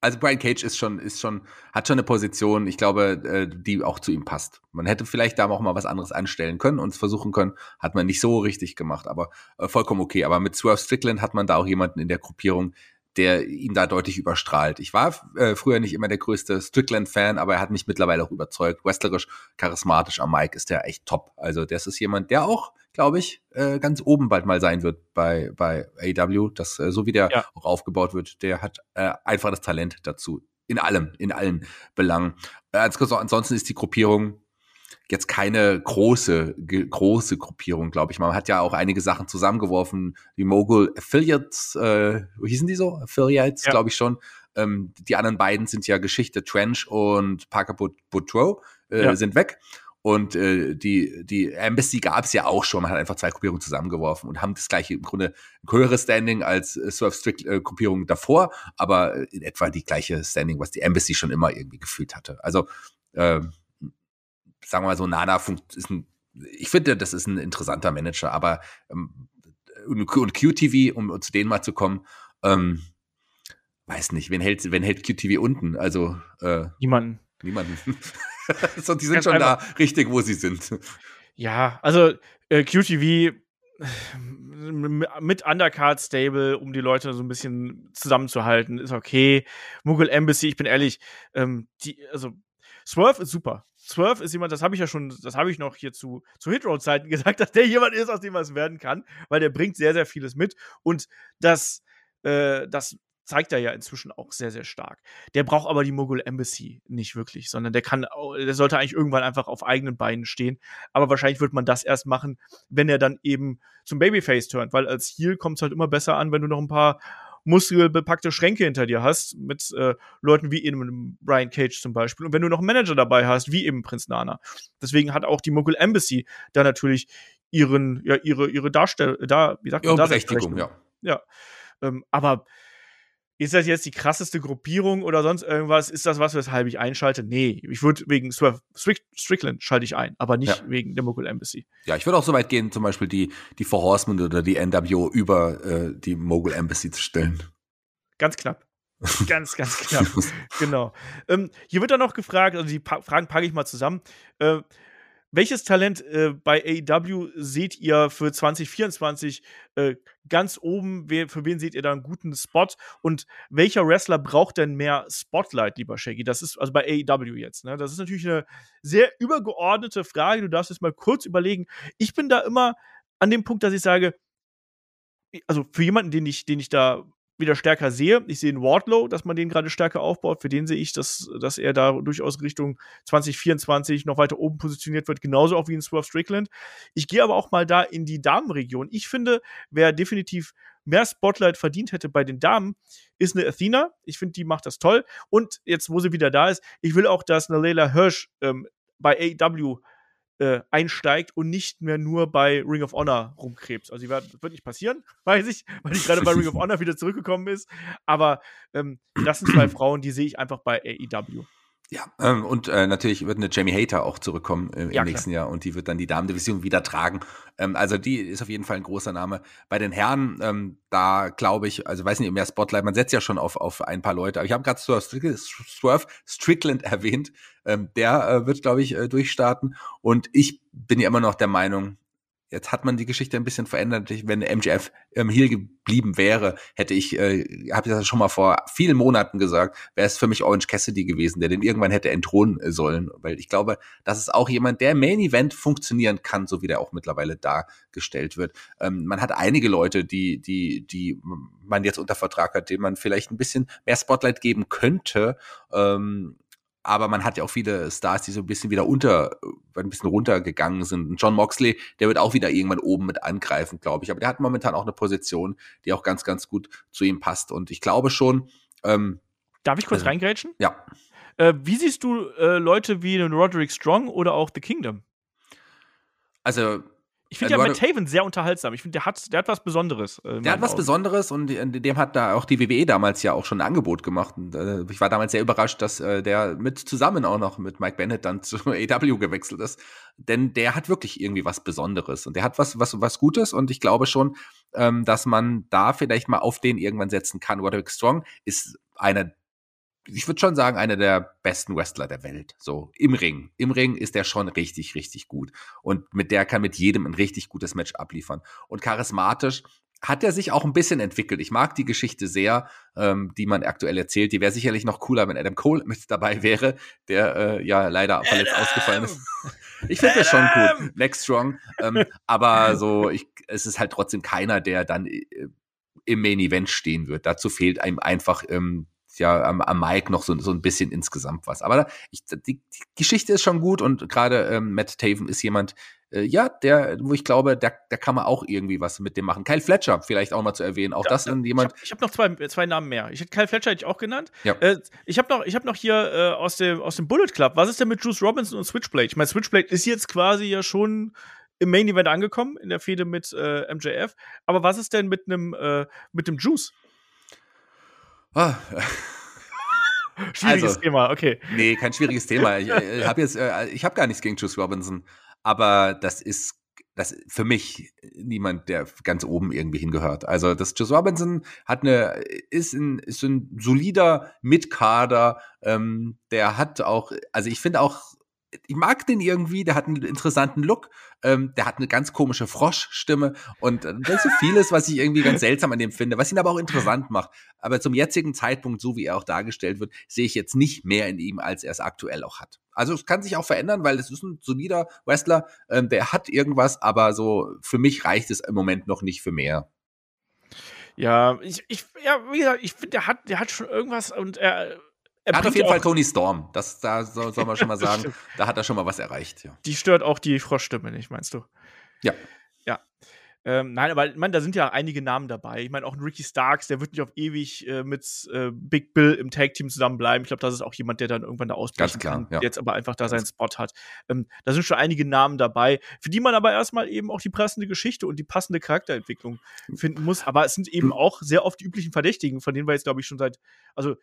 [SPEAKER 3] also Brian Cage ist schon, ist schon, hat schon eine Position, ich glaube, äh, die auch zu ihm passt. Man hätte vielleicht da auch mal was anderes anstellen können und es versuchen können, hat man nicht so richtig gemacht, aber äh, vollkommen okay. Aber mit Swerve Strickland hat man da auch jemanden in der Gruppierung, der ihn da deutlich überstrahlt. Ich war äh, früher nicht immer der größte Strickland-Fan, aber er hat mich mittlerweile auch überzeugt. Wrestlerisch, charismatisch am Mike ist der echt top. Also das ist jemand, der auch, glaube ich, äh, ganz oben bald mal sein wird bei, bei AW. Das, äh, so wie der ja. auch aufgebaut wird, der hat äh, einfach das Talent dazu. In allem, in allen Belangen. Äh, ansonsten ist die Gruppierung jetzt keine große, große Gruppierung, glaube ich. Man hat ja auch einige Sachen zusammengeworfen. Die Mogul Affiliates, äh, wie hießen die so? Affiliates, ja. glaube ich schon. Ähm, die anderen beiden sind ja Geschichte, Trench und Parker Boudreau äh, ja. sind weg. Und äh, die, die Embassy gab es ja auch schon. Man hat einfach zwei Gruppierungen zusammengeworfen und haben das gleiche im Grunde ein höheres Standing als äh, Surf Strict äh, Gruppierung davor, aber in etwa die gleiche Standing, was die Embassy schon immer irgendwie gefühlt hatte. Also äh, sagen wir mal so, Nana ist ein, ich finde, das ist ein interessanter Manager, aber ähm, und, und QTV, um, zu denen mal zu kommen, ähm, weiß nicht, wen hält, wen hält QTV unten? Also
[SPEAKER 2] äh, niemanden.
[SPEAKER 3] Niemanden. so, die sind Ganz schon einfach. da richtig, wo sie sind.
[SPEAKER 2] Ja, also äh, QTV mit Undercard Stable, um die Leute so ein bisschen zusammenzuhalten, ist okay. Mughal Embassy, ich bin ehrlich, ähm, die, also Swerve ist super. Swerve ist jemand, das habe ich ja schon, das habe ich noch hier zu, zu Hitroad-Zeiten gesagt, dass der jemand ist, aus dem was werden kann, weil der bringt sehr, sehr vieles mit. Und das, äh, das zeigt er ja inzwischen auch sehr, sehr stark. Der braucht aber die Mogul Embassy nicht wirklich, sondern der kann, der sollte eigentlich irgendwann einfach auf eigenen Beinen stehen. Aber wahrscheinlich wird man das erst machen, wenn er dann eben zum Babyface turnt, weil als Heal kommt es halt immer besser an, wenn du noch ein paar muskelbepackte Schränke hinter dir hast, mit äh, Leuten wie eben Brian Cage zum Beispiel. Und wenn du noch einen Manager dabei hast, wie eben Prinz Nana. Deswegen hat auch die Mughal Embassy da natürlich ihren, ja, ihre, ihre Darstell da, wie sagt man,
[SPEAKER 3] ja, Berechtigung, ja.
[SPEAKER 2] Ja. Ähm, aber ist das jetzt die krasseste Gruppierung oder sonst irgendwas? Ist das was, weshalb ich einschalte? Nee, ich würde wegen Swerve Strickland schalte ich ein, aber nicht ja. wegen der Mogul Embassy.
[SPEAKER 3] Ja, ich würde auch so weit gehen, zum Beispiel die, die Four Horsemen oder die NWO über äh, die Mogul Embassy zu stellen.
[SPEAKER 2] Ganz knapp. ganz, ganz knapp. genau. Ähm, hier wird dann noch gefragt, also die pa Fragen packe ich mal zusammen. Äh, welches Talent äh, bei AEW seht ihr für 2024 äh, ganz oben? Wer, für wen seht ihr da einen guten Spot? Und welcher Wrestler braucht denn mehr Spotlight, lieber Shaggy? Das ist also bei AEW jetzt. Ne? Das ist natürlich eine sehr übergeordnete Frage. Du darfst jetzt mal kurz überlegen. Ich bin da immer an dem Punkt, dass ich sage, also für jemanden, den ich, den ich da wieder stärker sehe. Ich sehe einen Wardlow, dass man den gerade stärker aufbaut. Für den sehe ich, dass, dass er da durchaus Richtung 2024 noch weiter oben positioniert wird, genauso auch wie in Swerve Strickland. Ich gehe aber auch mal da in die Damenregion. Ich finde, wer definitiv mehr Spotlight verdient hätte bei den Damen, ist eine Athena. Ich finde, die macht das toll. Und jetzt, wo sie wieder da ist, ich will auch, dass eine Leila Hirsch ähm, bei AEW äh, einsteigt und nicht mehr nur bei Ring of Honor rumkrebst. Also, wird, wird nicht passieren, weiß ich, weil die gerade bei Ring of Honor wieder zurückgekommen ist. Aber ähm, das sind zwei Frauen, die sehe ich einfach bei AEW.
[SPEAKER 3] Ja, ähm, und äh, natürlich wird eine Jamie Hater auch zurückkommen äh, im
[SPEAKER 2] Ja,
[SPEAKER 3] nächsten Jahr und die wird dann die Damendivision wieder tragen. Ähm, also die ist auf jeden Fall ein großer Name. Bei den Herren, ähm, da glaube ich, also weiß nicht, mehr Spotlight, man setzt ja schon auf, auf ein paar Leute, aber ich habe gerade Swerve Strickland erwähnt, ähm, der äh, wird, glaube ich, äh, durchstarten und ich bin ja immer noch der Meinung, Jetzt hat man die Geschichte ein bisschen verändert. Wenn MJF ähm, Heel geblieben wäre, hätte ich, äh, habe ich das schon mal vor vielen Monaten gesagt, wäre es für mich Orange Cassidy gewesen, der den irgendwann hätte entthronen sollen. Weil ich glaube, das ist auch jemand, der Main Event funktionieren kann, so wie der auch mittlerweile dargestellt wird. Ähm, man hat einige Leute, die, die, die man jetzt unter Vertrag hat, denen man vielleicht ein bisschen mehr Spotlight geben könnte. Ähm, aber man hat ja auch viele Stars, die so ein bisschen wieder unter, äh, ein bisschen runtergegangen sind. Und John Moxley, der wird auch wieder irgendwann oben mit angreifen, glaube ich. Aber der hat momentan auch eine Position, die auch ganz, ganz gut zu ihm passt. Und ich glaube schon, ähm,
[SPEAKER 2] Darf ich kurz
[SPEAKER 3] Also-
[SPEAKER 2] reingrätschen?
[SPEAKER 3] ja,
[SPEAKER 2] Äh, wie siehst du äh, Leute wie Roderick Strong oder auch The Kingdom?
[SPEAKER 3] also
[SPEAKER 2] Ich finde
[SPEAKER 3] Ja,
[SPEAKER 2] ja Matt Taven sehr unterhaltsam. Ich finde, der hat, der hat was Besonderes. äh,
[SPEAKER 3] Der hat was
[SPEAKER 2] Augen.
[SPEAKER 3] Besonderes und dem hat da auch die WWE damals ja auch schon ein Angebot gemacht. Und, äh, ich war damals sehr überrascht, dass äh, der mit zusammen auch noch mit Mike Bennett dann zu AW gewechselt ist. Denn der hat wirklich irgendwie was Besonderes und der hat was, was, was Gutes und ich glaube schon, ähm, dass man da vielleicht mal auf den irgendwann setzen kann. Roderick Strong ist einer ich würde schon sagen, einer der besten Wrestler der Welt. So im Ring. Im Ring ist der schon richtig, richtig gut. Und mit der kann mit jedem ein richtig gutes Match abliefern. Und charismatisch hat er sich auch ein bisschen entwickelt. Ich mag die Geschichte sehr, ähm, die man aktuell erzählt. Die wäre sicherlich noch cooler, wenn Adam Cole mit dabei wäre, der äh, ja leider verletzt ausgefallen ist. Ich finde das schon gut. Next Strong. Ähm, aber so, ich, es ist halt trotzdem keiner, der dann äh, im Main Event stehen wird. Dazu fehlt einem einfach ähm, ja am, am Mike noch so, so ein bisschen insgesamt was. Aber ich, die, die Geschichte ist schon gut und gerade ähm, Matt Taven ist jemand, äh, ja, der, wo ich glaube, da, da kann man auch irgendwie was mit dem machen. Kyle Fletcher vielleicht auch mal zu erwähnen. Auch das ist jemand.
[SPEAKER 2] Ich habe hab noch zwei, zwei Namen mehr. Ich hätte Kyle Fletcher hätte ich auch genannt.
[SPEAKER 3] Ja.
[SPEAKER 2] Äh, ich habe noch, ich hab noch hier äh, aus, dem, aus dem Bullet Club. Was ist denn mit Juice Robinson und Switchblade? Ich meine, Switchblade ist jetzt quasi ja schon im Main Event angekommen, in der Fehde mit äh, MJF. Aber was ist denn mit einem äh, mit dem Juice?
[SPEAKER 3] Ah,
[SPEAKER 2] Schwieriges
[SPEAKER 3] Also.
[SPEAKER 2] Thema, okay.
[SPEAKER 3] nee, kein schwieriges Thema. Ich, äh, habe jetzt, äh, ich habe gar nichts gegen Juice Robinson, aber das ist das für mich niemand, der ganz oben irgendwie hingehört. Also das Juice Robinson hat eine ist ein ist ein solider Mitkader, ähm, der hat auch, also ich finde auch ich mag den irgendwie, der hat einen interessanten Look, ähm, der hat eine ganz komische Froschstimme und äh, das ist so vieles, was ich irgendwie ganz seltsam an dem finde, was ihn aber auch interessant macht. Aber zum jetzigen Zeitpunkt, so wie er auch dargestellt wird, sehe ich jetzt nicht mehr in ihm, als er es aktuell auch hat. Also es kann sich auch verändern, weil es ist ein solider Wrestler, ähm, der hat irgendwas, aber so für mich reicht es im Moment noch nicht für mehr.
[SPEAKER 2] Ja, ich, ich, ja, wie gesagt, ich finde, der hat, der hat schon irgendwas und er.
[SPEAKER 3] Er hat auf jeden Fall Tony Storm, das da soll, soll man schon mal sagen, da hat er schon mal was erreicht. Ja.
[SPEAKER 2] Die stört auch die Froschstimme nicht, meinst du?
[SPEAKER 3] Ja.
[SPEAKER 2] Ja. Ähm, nein, aber ich meine, da sind ja einige Namen dabei. Ich meine, auch ein Ricky Starks, der wird nicht auf ewig äh, mit äh, Big Bill im Tag-Team zusammenbleiben. Ich glaube, das ist auch jemand, der dann irgendwann da ausbrechen
[SPEAKER 3] Ganz klar,
[SPEAKER 2] kann,
[SPEAKER 3] ja.
[SPEAKER 2] jetzt aber einfach da seinen Spot hat. Ähm, da sind schon einige Namen dabei, für die man aber erstmal eben auch die passende Geschichte und die passende Charakterentwicklung finden muss. Aber es sind eben auch sehr oft die üblichen Verdächtigen, von denen wir jetzt, glaube ich, schon seit, also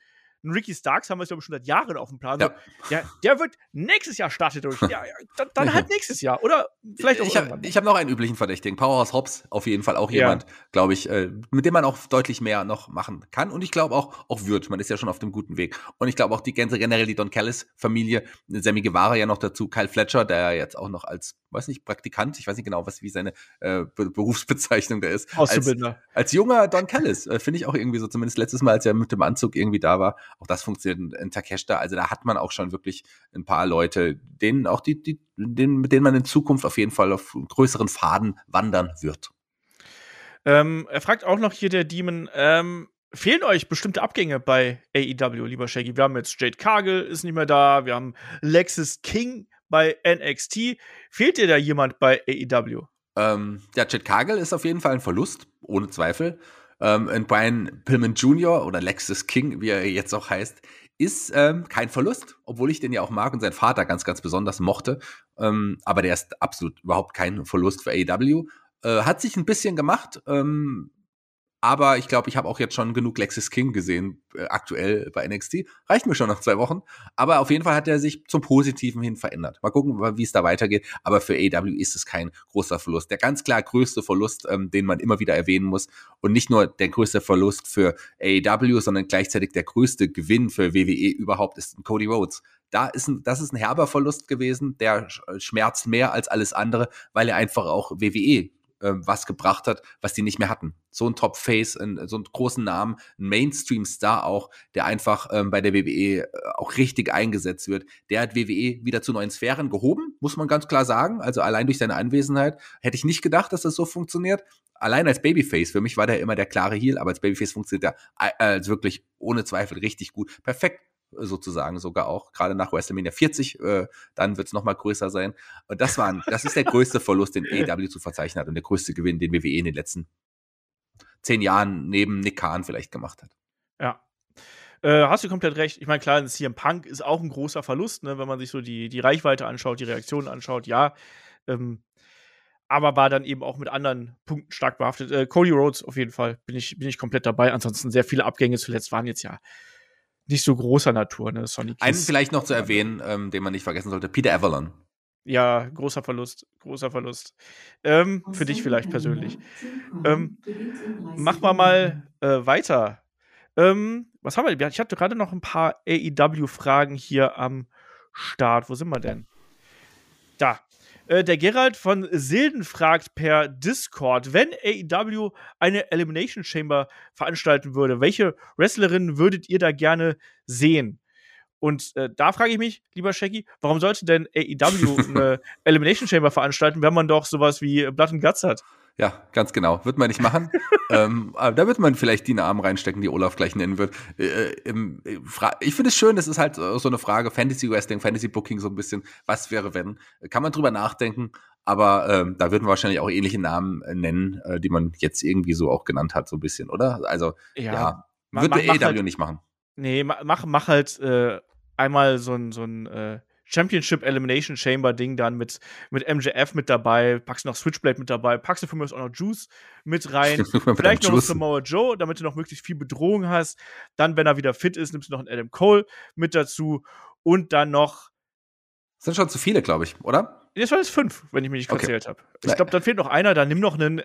[SPEAKER 2] ein Ricky Starks haben wir es ja schon seit Jahren auf dem Plan.
[SPEAKER 3] Ja.
[SPEAKER 2] Der, der wird nächstes Jahr startet durch. Ja, ja, dann, dann halt nächstes Jahr. Oder vielleicht auch
[SPEAKER 3] ich habe hab noch einen üblichen Verdächtigen. Powerhouse Hobbs, auf jeden Fall auch
[SPEAKER 2] Ja.
[SPEAKER 3] jemand, glaube ich, äh, mit dem man auch deutlich mehr noch machen kann. Und ich glaube auch, auch wird. Man ist ja schon auf dem guten Weg. Und ich glaube auch die ganze generell die Don Callis-Familie, Sammy Guevara ja noch dazu, Kyle Fletcher, der ja jetzt auch noch als, weiß nicht, Praktikant, ich weiß nicht genau, was wie seine äh, Be Berufsbezeichnung da ist. Als,
[SPEAKER 2] Auszubildender.
[SPEAKER 3] als junger Don Callis, äh, finde ich auch irgendwie so, zumindest letztes Mal, als er mit dem Anzug irgendwie da war, auch das funktioniert in, in Takeshita. Also da hat man auch schon wirklich ein paar Leute, denen auch die, die, denen, mit denen man in Zukunft auf jeden Fall auf größeren Faden wandern wird.
[SPEAKER 2] Ähm, er fragt auch noch hier der Demon, ähm, fehlen euch bestimmte Abgänge bei AEW, lieber Shaggy? Wir haben jetzt Jade Cargill ist nicht mehr da, wir haben Lexis King bei NXT. Fehlt dir da jemand bei AEW?
[SPEAKER 3] Ähm, ja, Chet Kagel ist auf jeden Fall ein Verlust, ohne Zweifel. Ähm, und Brian Pillman Jr. oder Lexus King, wie er jetzt auch heißt, ist ähm, kein Verlust, obwohl ich den ja auch mag und sein Vater ganz, ganz besonders mochte. Ähm, aber der ist absolut überhaupt kein Verlust für AEW. Äh, hat sich ein bisschen gemacht, ähm, aber ich glaube, ich habe auch jetzt schon genug Lexus King gesehen, äh, aktuell bei NXT. Reicht mir schon nach zwei Wochen. Aber auf jeden Fall hat er sich zum Positiven hin verändert. Mal gucken, wie es da weitergeht. Aber für AEW ist es kein großer Verlust. Der ganz klar größte Verlust, ähm, den man immer wieder erwähnen muss. Und nicht nur der größte Verlust für AEW, sondern gleichzeitig der größte Gewinn für WWE überhaupt ist Cody Rhodes. Da ist ein, das ist ein herber Verlust gewesen, der sch- schmerzt mehr als alles andere, weil er einfach auch WWE ähm, was gebracht hat, was die nicht mehr hatten. So ein Top-Face, so einen großen Namen, ein Mainstream-Star auch, der einfach ähm, bei der WWE äh, auch richtig eingesetzt wird. Der hat WWE wieder zu neuen Sphären gehoben, muss man ganz klar sagen. Also allein durch seine Anwesenheit hätte ich nicht gedacht, dass das so funktioniert. Allein als Babyface, für mich war der immer der klare Heel, aber als Babyface funktioniert er äh, als wirklich ohne Zweifel richtig gut. Perfekt sozusagen sogar auch, gerade nach WrestleMania 40, äh, dann wird es nochmal größer sein. Und das war, ein, das ist der größte Verlust, den AEW zu verzeichnen hat und der größte Gewinn, den WWE in den letzten zehn Jahren neben Nick Khan vielleicht gemacht hat.
[SPEAKER 2] Ja. Äh, hast du komplett recht. Ich meine, klar, ein CM Punk ist auch ein großer Verlust, ne, wenn man sich so die, die Reichweite anschaut, die Reaktionen anschaut, ja. Ähm, aber war dann eben auch mit anderen Punkten stark behaftet. Äh, Cody Rhodes auf jeden Fall bin ich, bin ich komplett dabei. Ansonsten sehr viele Abgänge zuletzt waren jetzt ja nicht so großer Natur, ne? Sonic
[SPEAKER 3] Einen vielleicht noch zu erwähnen, ähm, den man nicht vergessen sollte, Peter Avalon.
[SPEAKER 2] Ja, großer Verlust, großer Verlust. Ähm, für dich vielleicht persönlich. Ähm, Machen wir mal äh, weiter. Ähm, was haben wir? Ich hatte gerade noch ein paar AEW-Fragen hier am Start. Wo sind wir denn? Da. Äh, der Gerald von Silden fragt per Discord, wenn AEW eine Elimination Chamber veranstalten würde, welche Wrestlerinnen würdet ihr da gerne sehen? Und äh, da frage ich mich, lieber Shaggy, warum sollte denn AEW eine Elimination Chamber veranstalten, wenn man doch sowas wie Blood and Guts hat?
[SPEAKER 3] Ja, ganz genau. Wird man nicht machen. ähm, aber da wird man vielleicht die Namen reinstecken, die Olaf gleich nennen wird. Äh, im, äh, ich finde es schön, das ist halt äh, so eine Frage, Fantasy Wrestling, Fantasy Booking so ein bisschen, was wäre wenn? Kann man drüber nachdenken, aber ähm, da würden wir wahrscheinlich auch ähnliche Namen äh, nennen, äh, die man jetzt irgendwie so auch genannt hat, so ein bisschen, oder? Also, ja,
[SPEAKER 2] ma-
[SPEAKER 3] wird
[SPEAKER 2] mach-
[SPEAKER 3] der
[SPEAKER 2] mach
[SPEAKER 3] AEW
[SPEAKER 2] halt-
[SPEAKER 3] nicht machen.
[SPEAKER 2] Nee, ma- mach, mach halt äh, einmal so ein, so ein äh, Championship Elimination Chamber Ding dann mit, mit MJF mit dabei, packst noch Switchblade mit dabei, packst du von mir aus auch noch Juice mit rein, vielleicht noch. Samoa Joe, damit du noch möglichst viel Bedrohung hast. Dann, wenn er wieder fit ist, nimmst du noch einen Adam Cole mit dazu und dann noch
[SPEAKER 3] Das sind schon zu viele, glaube ich, oder?
[SPEAKER 2] das war jetzt fünf, wenn ich mich nicht
[SPEAKER 3] Okay.
[SPEAKER 2] verzählt habe. Ich glaube, dann fehlt noch einer, dann nimm noch einen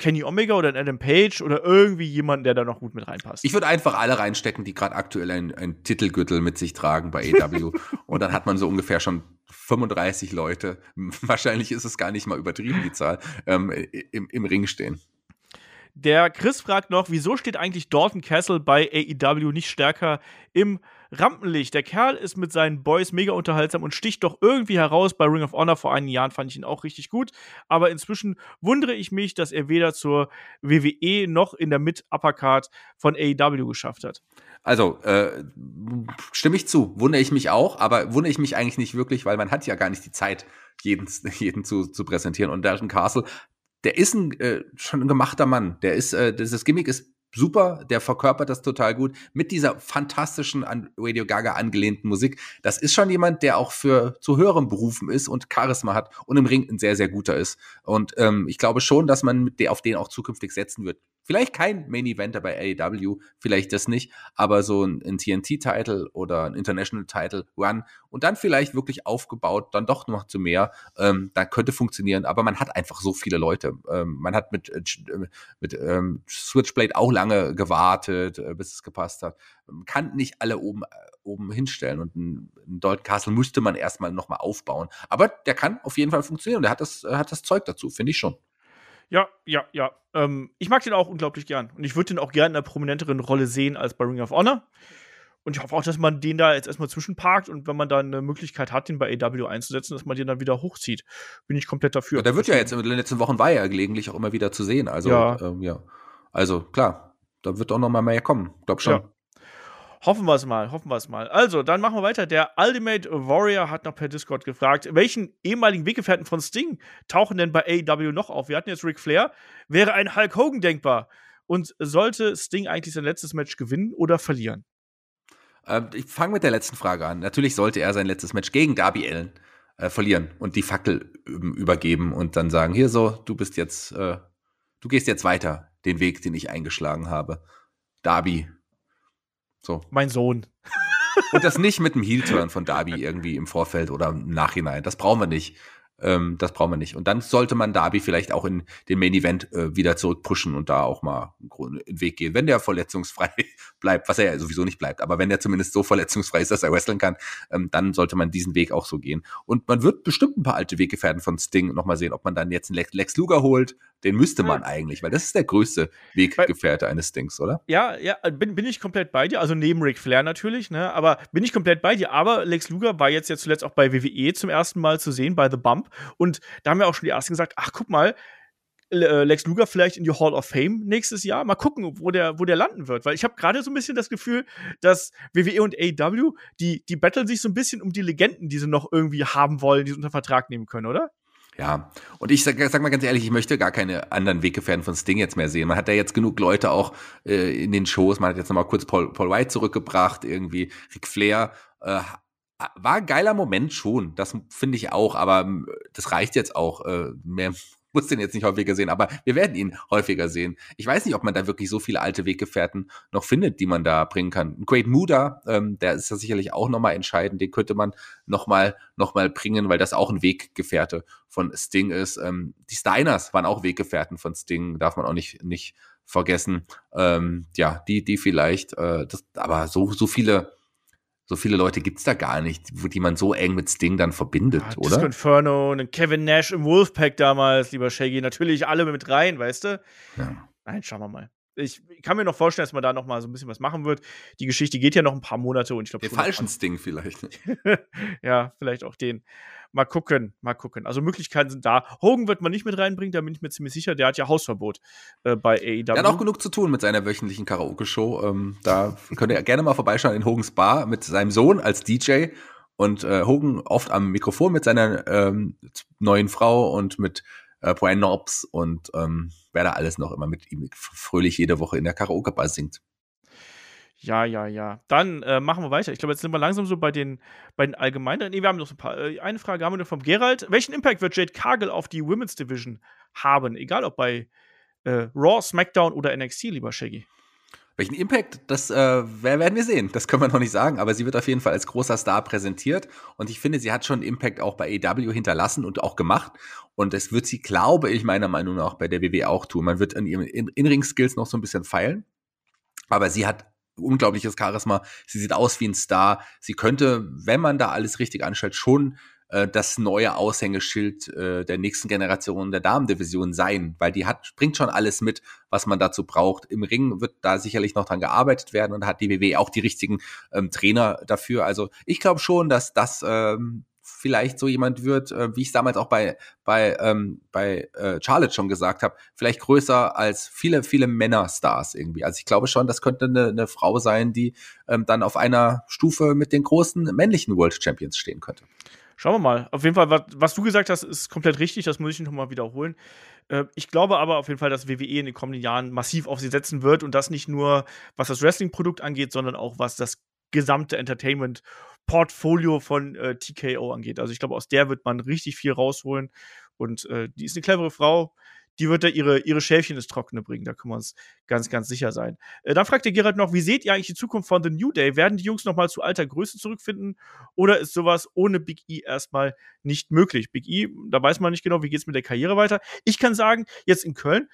[SPEAKER 2] Kenny Omega oder einen Adam Page oder irgendwie jemanden, der da noch gut mit reinpasst.
[SPEAKER 3] Ich würde einfach alle reinstecken, die gerade aktuell ein, Titelgürtel mit sich tragen bei AEW. und dann hat man so ungefähr schon 35 Leute. Wahrscheinlich ist es gar nicht mal übertrieben, die Zahl, ähm, im, im Ring stehen.
[SPEAKER 2] Der Chris fragt noch, wieso steht eigentlich Dalton Castle bei AEW nicht stärker im Rampenlicht? Der Kerl ist mit seinen Boys mega unterhaltsam und sticht doch irgendwie heraus. Bei Ring of Honor vor einigen Jahren fand ich ihn auch richtig gut. Aber inzwischen wundere ich mich, dass er weder zur WWE noch in der Mid-Uppercard von AEW geschafft hat.
[SPEAKER 3] Also, äh, stimme ich zu. Wundere ich mich auch, aber wundere ich mich eigentlich nicht wirklich, weil man hat ja gar nicht die Zeit, jeden, jeden zu, zu präsentieren. Und Dalton Castle, der ist ein, äh, schon ein gemachter Mann. Der ist, äh, dieses Gimmick ist super, der verkörpert das total gut mit dieser fantastischen an Radio Gaga angelehnten Musik. Das ist schon jemand, der auch für zu höherem berufen ist und Charisma hat und im Ring ein sehr, sehr guter ist. Und ähm, ich glaube schon, dass man mit der, auf den auch zukünftig setzen wird. Vielleicht kein Main Eventer bei AEW, vielleicht das nicht, aber so ein, ein TNT-Title oder ein International-Title Run und dann vielleicht wirklich aufgebaut, dann doch noch zu mehr, ähm, dann könnte funktionieren, aber man hat einfach so viele Leute. Ähm, man hat mit, äh, mit ähm, Switchblade auch lange gewartet, äh, bis es gepasst hat. Man kann nicht alle oben, äh, oben hinstellen und ein, ein Dalton Castle müsste man erstmal nochmal aufbauen. Aber der kann auf jeden Fall funktionieren. Der hat das, hat das Zeug dazu, finde ich schon.
[SPEAKER 2] Ja, ja, ja. Ähm, ich mag den auch unglaublich gern. Und ich würde den auch gerne in einer prominenteren Rolle sehen als bei Ring of Honor. Und ich hoffe auch, dass man den da jetzt erstmal zwischenparkt und wenn man da eine Möglichkeit hat, den bei AW einzusetzen, dass man den dann wieder hochzieht. Bin ich komplett dafür.
[SPEAKER 3] Ja, der wird ja jetzt in den letzten Wochen war ja gelegentlich auch immer wieder zu sehen. Also, ja. Ähm, ja. Also, klar, da wird auch noch mal mehr kommen. Glaub schon. Ja.
[SPEAKER 2] Hoffen wir es mal, hoffen wir es mal. Also, dann machen wir weiter. Der Ultimate Warrior hat noch per Discord gefragt, welchen ehemaligen Weggefährten von Sting tauchen denn bei AEW noch auf? Wir hatten jetzt Ric Flair. Wäre ein Hulk Hogan denkbar? Und sollte Sting eigentlich sein letztes Match gewinnen oder verlieren?
[SPEAKER 3] Äh, ich fange mit der letzten Frage an. Natürlich sollte er sein letztes Match gegen Darby Allen äh, verlieren und die Fackel übergeben und dann sagen: Hier so, du bist jetzt, äh, du gehst jetzt weiter den Weg, den ich eingeschlagen habe. Darby, so.
[SPEAKER 2] Mein Sohn.
[SPEAKER 3] Und das nicht mit einem Heel-Turn von Darby irgendwie im Vorfeld oder im Nachhinein. Das brauchen wir nicht. Ähm, das brauchen wir nicht. Und dann sollte man Darby vielleicht auch in den Main Event äh, wieder zurückpushen und da auch mal einen Weg gehen. Wenn der verletzungsfrei bleibt, was er ja sowieso nicht bleibt, aber wenn er zumindest so verletzungsfrei ist, dass er wresteln kann, ähm, dann sollte man diesen Weg auch so gehen. Und man wird bestimmt ein paar alte Weggefährten von Sting nochmal sehen, ob man dann jetzt einen Lex Luger holt. Den müsste man eigentlich, weil das ist der größte Weggefährte eines Stings, oder?
[SPEAKER 2] Ja, ja, bin, bin ich komplett bei dir. Also neben Ric Flair natürlich, ne? Aber bin ich komplett bei dir. Aber Lex Luger war jetzt ja zuletzt auch bei WWE zum ersten Mal zu sehen, bei The Bump. Und da haben wir auch schon die ersten gesagt, ach, guck mal, äh, Lex Luger vielleicht in die Hall of Fame nächstes Jahr. Mal gucken, wo der, wo der landen wird. Weil ich habe gerade so ein bisschen das Gefühl, dass WWE und AEW, die, die battlen sich so ein bisschen um die Legenden, die sie noch irgendwie haben wollen, die sie unter Vertrag nehmen können, oder?
[SPEAKER 3] Ja, und ich sag, sag, mal ganz ehrlich, ich möchte gar keine anderen Weggefährten von Sting jetzt mehr sehen. Man hat ja jetzt genug Leute auch äh, in den Shows. Man hat jetzt nochmal kurz Paul, Paul White zurückgebracht, irgendwie Ric Flair. Äh, war ein geiler Moment schon, das finde ich auch, aber ähm, das reicht jetzt auch. Äh, mehr muss den jetzt nicht häufiger sehen, aber wir werden ihn häufiger sehen. Ich weiß nicht, ob man da wirklich so viele alte Weggefährten noch findet, die man da bringen kann. Great Muda, ähm, der ist ja sicherlich auch nochmal entscheidend, den könnte man nochmal noch mal bringen, weil das auch ein Weggefährte von Sting ist. Ähm, die Steiners waren auch Weggefährten von Sting, darf man auch nicht, nicht vergessen. Ähm, ja, die, die vielleicht, äh, das, aber so, so viele so viele Leute gibt es da gar nicht, die man so eng mit Sting dann verbindet, ja, oder? Disco
[SPEAKER 2] Inferno und Kevin Nash im Wolfpack damals, lieber Shaggy, natürlich alle mit rein, weißt du? Ja. Nein, schauen wir mal. Ich kann mir noch vorstellen, dass man da noch mal so ein bisschen was machen wird. Die Geschichte geht ja noch ein paar Monate und ich glaube.
[SPEAKER 3] Den falschen Sting vielleicht.
[SPEAKER 2] ja, vielleicht auch den. Mal gucken, mal gucken. Also Möglichkeiten sind da. Hogan wird man nicht mit reinbringen, da bin ich mir ziemlich sicher. Der hat ja Hausverbot äh, bei AEW.
[SPEAKER 3] Der hat auch genug zu tun mit seiner wöchentlichen Karaoke-Show. Ähm, da könnt ihr gerne mal vorbeischauen in Hogans Bar mit seinem Sohn als DJ und äh, Hogan oft am Mikrofon mit seiner ähm, neuen Frau und mit äh, Knobs und ähm, wer da alles noch immer mit ihm fröhlich jede Woche in der Karaoke-Bar singt.
[SPEAKER 2] Ja, ja, ja. Dann äh, machen wir weiter. Ich glaube, jetzt sind wir langsam so bei den, bei den allgemeinen. Nee, wir haben noch ein paar. Äh, eine Frage haben wir noch vom Gerald. Welchen Impact wird Jade Cargill auf die Women's Division haben? Egal ob bei äh, Raw, SmackDown oder NXT, lieber Shaggy.
[SPEAKER 3] Welchen Impact, das äh, werden wir sehen. Das können wir noch nicht sagen, aber sie wird auf jeden Fall als großer Star präsentiert. Und ich finde, sie hat schon Impact auch bei AW hinterlassen und auch gemacht. Und das wird sie, glaube ich, meiner Meinung nach bei der WWE auch tun. Man wird an ihren In-Ring-Skills noch so ein bisschen feilen. Aber sie hat unglaubliches Charisma. Sie sieht aus wie ein Star. Sie könnte, wenn man da alles richtig anstellt, schon äh, das neue Aushängeschild äh, der nächsten Generation der Damendivision sein, weil die hat, bringt schon alles mit, was man dazu braucht. Im Ring wird da sicherlich noch dran gearbeitet werden und hat die WWE auch die richtigen ähm, Trainer dafür. Also ich glaube schon, dass das ähm, vielleicht so jemand wird, äh, wie ich damals auch bei bei ähm, bei äh, Charlotte schon gesagt habe, vielleicht größer als viele viele Männerstars irgendwie. Also ich glaube schon, das könnte eine, eine Frau sein, die ähm, dann auf einer Stufe mit den großen männlichen World Champions stehen könnte.
[SPEAKER 2] Schauen wir mal. Auf jeden Fall, was, was du gesagt hast, ist komplett richtig. Das muss ich noch mal wiederholen. Äh, ich glaube aber auf jeden Fall, dass WWE in den kommenden Jahren massiv auf sie setzen wird und das nicht nur, was das Wrestling-Produkt angeht, sondern auch was das gesamte Entertainment-Portfolio von äh, TKO angeht. Also ich glaube, aus der wird man richtig viel rausholen. Und äh, die ist eine clevere Frau, die wird da ihre, ihre Schäfchen ins Trockene bringen. Da können wir uns ganz, ganz sicher sein. Äh, dann fragt der Gerald noch, wie seht ihr eigentlich die Zukunft von The New Day? Werden die Jungs noch mal zu alter Größe zurückfinden oder ist sowas ohne Big E erstmal nicht möglich? Big E, da weiß man nicht genau, wie geht es mit der Karriere weiter. Ich kann sagen, jetzt in Köln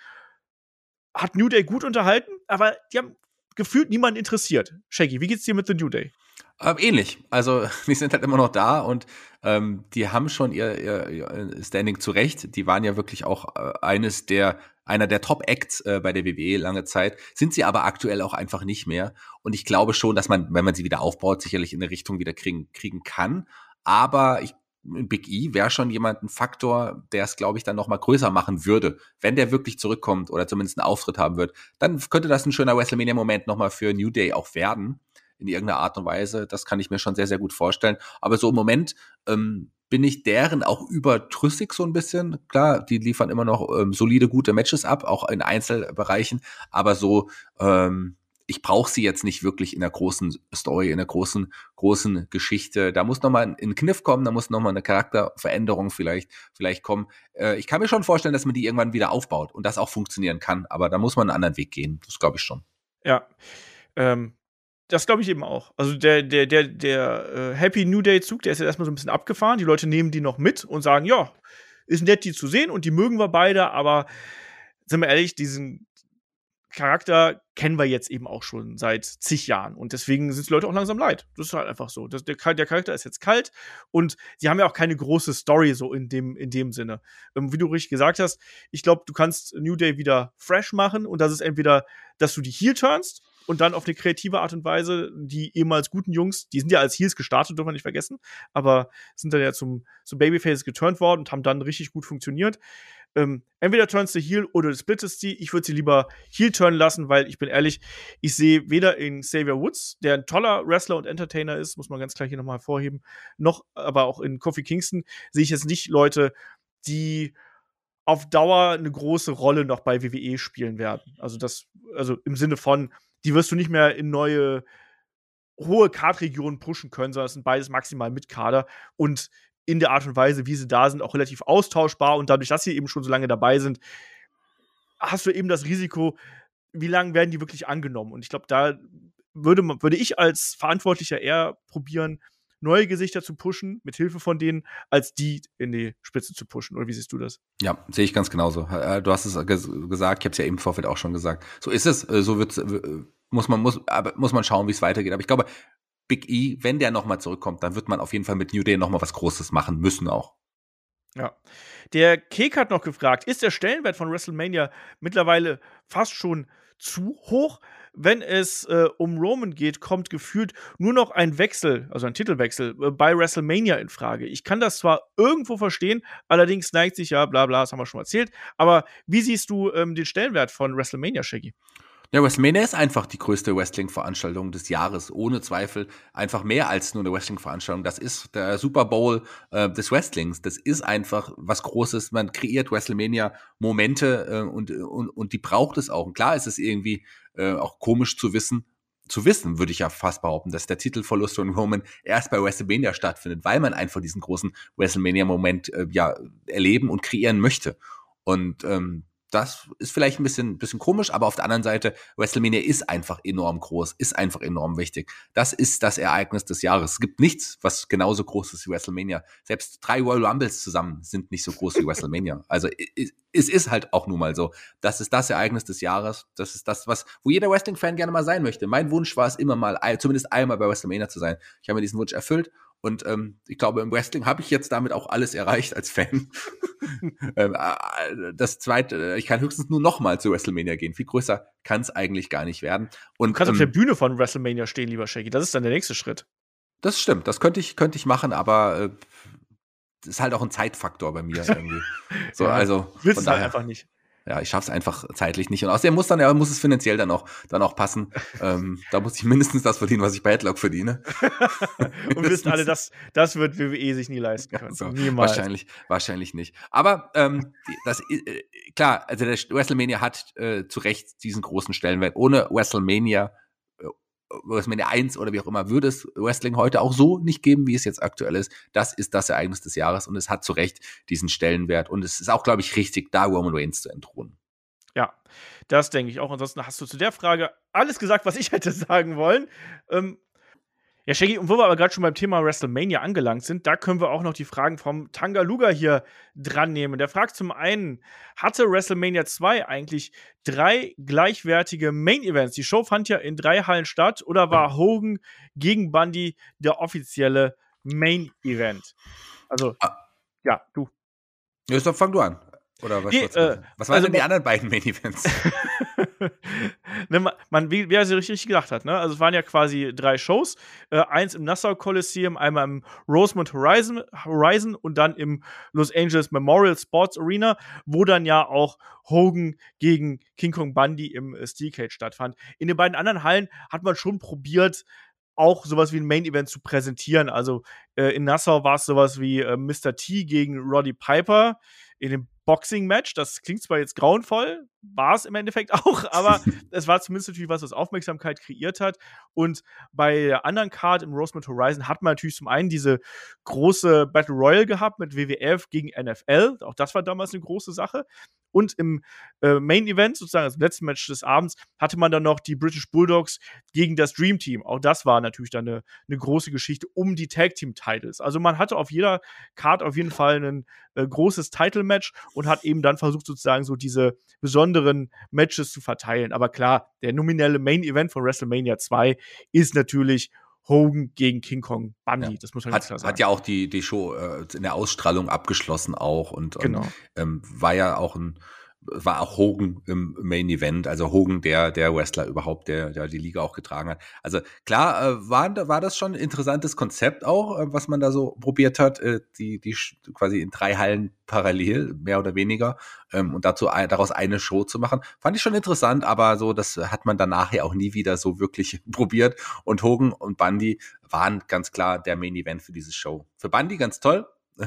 [SPEAKER 2] hat New Day gut unterhalten, aber die haben gefühlt niemanden interessiert. Shaggy, wie geht's dir mit The New Day?
[SPEAKER 3] Ähm, ähnlich. Also, die sind halt immer noch da und ähm, die haben schon ihr, ihr, ihr Standing zurecht. Die waren ja wirklich auch äh, eines der, einer der Top-Acts äh, bei der WWE lange Zeit, sind sie aber aktuell auch einfach nicht mehr. Und ich glaube schon, dass man, wenn man sie wieder aufbaut, sicherlich in eine Richtung wieder kriegen, kriegen kann. Aber ich Big E wäre schon jemand ein Faktor, der es, glaube ich, dann noch mal größer machen würde. Wenn der wirklich zurückkommt oder zumindest einen Auftritt haben wird, dann könnte das ein schöner WrestleMania-Moment noch mal für New Day auch werden in irgendeiner Art und Weise. Das kann ich mir schon sehr, sehr gut vorstellen. Aber so im Moment ähm, bin ich deren auch übertrüssig so ein bisschen. Klar, die liefern immer noch ähm, solide, gute Matches ab, auch in Einzelbereichen. Aber so, ähm, ich brauche sie jetzt nicht wirklich in der großen Story, in der großen, großen Geschichte. Da muss noch mal ein Kniff kommen, da muss noch mal eine Charakterveränderung vielleicht, vielleicht kommen. Äh, ich kann mir schon vorstellen, dass man die irgendwann wieder aufbaut und das auch funktionieren kann. Aber da muss man einen anderen Weg gehen. Das glaube ich schon.
[SPEAKER 2] Ja. Ähm, das glaube ich eben auch. Also der, der, der, der äh, Happy New Day Zug, der ist jetzt erstmal so ein bisschen abgefahren. Die Leute nehmen die noch mit und sagen, ja, ist nett, die zu sehen und die mögen wir beide, aber sind wir ehrlich, diesen Charakter kennen wir jetzt eben auch schon seit zig Jahren. Und deswegen sind die Leute auch langsam leid. Das ist halt einfach so. Das, der, der, Charakter ist jetzt kalt und sie haben ja auch keine große Story so in dem, in dem Sinne. Ähm, wie du richtig gesagt hast, ich glaube, du kannst New Day wieder fresh machen und das ist entweder, dass du die Heel turnst und dann auf eine kreative Art und Weise die ehemals guten Jungs, die sind ja als Heels gestartet, dürfen wir nicht vergessen, aber sind dann ja zum, zum Babyface geturnt worden und haben dann richtig gut funktioniert. Ähm, entweder turnst du Heel oder du splittest sie. Ich würde sie lieber Heel turnen lassen, weil ich bin ehrlich, ich sehe weder in Xavier Woods, der ein toller Wrestler und Entertainer ist, muss man ganz klar hier nochmal hervorheben, noch aber auch in Kofi Kingston sehe ich jetzt nicht Leute, die auf Dauer eine große Rolle noch bei WWE spielen werden. Also das, also im Sinne von, die wirst du nicht mehr in neue hohe Kartregionen pushen können, sondern es sind beides maximal mit Kader und in der Art und Weise, wie sie da sind, auch relativ austauschbar und dadurch, dass sie eben schon so lange dabei sind, hast du eben das Risiko, wie lange werden die wirklich angenommen? Und ich glaube, da würde, würde ich als Verantwortlicher eher probieren, neue Gesichter zu pushen, mit Hilfe von denen, als die in die Spitze zu pushen. Oder wie siehst du das?
[SPEAKER 3] Ja, sehe ich ganz genauso. Äh, du hast es gesagt, ich habe es ja eben im Vorfeld auch schon gesagt. So ist es, äh, so wird äh, muss man muss aber muss man schauen, wie es weitergeht. Aber ich glaube, Big E, wenn der nochmal zurückkommt, dann wird man auf jeden Fall mit New Day nochmal was Großes machen müssen auch.
[SPEAKER 2] Ja. Der Kek hat noch gefragt, ist der Stellenwert von WrestleMania mittlerweile fast schon zu hoch? Wenn es äh, um Roman geht, kommt gefühlt nur noch ein Wechsel, also ein Titelwechsel, äh, bei WrestleMania in Frage. Ich kann das zwar irgendwo verstehen, allerdings neigt sich ja, bla bla, das haben wir schon erzählt. Aber wie siehst du ähm, den Stellenwert von WrestleMania, Shaggy?
[SPEAKER 3] Ja, WrestleMania ist einfach die größte Wrestling-Veranstaltung des Jahres, ohne Zweifel. Einfach mehr als nur eine Wrestling-Veranstaltung. Das ist der Super Bowl äh, des Wrestlings. Das ist einfach was Großes. Man kreiert WrestleMania-Momente äh, und, und, und die braucht es auch. Und klar ist es irgendwie äh, auch komisch zu wissen, zu wissen, würde ich ja fast behaupten, dass der Titelverlust von Roman erst bei WrestleMania stattfindet, weil man einfach diesen großen WrestleMania-Moment äh, ja erleben und kreieren möchte. Und ähm, das ist vielleicht ein bisschen, bisschen komisch, aber auf der anderen Seite, WrestleMania ist einfach enorm groß, ist einfach enorm wichtig. Das ist das Ereignis des Jahres. Es gibt nichts, was genauso groß ist wie WrestleMania. Selbst drei Royal Rumbles zusammen sind nicht so groß wie WrestleMania. Also es ist halt auch nun mal so. Das ist das Ereignis des Jahres. Das ist das, was, wo jeder Wrestling-Fan gerne mal sein möchte. Mein Wunsch war es immer mal, zumindest einmal bei WrestleMania zu sein. Ich habe mir diesen Wunsch erfüllt und ähm, ich glaube, im Wrestling habe ich jetzt damit auch alles erreicht als Fan. ähm, äh, das zweite, äh, ich kann höchstens nur noch mal zu WrestleMania gehen. Viel größer kann es eigentlich gar nicht werden.
[SPEAKER 2] Und, du kannst ähm, auf der Bühne von WrestleMania stehen, lieber Shaggy. Das ist dann der nächste Schritt.
[SPEAKER 3] Das stimmt, das könnte ich, könnte ich machen, aber äh, ist halt auch ein Zeitfaktor bei mir irgendwie. So, ja, also.
[SPEAKER 2] Willst du halt einfach nicht
[SPEAKER 3] ja, ich schaff's einfach zeitlich nicht. Und außerdem muss dann ja, muss es finanziell dann auch, dann auch passen. ähm, da muss ich mindestens das verdienen, was ich bei Headlock verdiene.
[SPEAKER 2] und wissen alle, das, das wird WWE sich nie leisten können.
[SPEAKER 3] Ja, so, Niemals. Wahrscheinlich, wahrscheinlich nicht. Aber ähm, das äh, klar, also der WrestleMania hat äh, zu Recht diesen großen Stellenwert. Ohne WrestleMania WrestleMania 1 oder wie auch immer, würde es Wrestling heute auch so nicht geben, wie es jetzt aktuell ist. Das ist das Ereignis des Jahres und es hat zu Recht diesen Stellenwert. Und es ist auch, glaube ich, richtig, da Roman Reigns zu entthronen.
[SPEAKER 2] Ja, das denke ich auch. Ansonsten hast du zu der Frage alles gesagt, was ich hätte sagen wollen. Ähm, ja, Shaggy, und wo wir aber gerade schon beim Thema WrestleMania angelangt sind, da können wir auch noch die Fragen vom Tangaluga hier dran nehmen. Der fragt zum einen, hatte WrestleMania 2 eigentlich drei gleichwertige Main Events? Die Show fand ja in drei Hallen statt oder war Hogan gegen Bundy der offizielle Main Event? Also, ah. ja, du.
[SPEAKER 3] Ja, dann fang du an. Oder was, nee, äh, was waren also denn die anderen beiden Main Events?
[SPEAKER 2] ne, man, man, wie, wie er sie richtig gedacht hat, ne? Also es waren ja quasi drei Shows. Äh, eins im Nassau Coliseum, einmal im Rosemont Horizon, Horizon und dann im Los Angeles Memorial Sports Arena, wo dann ja auch Hogan gegen King Kong Bundy im äh, Steel Cage stattfand. In den beiden anderen Hallen hat man schon probiert, auch sowas wie ein Main Event zu präsentieren. Also äh, in Nassau war es sowas wie äh, Mr. T gegen Roddy Piper. In dem Boxing-Match. Das klingt zwar jetzt grauenvoll, war es im Endeffekt auch, aber es war zumindest natürlich was, was Aufmerksamkeit kreiert hat. Und bei der anderen Card im Rosemont Horizon hat man natürlich zum einen diese große Battle Royale gehabt mit WWF gegen NFL. Auch das war damals eine große Sache. Und im äh, Main Event, sozusagen, also im letzten Match des Abends, hatte man dann noch die British Bulldogs gegen das Dream Team. Auch das war natürlich dann eine, eine große Geschichte um die Tag Team Titles. Also man hatte auf jeder Card auf jeden Fall ein äh, großes Title Match und hat eben dann versucht, sozusagen so diese besonderen Matches zu verteilen. Aber klar, der nominelle Main Event von WrestleMania 2 ist natürlich Hogan gegen King Kong Bundy. Ja. Das muss man
[SPEAKER 3] hat, klar sagen. Hat ja auch die, die Show äh, in der Ausstrahlung abgeschlossen auch und,
[SPEAKER 2] genau.
[SPEAKER 3] und ähm, war ja auch ein war auch Hogan im Main Event, also Hogan, der, der Wrestler überhaupt, der, der die Liga auch getragen hat. Also klar, äh, war, war das schon ein interessantes Konzept auch, äh, was man da so probiert hat, äh, die, die quasi in drei Hallen parallel, mehr oder weniger, ähm, und dazu daraus eine Show zu machen. Fand ich schon interessant, aber so, das hat man danach ja auch nie wieder so wirklich probiert. Und Hogan und Bundy waren ganz klar der Main Event für diese Show. Für Bundy ganz toll.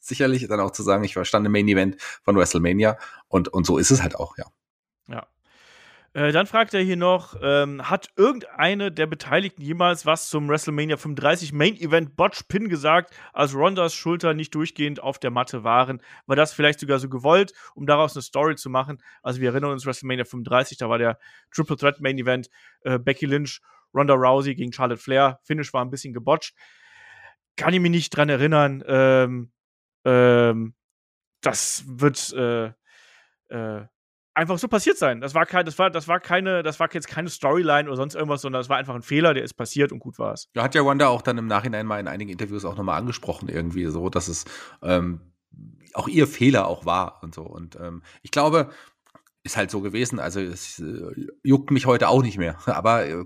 [SPEAKER 3] sicherlich dann auch zu sagen, ich verstand im Main Event von WrestleMania und, und so ist es halt auch, ja.
[SPEAKER 2] Ja. Äh, dann fragt er hier noch, ähm, hat irgendeine der Beteiligten jemals was zum WrestleMania 35 Main Event Botch Pin gesagt, als Rondas Schulter nicht durchgehend auf der Matte waren? War das vielleicht sogar so gewollt, um daraus eine Story zu machen? Also wir erinnern uns WrestleMania 35, da war der Triple Threat Main Event, äh, Becky Lynch, Ronda Rousey gegen Charlotte Flair. Finish war ein bisschen gebotcht. Kann ich mich nicht dran erinnern. Ähm, ähm, das wird äh, äh, einfach so passiert sein. Das war kein, das war, das war keine, das war jetzt keine Storyline oder sonst irgendwas, sondern das war einfach ein Fehler, der ist passiert und gut war es.
[SPEAKER 3] Da hat ja Wanda auch dann im Nachhinein mal in einigen Interviews auch nochmal angesprochen, irgendwie so, dass es ähm, auch ihr Fehler auch war und so. Und ähm, ich glaube, ist halt so gewesen. Also es äh, juckt mich heute auch nicht mehr. Aber äh,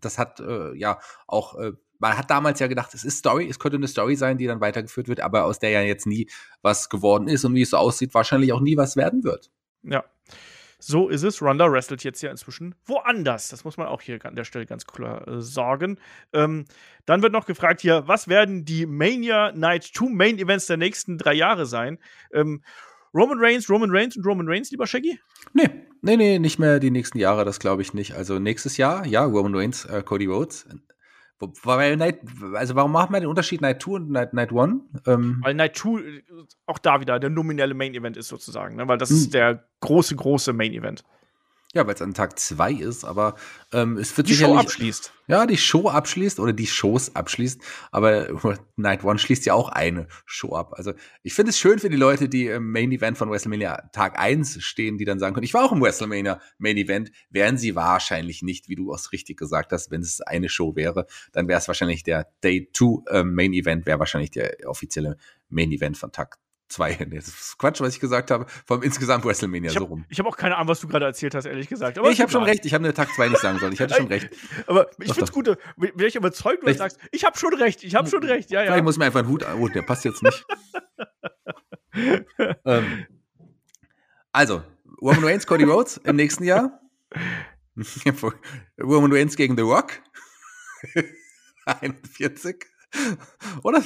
[SPEAKER 3] das hat äh, ja auch äh, man hat damals ja gedacht, es ist Story, es könnte eine Story sein, die dann weitergeführt wird, aber aus der ja jetzt nie was geworden ist und wie es so aussieht, wahrscheinlich auch nie was werden wird.
[SPEAKER 2] Ja. So ist es. Ronda wrestelt jetzt ja inzwischen woanders. Das muss man auch hier an der Stelle ganz klar äh, sagen. Ähm, dann wird noch gefragt hier, was werden die Mania Night 2 Main Events der nächsten drei Jahre sein? Ähm, Roman Reigns, Roman Reigns und Roman Reigns, lieber Shaggy?
[SPEAKER 3] Nee, nee, nee, nicht mehr die nächsten Jahre, das glaube ich nicht. Also nächstes Jahr, ja, Roman Reigns, äh, Cody Rhodes. Wobei Night, also warum macht man den Unterschied Night 2 und Night, Night 1?
[SPEAKER 2] Ähm weil Night 2 äh, auch da wieder der nominelle Main Event ist sozusagen, ne? weil das hm. ist der große, große Main Event.
[SPEAKER 3] Ja, weil es an Tag zwei ist, aber ähm, es wird
[SPEAKER 2] die Show abschließt.
[SPEAKER 3] Ja, die Show abschließt oder die Shows abschließt, aber Night One schließt ja auch eine Show ab. Also ich finde es schön für die Leute, die im Main Event von WrestleMania Tag 1 stehen, die dann sagen können, ich war auch im WrestleMania Main Event, wären sie wahrscheinlich nicht, wie du auch richtig gesagt hast, wenn es eine Show wäre, dann wäre es wahrscheinlich der Day 2 äh, Main Event, wäre wahrscheinlich der offizielle Main Event von Tag zwei. Nee, das ist Quatsch, was ich gesagt habe, vom insgesamt WrestleMania
[SPEAKER 2] hab,
[SPEAKER 3] so rum.
[SPEAKER 2] Ich habe auch keine Ahnung, was du gerade erzählt hast, ehrlich gesagt.
[SPEAKER 3] Aber nee, ich habe schon recht. Ich habe eine Tag 2 nicht sagen sollen. Ich hatte schon recht.
[SPEAKER 2] Aber ich finde es gut, wenn ich überzeugt du sagst, ich habe schon recht, ich habe schon recht. Ja, ja.
[SPEAKER 3] Vielleicht muss mir einfach einen Hut an. Oh, der passt jetzt nicht. ähm, also, Roman Reigns, Cody Rhodes im nächsten Jahr. Roman Reigns gegen The Rock. 41. Oder,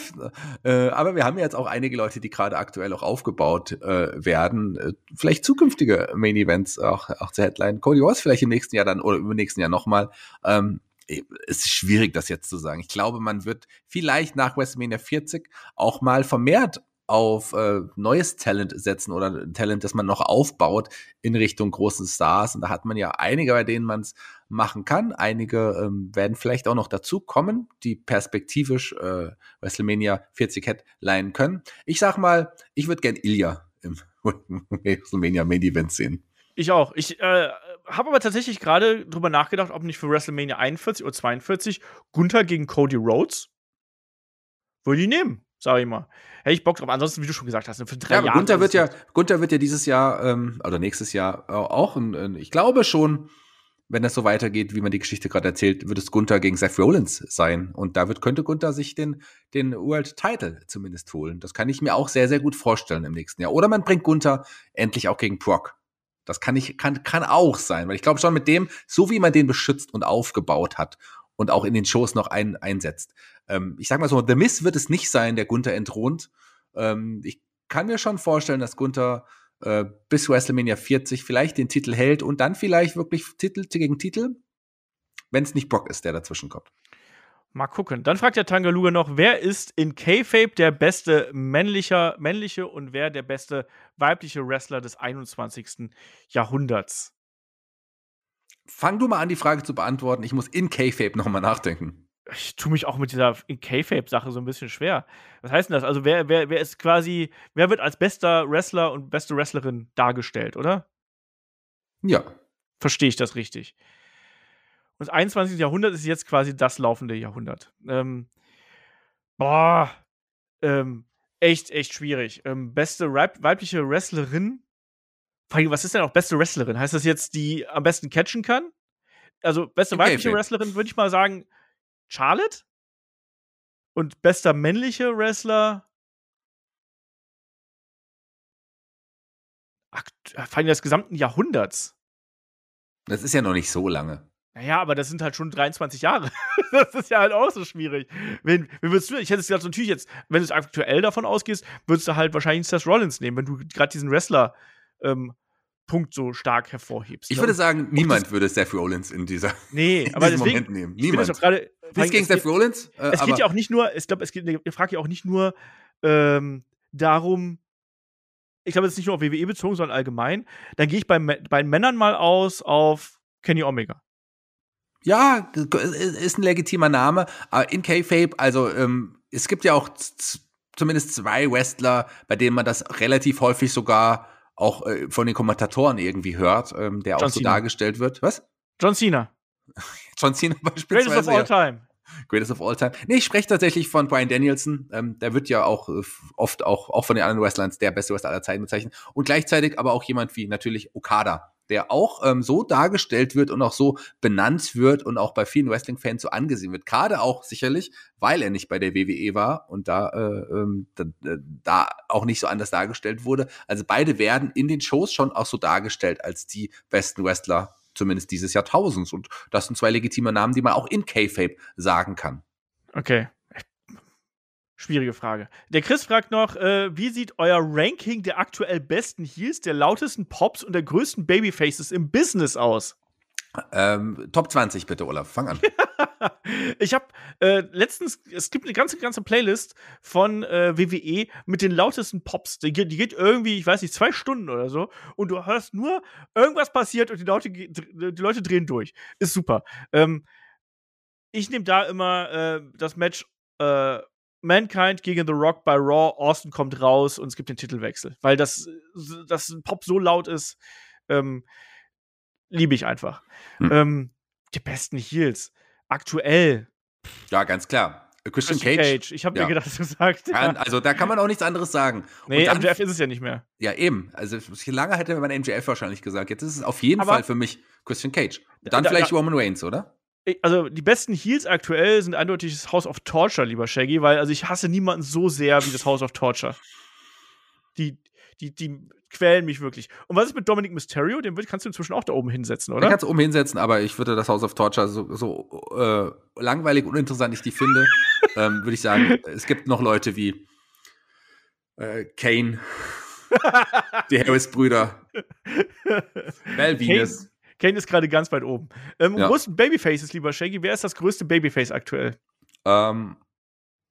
[SPEAKER 3] äh, aber wir haben jetzt auch einige Leute, die gerade aktuell auch aufgebaut äh, werden. Äh, vielleicht zukünftige Main Events auch, auch zur Headline. Cody Ross vielleicht im nächsten Jahr dann oder im nächsten Jahr nochmal. Ähm, es ist schwierig, das jetzt zu sagen. Ich glaube, man wird vielleicht nach WrestleMania 40 auch mal vermehrt auf äh, neues Talent setzen oder Talent, das man noch aufbaut in Richtung großen Stars. Und da hat man ja einige, bei denen man es machen kann. Einige ähm, werden vielleicht auch noch dazu kommen, die perspektivisch äh, WrestleMania 40 Headline können. Ich sag mal, ich würde gern Ilya im WrestleMania Main Event sehen.
[SPEAKER 2] Ich auch. Ich äh, habe aber tatsächlich gerade drüber nachgedacht, ob nicht für WrestleMania 41 oder 42 Gunther gegen Cody Rhodes würde ich nehmen sag ich mal. Hätte ich Bock drauf. Ansonsten, wie du schon gesagt hast, für drei
[SPEAKER 3] ja,
[SPEAKER 2] Jahre.
[SPEAKER 3] Gunther wird ja, Gunther wird ja dieses Jahr ähm, oder nächstes Jahr äh, auch, ein, ein, ich glaube schon, wenn das so weitergeht, wie man die Geschichte gerade erzählt, wird es Gunther gegen Seth Rollins sein. Und da wird, könnte Gunther sich den, den World Title zumindest holen. Das kann ich mir auch sehr, sehr gut vorstellen im nächsten Jahr. Oder man bringt Gunther endlich auch gegen Brock. Das kann ich, kann, kann auch sein, weil ich glaube schon mit dem, so wie man den beschützt und aufgebaut hat und auch in den Shows noch ein, einsetzt. Ähm, ich sag mal so, The Miss wird es nicht sein, der Gunther entthront. Ähm, ich kann mir schon vorstellen, dass Gunther äh, bis WrestleMania 40 vielleicht den Titel hält und dann vielleicht wirklich Titel gegen Titel, wenn es nicht Brock ist, der dazwischen kommt.
[SPEAKER 2] Mal gucken. Dann fragt der Tangaluga noch, wer ist in K-Fape der beste männlicher, männliche und wer der beste weibliche Wrestler des 21. Jahrhunderts?
[SPEAKER 3] Fang du mal an, die Frage zu beantworten. Ich muss in K-Fape nochmal nachdenken.
[SPEAKER 2] Ich tue mich auch mit dieser K-Fape-Sache so ein bisschen schwer. Was heißt denn das? Also, wer, wer, wer ist quasi, wer wird als bester Wrestler und beste Wrestlerin dargestellt, oder?
[SPEAKER 3] Ja.
[SPEAKER 2] Verstehe ich das richtig? Und das 21. Jahrhundert ist jetzt quasi das laufende Jahrhundert. Ähm, boah, ähm, echt, echt schwierig. Ähm, beste weibliche Wrestlerin was ist denn auch beste Wrestlerin? Heißt das jetzt, die am besten catchen kann? Also, beste okay, weibliche okay. Wrestlerin würde ich mal sagen, Charlotte. Und bester männliche Wrestler. Äh, vor allem des gesamten Jahrhunderts.
[SPEAKER 3] Das ist ja noch nicht so lange.
[SPEAKER 2] Naja, aber das sind halt schon 23 Jahre. das ist ja halt auch so schwierig. Wen, wen würdest du, ich hätte es gesagt, natürlich jetzt, wenn du aktuell davon ausgehst, würdest du halt wahrscheinlich Seth Rollins nehmen, wenn du gerade diesen Wrestler ähm, Punkt so stark hervorhebst.
[SPEAKER 3] Ich ne? würde sagen, niemand würde Seth Rollins in dieser
[SPEAKER 2] nee, in aber deswegen, Moment
[SPEAKER 3] nehmen. Niemand.
[SPEAKER 2] Ich grade,
[SPEAKER 3] Nichts gegen Seth Rollins.
[SPEAKER 2] Äh, es geht ja auch nicht nur, ich glaube, es geht, ihr fragt ja auch nicht nur ähm, darum, ich glaube, es ist nicht nur auf WWE bezogen, sondern allgemein. Dann gehe ich bei, bei Männern mal aus auf Kenny Omega.
[SPEAKER 3] Ja, ist ein legitimer Name, aber in K-Fape, also ähm, es gibt ja auch zumindest zwei Wrestler, bei denen man das relativ häufig sogar auch äh, von den Kommentatoren irgendwie hört, ähm, der John auch so Cena. dargestellt wird. Was?
[SPEAKER 2] John Cena.
[SPEAKER 3] John Cena beispielsweise.
[SPEAKER 2] Greatest of all time.
[SPEAKER 3] Greatest of all time. Nee, ich spreche tatsächlich von Brian Danielson. Ähm, der wird ja auch äh, oft auch, auch von den anderen Wrestlern der beste Wrestler aller Zeiten bezeichnet. Und gleichzeitig aber auch jemand wie natürlich Okada, der auch ähm, so dargestellt wird und auch so benannt wird und auch bei vielen Wrestling-Fans so angesehen wird. Gerade auch sicherlich, weil er nicht bei der WWE war und da, äh, ähm, da, äh, da auch nicht so anders dargestellt wurde. Also beide werden in den Shows schon auch so dargestellt als die besten Wrestler, zumindest dieses Jahrtausends. Und das sind zwei legitime Namen, die man auch in K-Fape sagen kann.
[SPEAKER 2] Okay. Schwierige Frage. Der Chris fragt noch, äh, wie sieht euer Ranking der aktuell besten Heels, der lautesten Pops und der größten Babyfaces im Business aus?
[SPEAKER 3] Ähm, Top 20 bitte, Olaf. Fang an.
[SPEAKER 2] ich habe äh, letztens, es gibt eine ganze, ganze Playlist von äh, WWE mit den lautesten Pops. Die, die, geht irgendwie, ich weiß nicht, zwei Stunden oder so. Und du hörst nur, irgendwas passiert und die Leute, die Leute drehen durch. Ist super. Ähm, ich nehme da immer äh, das Match äh, Mankind gegen The Rock bei Raw, Austin kommt raus und es gibt den Titelwechsel. Weil das, das Pop so laut ist, ähm, liebe ich einfach. Hm. Ähm, die besten Heels. Aktuell.
[SPEAKER 3] Ja, ganz klar. Christian, Christian Cage. Cage.
[SPEAKER 2] Ich habe ja. mir gedacht, du sagst.
[SPEAKER 3] Ja. Also da kann man auch nichts anderes sagen.
[SPEAKER 2] Nee, dann, MJF ist es ja nicht mehr.
[SPEAKER 3] Ja, eben. Also lange hätte man MJF wahrscheinlich gesagt. Jetzt ist es auf jeden Aber Fall für mich Christian Cage. Dann da, vielleicht da, Roman Reigns, oder?
[SPEAKER 2] also die besten Heals aktuell sind eindeutig das House of Torture, lieber Shaggy, weil also ich hasse niemanden so sehr wie das House of Torture. Die, die, die quälen mich wirklich. Und was ist mit Dominic Mysterio? Den kannst du inzwischen auch da oben hinsetzen, oder?
[SPEAKER 3] Den kannst du oben hinsetzen, aber ich würde das House of Torture so, so äh, langweilig und uninteressant ich die finde, ähm, würde ich sagen, es gibt noch Leute wie äh, Kane, die Harris-Brüder, Val Venus.
[SPEAKER 2] Kane ist gerade ganz weit oben. Ähm,
[SPEAKER 3] Ja.
[SPEAKER 2] Größten Babyfaces, lieber Shaggy. Wer ist das größte Babyface aktuell?
[SPEAKER 3] Ähm,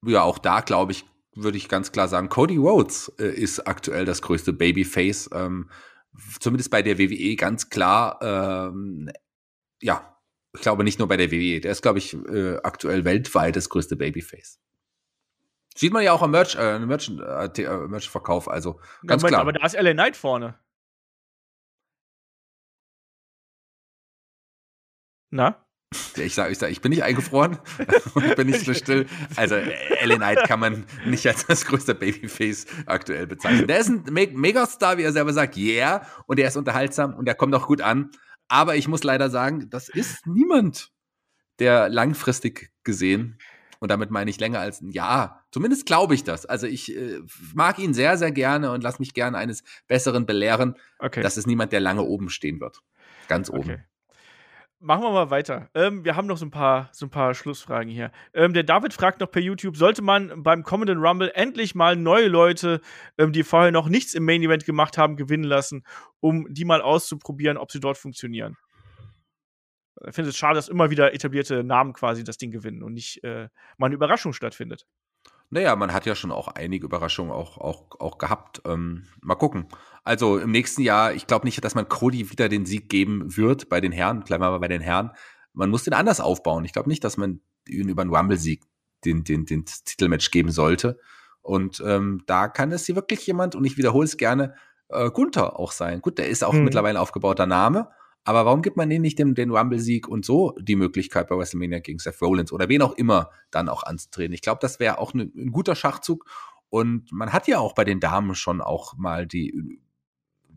[SPEAKER 3] ja, auch da glaube ich, würde ich ganz klar sagen, Cody Rhodes äh, ist aktuell das größte Babyface. Ähm, zumindest bei der WWE ganz klar. Ähm, ja, ich glaube nicht nur bei der WWE. Der ist, glaube ich, äh, aktuell weltweit das größte Babyface. Sieht man ja auch am Merch, äh, Merch, äh, Merch-Verkauf. Also ganz
[SPEAKER 2] Moment,
[SPEAKER 3] klar.
[SPEAKER 2] Aber da ist LA Knight vorne. Na?
[SPEAKER 3] Ich sag, ich sag, ich bin nicht eingefroren. ich bin nicht so still. Also, Ellen Knight kann man nicht als das größte Babyface aktuell bezeichnen. Der ist ein Me Megastar, wie er selber sagt, yeah. Und er ist unterhaltsam und er kommt auch gut an. Aber ich muss leider sagen, das ist niemand, der langfristig gesehen, und damit meine ich länger als ein Jahr, zumindest glaube ich das. Also, ich äh, mag ihn sehr, sehr gerne und lass mich gerne eines Besseren belehren.
[SPEAKER 2] Okay.
[SPEAKER 3] Das ist niemand, der lange oben stehen wird. Ganz oben.
[SPEAKER 2] Okay. Machen wir mal weiter. Ähm, wir haben noch so ein paar, so ein paar Schlussfragen hier. Ähm, der David fragt noch per YouTube: Sollte man beim kommenden Rumble endlich mal neue Leute, ähm, die vorher noch nichts im Main Event gemacht haben, gewinnen lassen, um die mal auszuprobieren, ob sie dort funktionieren? Ich finde es schade, dass immer wieder etablierte Namen quasi das Ding gewinnen und nicht äh, mal eine Überraschung stattfindet.
[SPEAKER 3] Naja, man hat ja schon auch einige Überraschungen auch, auch, auch gehabt. Ähm, mal gucken. Also im nächsten Jahr, ich glaube nicht, dass man Cody wieder den Sieg geben wird bei den Herren. Bleiben wir mal bei den Herren. Man muss den anders aufbauen. Ich glaube nicht, dass man ihn über einen Rumble-Sieg den, den, den Titelmatch geben sollte. Und ähm, da kann es hier wirklich jemand, und ich wiederhole es gerne, äh, Gunther auch sein. Gut, der ist auch
[SPEAKER 2] Mhm.
[SPEAKER 3] mittlerweile ein aufgebauter Name. Aber warum gibt man denen nicht den, den Rumble-Sieg und so die Möglichkeit bei WrestleMania gegen Seth Rollins oder wen auch immer dann auch anzutreten? Ich glaube, das wäre auch ne, ein guter Schachzug. Und man hat ja auch bei den Damen schon auch mal die äh,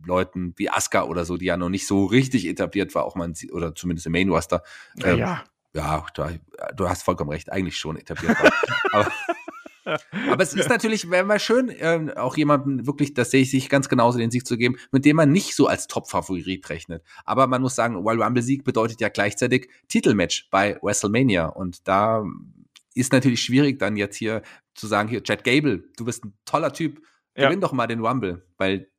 [SPEAKER 3] Leuten wie Asuka oder so, die ja noch nicht so richtig etabliert war, auch mal, ein- oder zumindest im Main Roster. Ähm,
[SPEAKER 2] ja.
[SPEAKER 3] ja, da, du hast vollkommen recht, eigentlich schon etabliert war. aber, aber es ist natürlich, wäre mal schön, ähm, auch jemanden wirklich, das sehe ich sich ganz genauso, den Sieg zu geben, mit dem man nicht so als Top-Favorit rechnet. Aber man muss sagen, Royal Rumble-Sieg bedeutet ja gleichzeitig Titelmatch bei WrestleMania. Und da ist natürlich schwierig, dann jetzt hier zu sagen, hier, Chad Gable, du bist ein toller Typ,
[SPEAKER 2] Ja.
[SPEAKER 3] gewinn doch mal den Rumble, weil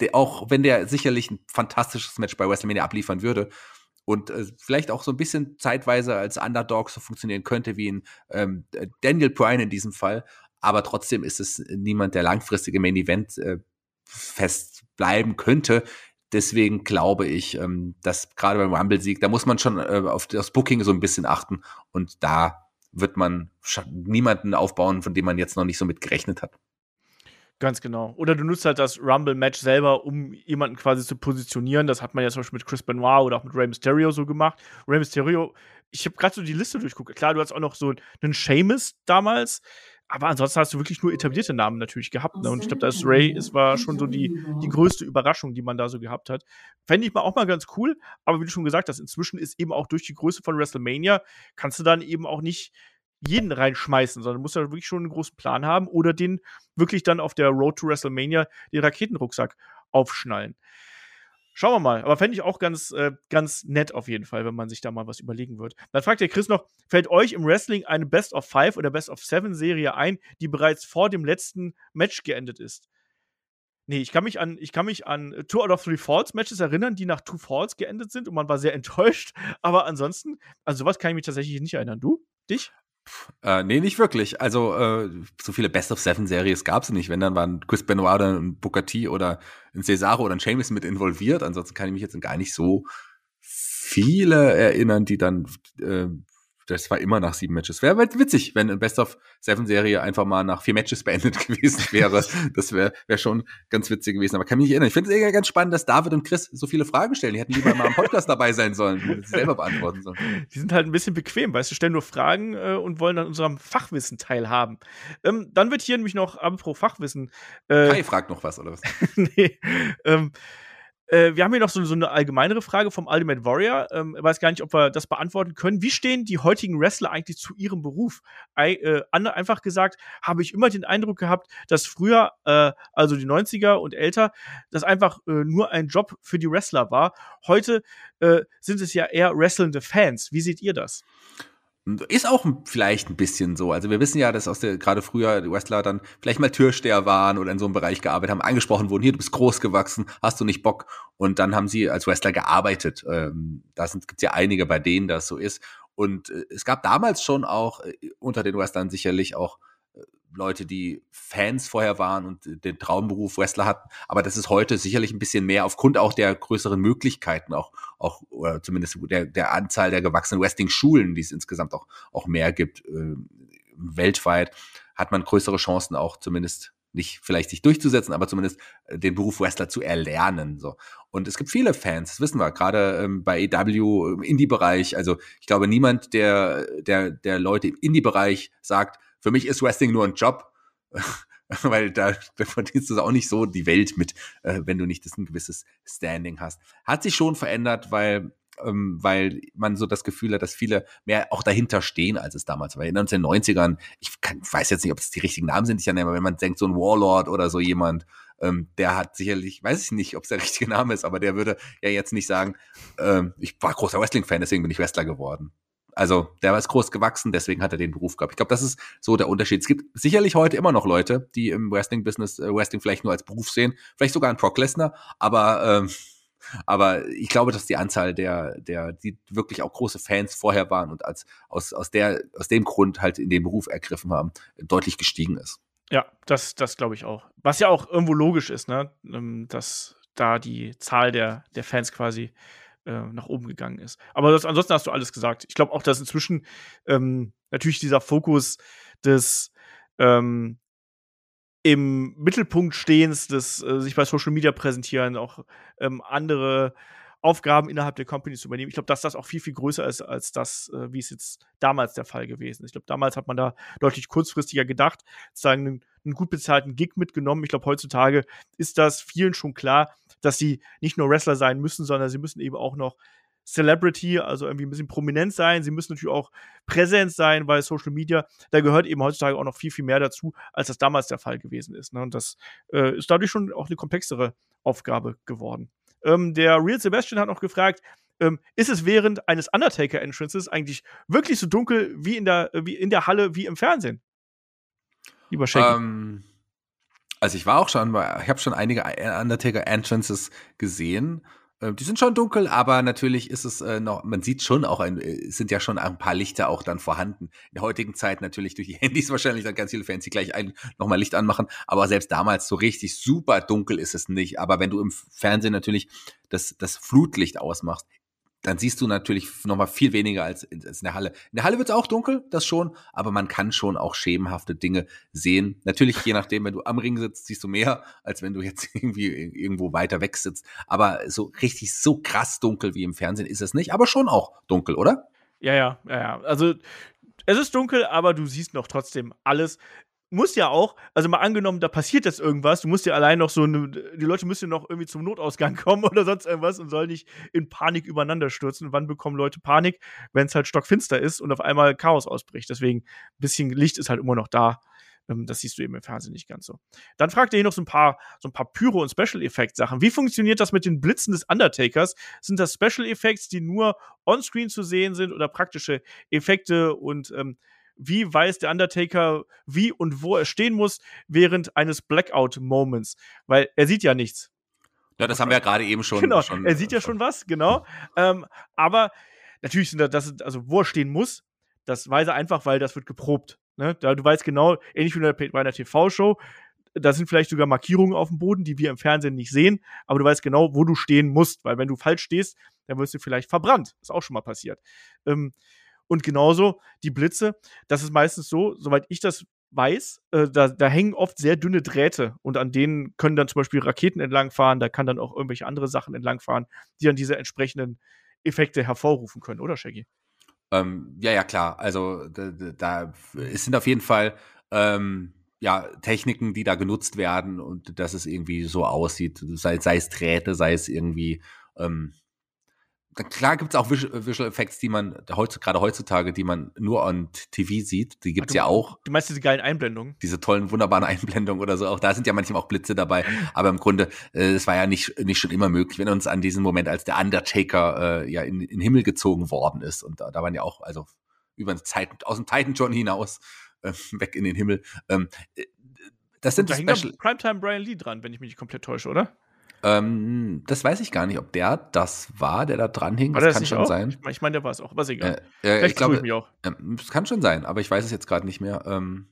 [SPEAKER 3] der, auch wenn der sicherlich ein fantastisches Match bei WrestleMania abliefern würde und äh, vielleicht auch so ein bisschen zeitweise als Underdog so funktionieren könnte wie ein ähm, Daniel Bryan in diesem Fall, aber trotzdem ist es niemand, der langfristig im Main Event äh, fest bleiben könnte. Deswegen glaube ich, ähm, dass gerade beim Rumble-Sieg, da muss man schon äh, auf das Booking so ein bisschen achten und da wird man niemanden aufbauen, von dem man jetzt noch nicht so mit gerechnet hat.
[SPEAKER 2] Ganz genau. Oder du nutzt halt das Rumble-Match selber, um jemanden quasi zu positionieren. Das hat man ja zum Beispiel mit Chris Benoit oder auch mit Rey Mysterio so gemacht. Rey Mysterio, ich habe gerade so die Liste durchguckt. Klar, du hast auch noch so einen Sheamus damals, aber ansonsten hast du wirklich nur etablierte Namen natürlich gehabt. Ne? Und ich glaube, da ist Ray, es war schon so die, die größte Überraschung, die man da so gehabt hat. Fände ich mal auch mal ganz cool, aber wie du schon gesagt hast, inzwischen ist eben auch durch die Größe von WrestleMania, kannst du dann eben auch nicht jeden reinschmeißen, sondern musst ja wirklich schon einen großen Plan haben oder den wirklich dann auf der Road to WrestleMania den Raketenrucksack aufschnallen. Schauen wir mal. Aber fände ich auch ganz, äh, ganz nett auf jeden Fall, wenn man sich da mal was überlegen wird. Dann fragt der Chris noch, fällt euch im Wrestling eine Best of Five oder Best of Seven Serie ein, die bereits vor dem letzten Match geendet ist? Nee, ich kann mich an, ich kann mich an Two out of Three Falls Matches erinnern, die nach Two Falls geendet sind und man war sehr enttäuscht. Aber ansonsten, also sowas kann ich mich tatsächlich nicht erinnern. Du? Dich?
[SPEAKER 3] Äh, nee, nicht wirklich. Also äh, so viele Best of Seven Series gab es nicht. Wenn dann waren Chris Benoit oder ein Booker oder ein Cesaro oder ein Sheamus mit involviert. Ansonsten kann ich mich jetzt gar nicht so viele erinnern, die dann äh, das war immer nach sieben Matches. Wäre halt witzig, wenn eine Best of Seven Serie einfach mal nach vier Matches beendet gewesen wäre. Das wäre wär schon ganz witzig gewesen. Aber kann mich nicht erinnern. Ich finde es eher ganz spannend, dass David und Chris so viele Fragen stellen. Die hätten lieber mal im Podcast dabei sein sollen, die sie selber beantworten sollen.
[SPEAKER 2] Die sind halt ein bisschen bequem, weißt du, stellen nur Fragen äh, und wollen an unserem Fachwissen teilhaben. Ähm, dann wird hier nämlich noch, apropos Fachwissen, äh,
[SPEAKER 3] Kai fragt noch was, oder was?
[SPEAKER 2] nee, ähm, äh, wir haben hier noch so, so eine allgemeinere Frage vom Ultimate Warrior. Ähm, ich weiß gar nicht, ob wir das beantworten können. Wie stehen die heutigen Wrestler eigentlich zu ihrem Beruf? Ei, äh, einfach gesagt, habe ich immer den Eindruck gehabt, dass früher, äh, also die 90er und älter, das einfach äh, nur ein Job für die Wrestler war. Heute äh, sind es ja eher wrestlende Fans. Wie seht ihr das?
[SPEAKER 3] Ist auch vielleicht ein bisschen so. Also wir wissen ja, dass aus der gerade früher die Wrestler dann vielleicht mal Türsteher waren oder in so einem Bereich gearbeitet haben, angesprochen wurden, hier, du bist groß gewachsen, hast du nicht Bock? Und dann haben sie als Wrestler gearbeitet. Ähm, da gibt ja einige, bei denen das so ist. Und äh, es gab damals schon auch äh, unter den Wrestlern sicherlich auch Leute, die Fans vorher waren und den Traumberuf Wrestler hatten. Aber das ist heute sicherlich ein bisschen mehr aufgrund auch der größeren Möglichkeiten, auch, auch oder zumindest der, der Anzahl der gewachsenen Wrestling-Schulen, die es insgesamt auch, auch mehr gibt, äh, weltweit, hat man größere Chancen auch zumindest nicht vielleicht sich durchzusetzen, aber zumindest äh, den Beruf Wrestler zu erlernen. So. Und es gibt viele Fans, das wissen wir, gerade ähm, bei EW im Indie-Bereich. Also ich glaube, niemand, der, der, der Leute im Indie-Bereich sagt, für mich ist Wrestling nur ein Job, weil da, da verdienst du auch nicht so die Welt mit, äh, wenn du nicht das ein gewisses Standing hast. Hat sich schon verändert, weil ähm, weil man so das Gefühl hat, dass viele mehr auch dahinter stehen, als es damals war. In den 1990ern, ich kann, weiß jetzt nicht, ob es die richtigen Namen sind, ich aber wenn man denkt, so ein Warlord oder so jemand, ähm, der hat sicherlich, weiß ich nicht, ob es der richtige Name ist, aber der würde ja jetzt nicht sagen, ähm, ich war großer Wrestling-Fan, deswegen bin ich Wrestler geworden. Also der war groß gewachsen, deswegen hat er den Beruf gehabt. Ich glaube, das ist so der Unterschied. Es gibt sicherlich heute immer noch Leute, die im Wrestling-Business äh, Wrestling vielleicht nur als Beruf sehen, vielleicht sogar ein Brock Lesnar, aber ähm, aber ich glaube, dass die Anzahl der, der, die wirklich auch große Fans vorher waren und als aus, aus der, aus dem Grund halt in den Beruf ergriffen haben, deutlich gestiegen ist.
[SPEAKER 2] Ja, das, das glaube ich auch. Was ja auch irgendwo logisch ist, ne, ähm, dass da die Zahl der, der Fans quasi äh, nach oben gegangen ist. Aber das, ansonsten hast du alles gesagt. Ich glaube auch, dass inzwischen ähm, natürlich dieser Fokus des ähm, im Mittelpunkt stehens, des äh, sich bei Social Media präsentieren, auch ähm, andere Aufgaben innerhalb der Company zu übernehmen. Ich glaube, dass das auch viel, viel größer ist als das, äh, wie es jetzt damals der Fall gewesen ist. Ich glaube, damals hat man da deutlich kurzfristiger gedacht, sozusagen einen, einen gut bezahlten Gig mitgenommen. Ich glaube, heutzutage ist das vielen schon klar, dass sie nicht nur Wrestler sein müssen, sondern sie müssen eben auch noch Celebrity, also irgendwie ein bisschen prominent sein. Sie müssen natürlich auch präsent sein bei Social Media. Da gehört eben heutzutage auch noch viel, viel mehr dazu, als das damals der Fall gewesen ist. Ne? Und das äh, ist dadurch schon auch eine komplexere Aufgabe geworden. Ähm, der Real Sebastian hat noch gefragt, ähm, ist es während eines Undertaker-Entrances eigentlich wirklich so dunkel wie in der, wie in der Halle wie im Fernsehen?
[SPEAKER 3] Lieber Shaggy. Ähm, also ich war auch schon, ich habe schon einige Undertaker-Entrances gesehen. Äh, die sind schon dunkel, aber natürlich ist es äh, noch, man sieht schon auch, ein, äh, sind ja schon ein paar Lichter auch dann vorhanden. In der heutigen Zeit natürlich durch die Handys wahrscheinlich dann ganz viele Fans, die gleich nochmal Licht anmachen, aber selbst damals so richtig super dunkel ist es nicht. Aber wenn du im Fernsehen natürlich das, das Flutlicht ausmachst, dann siehst du natürlich noch mal viel weniger als in, als in der Halle. In der Halle wird es auch dunkel, das schon, aber man kann schon auch schemenhafte Dinge sehen. Natürlich, je nachdem, wenn du am Ring sitzt, siehst du mehr, als wenn du jetzt irgendwie irgendwo weiter weg sitzt. Aber so richtig so krass dunkel wie im Fernsehen ist es nicht, aber schon auch dunkel, oder?
[SPEAKER 2] Ja, ja, ja, ja. Also es ist dunkel, aber du siehst noch trotzdem alles muss ja auch, also mal angenommen, da passiert jetzt irgendwas, du musst ja allein noch so, eine, die Leute müssen noch irgendwie zum Notausgang kommen oder sonst irgendwas und sollen nicht in Panik übereinander stürzen. Wann bekommen Leute Panik? Wenn es halt stockfinster ist und auf einmal Chaos ausbricht. Deswegen, ein bisschen Licht ist halt immer noch da. Ähm, das siehst du eben im Fernsehen nicht ganz so. Dann fragt er hier noch so ein paar, so ein paar Pyro- und Special-Effekt-Sachen. Wie funktioniert das mit den Blitzen des Undertakers? Sind das Special-Effects, die nur on-screen zu sehen sind oder praktische Effekte und ähm, wie weiß der Undertaker, wie und wo er stehen muss während eines Blackout-Moments, weil er sieht ja nichts.
[SPEAKER 3] Ja, das haben wir ja gerade eben schon.
[SPEAKER 2] Genau,
[SPEAKER 3] schon,
[SPEAKER 2] er sieht ja schon was, genau. ähm, aber natürlich sind das, also wo er stehen muss, das weiß er einfach, weil das wird geprobt. Ne? Da, du weißt genau, ähnlich wie bei einer TV-Show, da sind vielleicht sogar Markierungen auf dem Boden, die wir im Fernsehen nicht sehen, aber du weißt genau, wo du stehen musst, weil wenn du falsch stehst, dann wirst du vielleicht verbrannt. Ist auch schon mal passiert. Ähm, und genauso die Blitze, das ist meistens so, soweit ich das weiß, äh, da, da hängen oft sehr dünne Drähte und an denen können dann zum Beispiel Raketen entlangfahren, da kann dann auch irgendwelche andere Sachen entlangfahren, die dann diese entsprechenden Effekte hervorrufen können, oder Shaggy?
[SPEAKER 3] Ähm, ja, ja, klar. Also da, da es sind auf jeden Fall ähm, ja, Techniken, die da genutzt werden und dass es irgendwie so aussieht, sei, sei es Drähte, sei es irgendwie ähm, klar gibt es auch Visual Effects, die man heutzutage, gerade heutzutage, die man nur on TV sieht. Die gibt es ja auch.
[SPEAKER 2] Du meinst diese geilen Einblendungen?
[SPEAKER 3] Diese tollen, wunderbaren Einblendungen oder so. Auch da sind ja manchmal auch Blitze dabei. Aber im Grunde, äh, es war ja nicht, nicht schon immer möglich, wenn uns an diesen Moment, als der Undertaker äh, ja in, in den Himmel gezogen worden ist. Und da, da waren ja auch, also über Zeit, aus dem Titan John hinaus, äh, weg in den Himmel. Ähm, äh, das sind
[SPEAKER 2] da hängt Special Primetime Brian Lee dran, wenn ich mich nicht komplett täusche, oder?
[SPEAKER 3] Ähm, das weiß ich gar nicht, ob der das war, der da dran hing.
[SPEAKER 2] Das, das kann schon auch? sein. Ich meine, der war es auch, aber ist egal. Äh, äh, Vielleicht
[SPEAKER 3] ich glaube, ich mich auch. Äh, das kann schon sein, aber ich weiß es jetzt gerade nicht mehr. Ähm,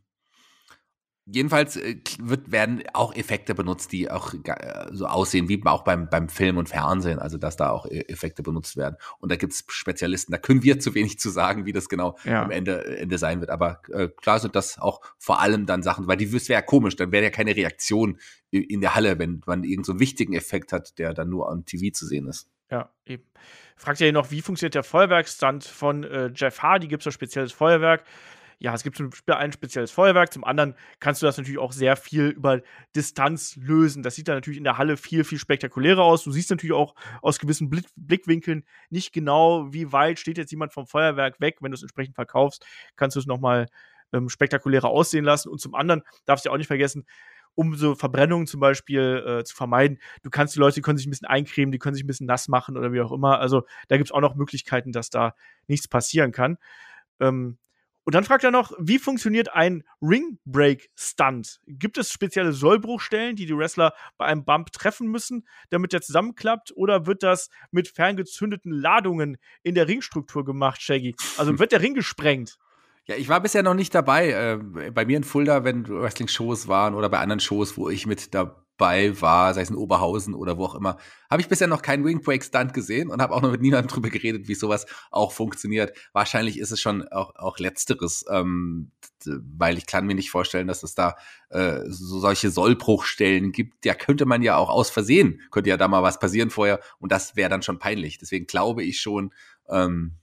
[SPEAKER 3] Jedenfalls äh, wird, werden auch Effekte benutzt, die auch äh, so aussehen wie auch beim, beim Film und Fernsehen, also dass da auch e-, Effekte benutzt werden. Und da gibt's Spezialisten, da können wir zu wenig zu sagen, wie das genau ja. am Ende, Ende sein wird. Aber äh, klar sind das auch vor allem dann Sachen, weil die wäre ja komisch, dann wäre ja keine Reaktion in der Halle, wenn man irgendeinen so wichtigen Effekt hat, der dann nur am TV zu sehen ist.
[SPEAKER 2] Ja, eben. Fragt ihr noch, wie funktioniert der Feuerwerksstand von äh, Jeff Hardy? Gibt es da spezielles Feuerwerk? Ja, es gibt zum Beispiel ein spezielles Feuerwerk, zum anderen kannst du das natürlich auch sehr viel über Distanz lösen. Das sieht dann natürlich in der Halle viel, viel spektakulärer aus. Du siehst natürlich auch aus gewissen Blick Blickwinkeln nicht genau, wie weit steht jetzt jemand vom Feuerwerk weg. Wenn du es entsprechend verkaufst, kannst du es nochmal ähm, spektakulärer aussehen lassen. Und zum anderen darfst du auch nicht vergessen, um so Verbrennungen zum Beispiel äh, zu vermeiden. Du kannst die Leute, die können sich ein bisschen eincremen, die können sich ein bisschen nass machen oder wie auch immer. Also da gibt es auch noch Möglichkeiten, dass da nichts passieren kann. Ähm, und dann fragt er noch, wie funktioniert ein Ring Break Stunt? Gibt es spezielle Sollbruchstellen, die die Wrestler bei einem Bump treffen müssen, damit der zusammenklappt? Oder wird das mit ferngezündeten Ladungen in der Ringstruktur gemacht, Shaggy? Also wird der Ring gesprengt?
[SPEAKER 3] Ja, ich war bisher noch nicht dabei. Äh, bei mir in Fulda, wenn Wrestling-Shows waren oder bei anderen Shows, wo ich mit da bei war, sei es in Oberhausen oder wo auch immer, habe ich bisher noch keinen Wing Break Stunt gesehen und habe auch noch mit niemandem drüber geredet, wie sowas auch funktioniert. Wahrscheinlich ist es schon auch, auch letzteres, ähm, weil ich kann mir nicht vorstellen, dass es da äh, so solche Sollbruchstellen gibt. Ja, könnte man ja auch aus Versehen, könnte ja da mal was passieren vorher und das wäre dann schon peinlich. Deswegen glaube ich schon, ähm,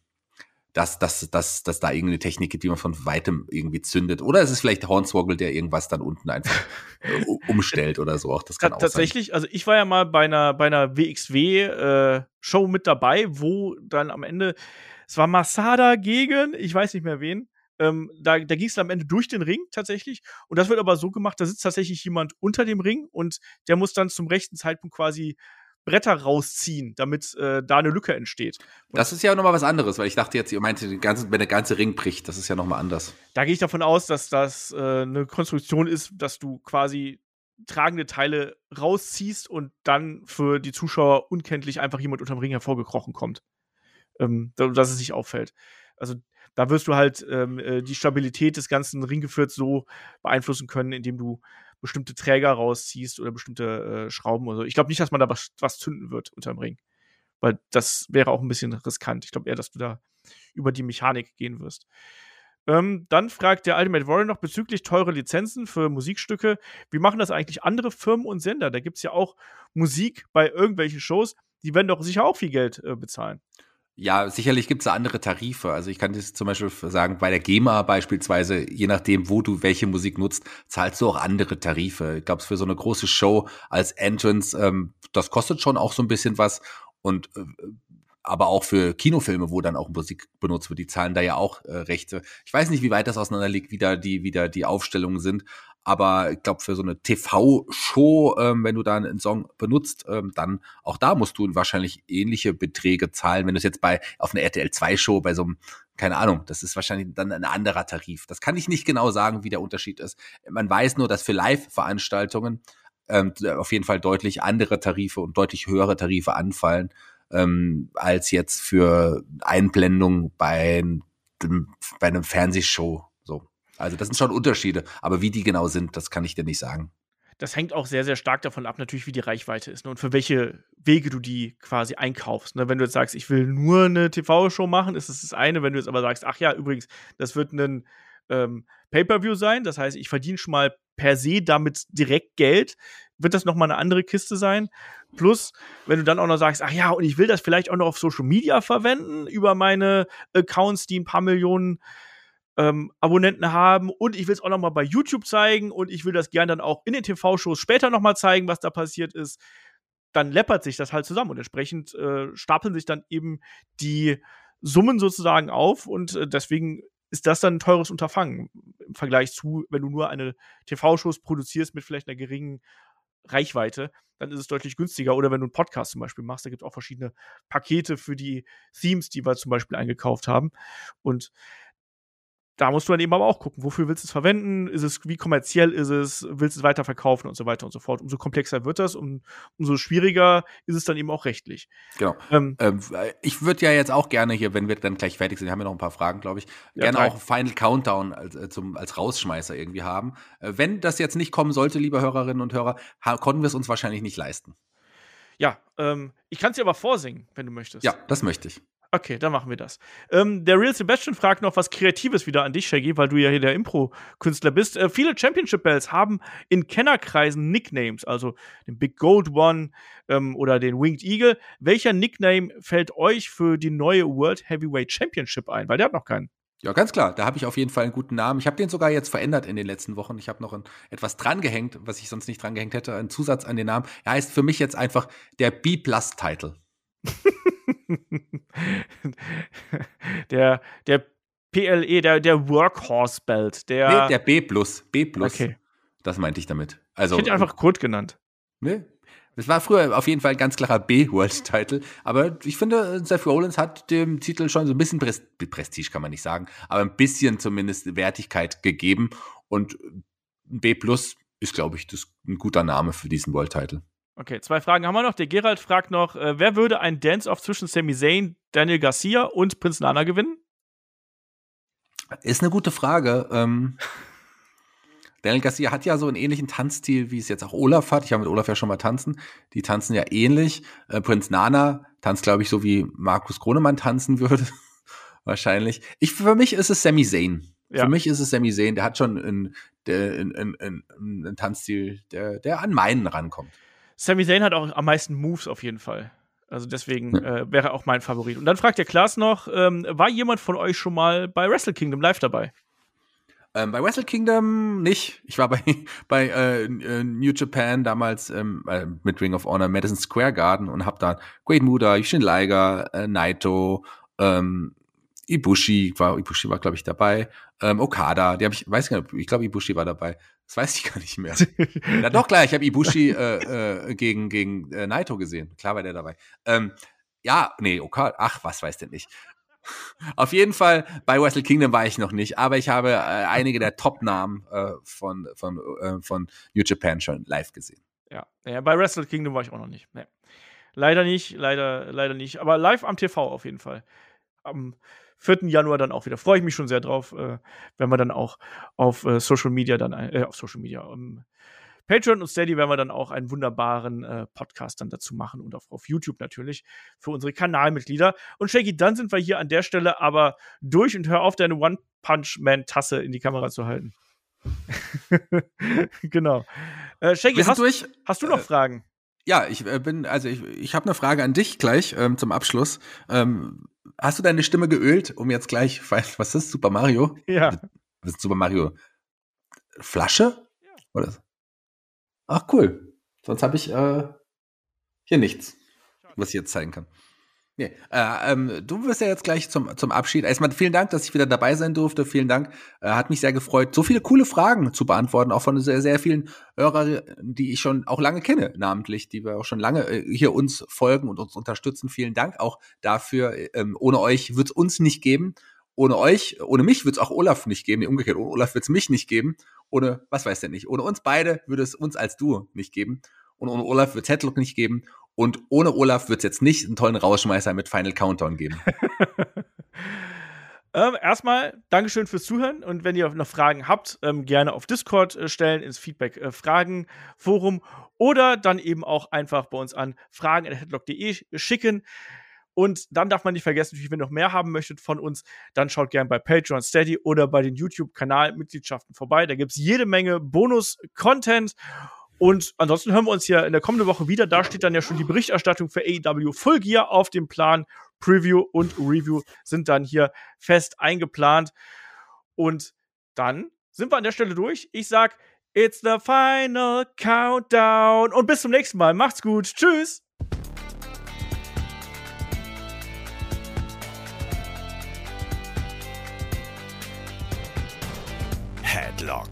[SPEAKER 3] dass, dass, dass, dass da irgendeine Technik gibt, die man von weitem irgendwie zündet. Oder es ist vielleicht Hornswoggle, der irgendwas dann unten einfach äh, umstellt oder so. Auch das kann auch
[SPEAKER 2] Tatsächlich, sein. also ich war ja mal bei einer, bei einer WXW-Show äh, mit dabei, wo dann am Ende, es war Masada gegen, ich weiß nicht mehr wen, ähm, da, da ging es am Ende durch den Ring tatsächlich. Und das wird aber so gemacht, da sitzt tatsächlich jemand unter dem Ring und der muss dann zum rechten Zeitpunkt quasi Bretter rausziehen, damit äh, da eine Lücke entsteht.
[SPEAKER 3] Und das ist ja nochmal was anderes, weil ich dachte jetzt, ihr meinte, ganze, wenn der ganze Ring bricht, das ist ja nochmal anders.
[SPEAKER 2] Da gehe ich davon aus, dass das äh, eine Konstruktion ist, dass du quasi tragende Teile rausziehst und dann für die Zuschauer unkenntlich einfach jemand unterm Ring hervorgekrochen kommt. Ähm, dass es sich auffällt. Also da wirst du halt ähm, äh, die Stabilität des ganzen Ringgeführs so beeinflussen können, indem du bestimmte Träger rausziehst oder bestimmte äh, Schrauben oder so. Ich glaube nicht, dass man da was, was zünden wird unterm Ring. Weil das wäre auch ein bisschen riskant. Ich glaube eher, dass du da über die Mechanik gehen wirst. Ähm, dann fragt der Ultimate Warrior noch bezüglich teure Lizenzen für Musikstücke. Wie machen das eigentlich andere Firmen und Sender? Da gibt es ja auch Musik bei irgendwelchen Shows. Die werden doch sicher auch viel Geld äh, bezahlen.
[SPEAKER 3] Ja, sicherlich gibt es da andere Tarife. Also ich kann das zum Beispiel sagen, bei der GEMA beispielsweise, je nachdem, wo du welche Musik nutzt, zahlst du auch andere Tarife. Ich glaube, für so eine große Show als Entrance, ähm, das kostet schon auch so ein bisschen was. Und äh, aber auch für Kinofilme, wo dann auch Musik benutzt wird, die zahlen da ja auch äh, Rechte. Ich weiß nicht, wie weit das auseinander liegt, wie da die, wie da die Aufstellungen sind, aber ich glaube, für so eine TV-Show, ähm, wenn du da einen Song benutzt, ähm, dann auch da musst du wahrscheinlich ähnliche Beträge zahlen. Wenn du es jetzt bei auf einer RTL 2-Show, bei so einem, keine Ahnung, das ist wahrscheinlich dann ein anderer Tarif. Das kann ich nicht genau sagen, wie der Unterschied ist. Man weiß nur, dass für Live-Veranstaltungen ähm, auf jeden Fall deutlich andere Tarife und deutlich höhere Tarife anfallen, ähm, als jetzt für Einblendung bei, bei einem Fernsehshow also das sind schon Unterschiede, aber wie die genau sind, das kann ich dir nicht sagen.
[SPEAKER 2] Das hängt auch sehr, sehr stark davon ab, natürlich, wie die Reichweite ist ne? und für welche Wege du die quasi einkaufst. Ne? Wenn du jetzt sagst, ich will nur eine TV-Show machen, ist das das eine. Wenn du jetzt aber sagst, ach ja, übrigens, das wird ein ähm, Pay-per-view sein, das heißt, ich verdiene schon mal per se damit direkt Geld, wird das nochmal eine andere Kiste sein. Plus, wenn du dann auch noch sagst, ach ja, und ich will das vielleicht auch noch auf Social Media verwenden, über meine Accounts, die ein paar Millionen ähm, Abonnenten haben und ich will es auch noch mal bei YouTube zeigen und ich will das gerne dann auch in den TV-Shows später noch mal zeigen, was da passiert ist, dann läppert sich das halt zusammen und entsprechend äh, stapeln sich dann eben die Summen sozusagen auf und äh, deswegen ist das dann ein teures Unterfangen im Vergleich zu, wenn du nur eine TV-Shows produzierst mit vielleicht einer geringen Reichweite, dann ist es deutlich günstiger. Oder wenn du einen Podcast zum Beispiel machst, da gibt es auch verschiedene Pakete für die Themes, die wir zum Beispiel eingekauft haben. Und da musst du dann eben aber auch gucken, wofür willst du es verwenden? Ist es, wie kommerziell ist es? Willst du es weiterverkaufen und so weiter und so fort? Umso komplexer wird das, um, umso schwieriger ist es dann eben auch rechtlich.
[SPEAKER 3] Genau. Ähm, ähm, ich würde ja jetzt auch gerne hier, wenn wir dann gleich fertig sind, haben wir noch ein paar Fragen, glaube ich, ja, gerne drei. auch Final Countdown als, äh, zum, als Rausschmeißer irgendwie haben. Äh, wenn das jetzt nicht kommen sollte, liebe Hörerinnen und Hörer, konnten wir es uns wahrscheinlich nicht leisten.
[SPEAKER 2] Ja, ähm, ich kann es dir aber vorsingen, wenn du möchtest.
[SPEAKER 3] Ja, das möchte ich.
[SPEAKER 2] Okay, dann machen wir das. Ähm, der Real Sebastian fragt noch was Kreatives wieder an dich, Shaggy, weil du ja hier der Impro-Künstler bist. Äh, viele Championship-Bells haben in Kennerkreisen Nicknames, also den Big Gold One ähm, oder den Winged Eagle. Welcher Nickname fällt euch für die neue World Heavyweight Championship ein? Weil der hat noch keinen.
[SPEAKER 3] Ja, ganz klar. Da habe ich auf jeden Fall einen guten Namen. Ich habe den sogar jetzt verändert in den letzten Wochen. Ich habe noch ein, etwas drangehängt, was ich sonst nicht drangehängt hätte, einen Zusatz an den Namen. Er heißt für mich jetzt einfach der B-Plus-Title.
[SPEAKER 2] der, der PLE, der, der Workhorse Belt, der.
[SPEAKER 3] Nee, der B plus. B plus. Okay. Das meinte ich damit. Also,
[SPEAKER 2] ich hätte einfach Kurt genannt.
[SPEAKER 3] Nee. Es war früher auf jeden Fall ein ganz klarer B-World-Title. Aber ich finde, Seth Rollins hat dem Titel schon so ein bisschen Prestige, kann man nicht sagen, aber ein bisschen zumindest Wertigkeit gegeben. Und B plus ist, glaube ich, das ein guter Name für diesen World-Title.
[SPEAKER 2] Okay, zwei Fragen haben wir noch. Der Gerald fragt noch, äh, wer würde ein Dance-Off zwischen Sami Zayn, Daniel Garcia und Prinz Nana gewinnen?
[SPEAKER 3] Ist eine gute Frage. Ähm, Daniel Garcia hat ja so einen ähnlichen Tanzstil, wie es jetzt auch Olaf hat. Ich habe mit Olaf ja schon mal tanzen. Die tanzen ja ähnlich. Äh, Prinz Nana tanzt, glaube ich, so wie Markus Kronemann tanzen würde. Wahrscheinlich. Ich, für mich ist es Sami Zayn. Ja. Für mich ist es Sami Zayn. Der hat schon einen, einen, einen, einen Tanzstil, der, der an meinen rankommt.
[SPEAKER 2] Sami Zayn hat auch am meisten Moves auf jeden Fall. Also deswegen äh, wäre auch mein Favorit. Und dann fragt der Klaas noch, ähm, war jemand von euch schon mal bei Wrestle Kingdom live dabei?
[SPEAKER 3] Ähm, bei Wrestle Kingdom nicht. Ich war bei, bei äh, äh, New Japan damals ähm, äh, mit Ring of Honor Madison Square Garden und hab da Great Muda, Yushin Liger, äh, Naito, ähm, Ibushi war Ibushi war glaube ich dabei, ähm, Okada, die habe ich weiß gar nicht, ich glaube Ibushi war dabei. Das weiß ich gar nicht mehr. ja, doch, klar, ich habe Ibushi äh, äh, gegen, gegen äh, Naito gesehen. Klar war der dabei. Ähm, ja, nee, okay, ach, was weiß denn nicht. Auf jeden Fall, bei Wrestle Kingdom war ich noch nicht, aber ich habe äh, einige der Top-Namen äh, von, von, äh, von New Japan schon live gesehen.
[SPEAKER 2] Ja. ja, bei Wrestle Kingdom war ich auch noch nicht. Nee. Leider nicht, leider, leider nicht. Aber live am TV auf jeden Fall. Am 4. Januar dann auch wieder. Freue ich mich schon sehr drauf, äh, wenn wir dann auch auf äh, Social Media dann, äh, auf Social Media, um, Patreon und Steady werden wir dann auch einen wunderbaren äh, Podcast dann dazu machen und auch auf YouTube natürlich für unsere Kanalmitglieder. Und Shaggy, dann sind wir hier an der Stelle aber durch und hör auf, deine One-Punch-Man-Tasse in die Kamera zu halten. genau. Äh, Shaggy, hast, hast du noch äh, Fragen?
[SPEAKER 3] Ja, ich äh, bin, also ich, ich habe eine Frage an dich gleich ähm, zum Abschluss. Ähm, hast du deine Stimme geölt, um jetzt gleich, was ist Super Mario?
[SPEAKER 2] Ja.
[SPEAKER 3] Was ist Super Mario? Flasche? Ja. Oder? Ach cool. Sonst habe ich äh, hier nichts, was ich jetzt zeigen kann. Nee, äh, ähm, du wirst ja jetzt gleich zum, zum Abschied. Erstmal vielen Dank, dass ich wieder dabei sein durfte. Vielen Dank. Äh, hat mich sehr gefreut, so viele coole Fragen zu beantworten, auch von sehr, sehr vielen Hörern, die ich schon auch lange kenne, namentlich, die wir auch schon lange äh, hier uns folgen und uns unterstützen. Vielen Dank auch dafür. Ähm, ohne euch wird es uns nicht geben. Ohne euch, ohne mich wird es auch Olaf nicht geben. Nee, umgekehrt, ohne Olaf wird es mich nicht geben. Ohne, was weiß der nicht, ohne uns beide würde es uns als Duo nicht geben. Und ohne Olaf wird es Headlock nicht geben. Und ohne Olaf wird es jetzt nicht einen tollen Rausschmeißer mit Final Countdown geben.
[SPEAKER 2] ähm, erstmal Dankeschön fürs Zuhören und wenn ihr noch Fragen habt, ähm, gerne auf Discord äh, stellen, ins Feedback-Fragen-Forum äh, oder dann eben auch einfach bei uns an fragen.headlock.de schicken. Und dann darf man nicht vergessen, wenn ihr noch mehr haben möchtet von uns, dann schaut gerne bei Patreon, Steady oder bei den YouTube-Kanal-Mitgliedschaften vorbei. Da gibt es jede Menge Bonus-Content. Und ansonsten hören wir uns hier in der kommenden Woche wieder. Da steht dann ja schon die Berichterstattung für AEW Full Gear auf dem Plan. Preview und Review sind dann hier fest eingeplant. Und dann sind wir an der Stelle durch. Ich sag, it's the final countdown. Und bis zum nächsten Mal. Macht's gut. Tschüss.
[SPEAKER 1] Headlock,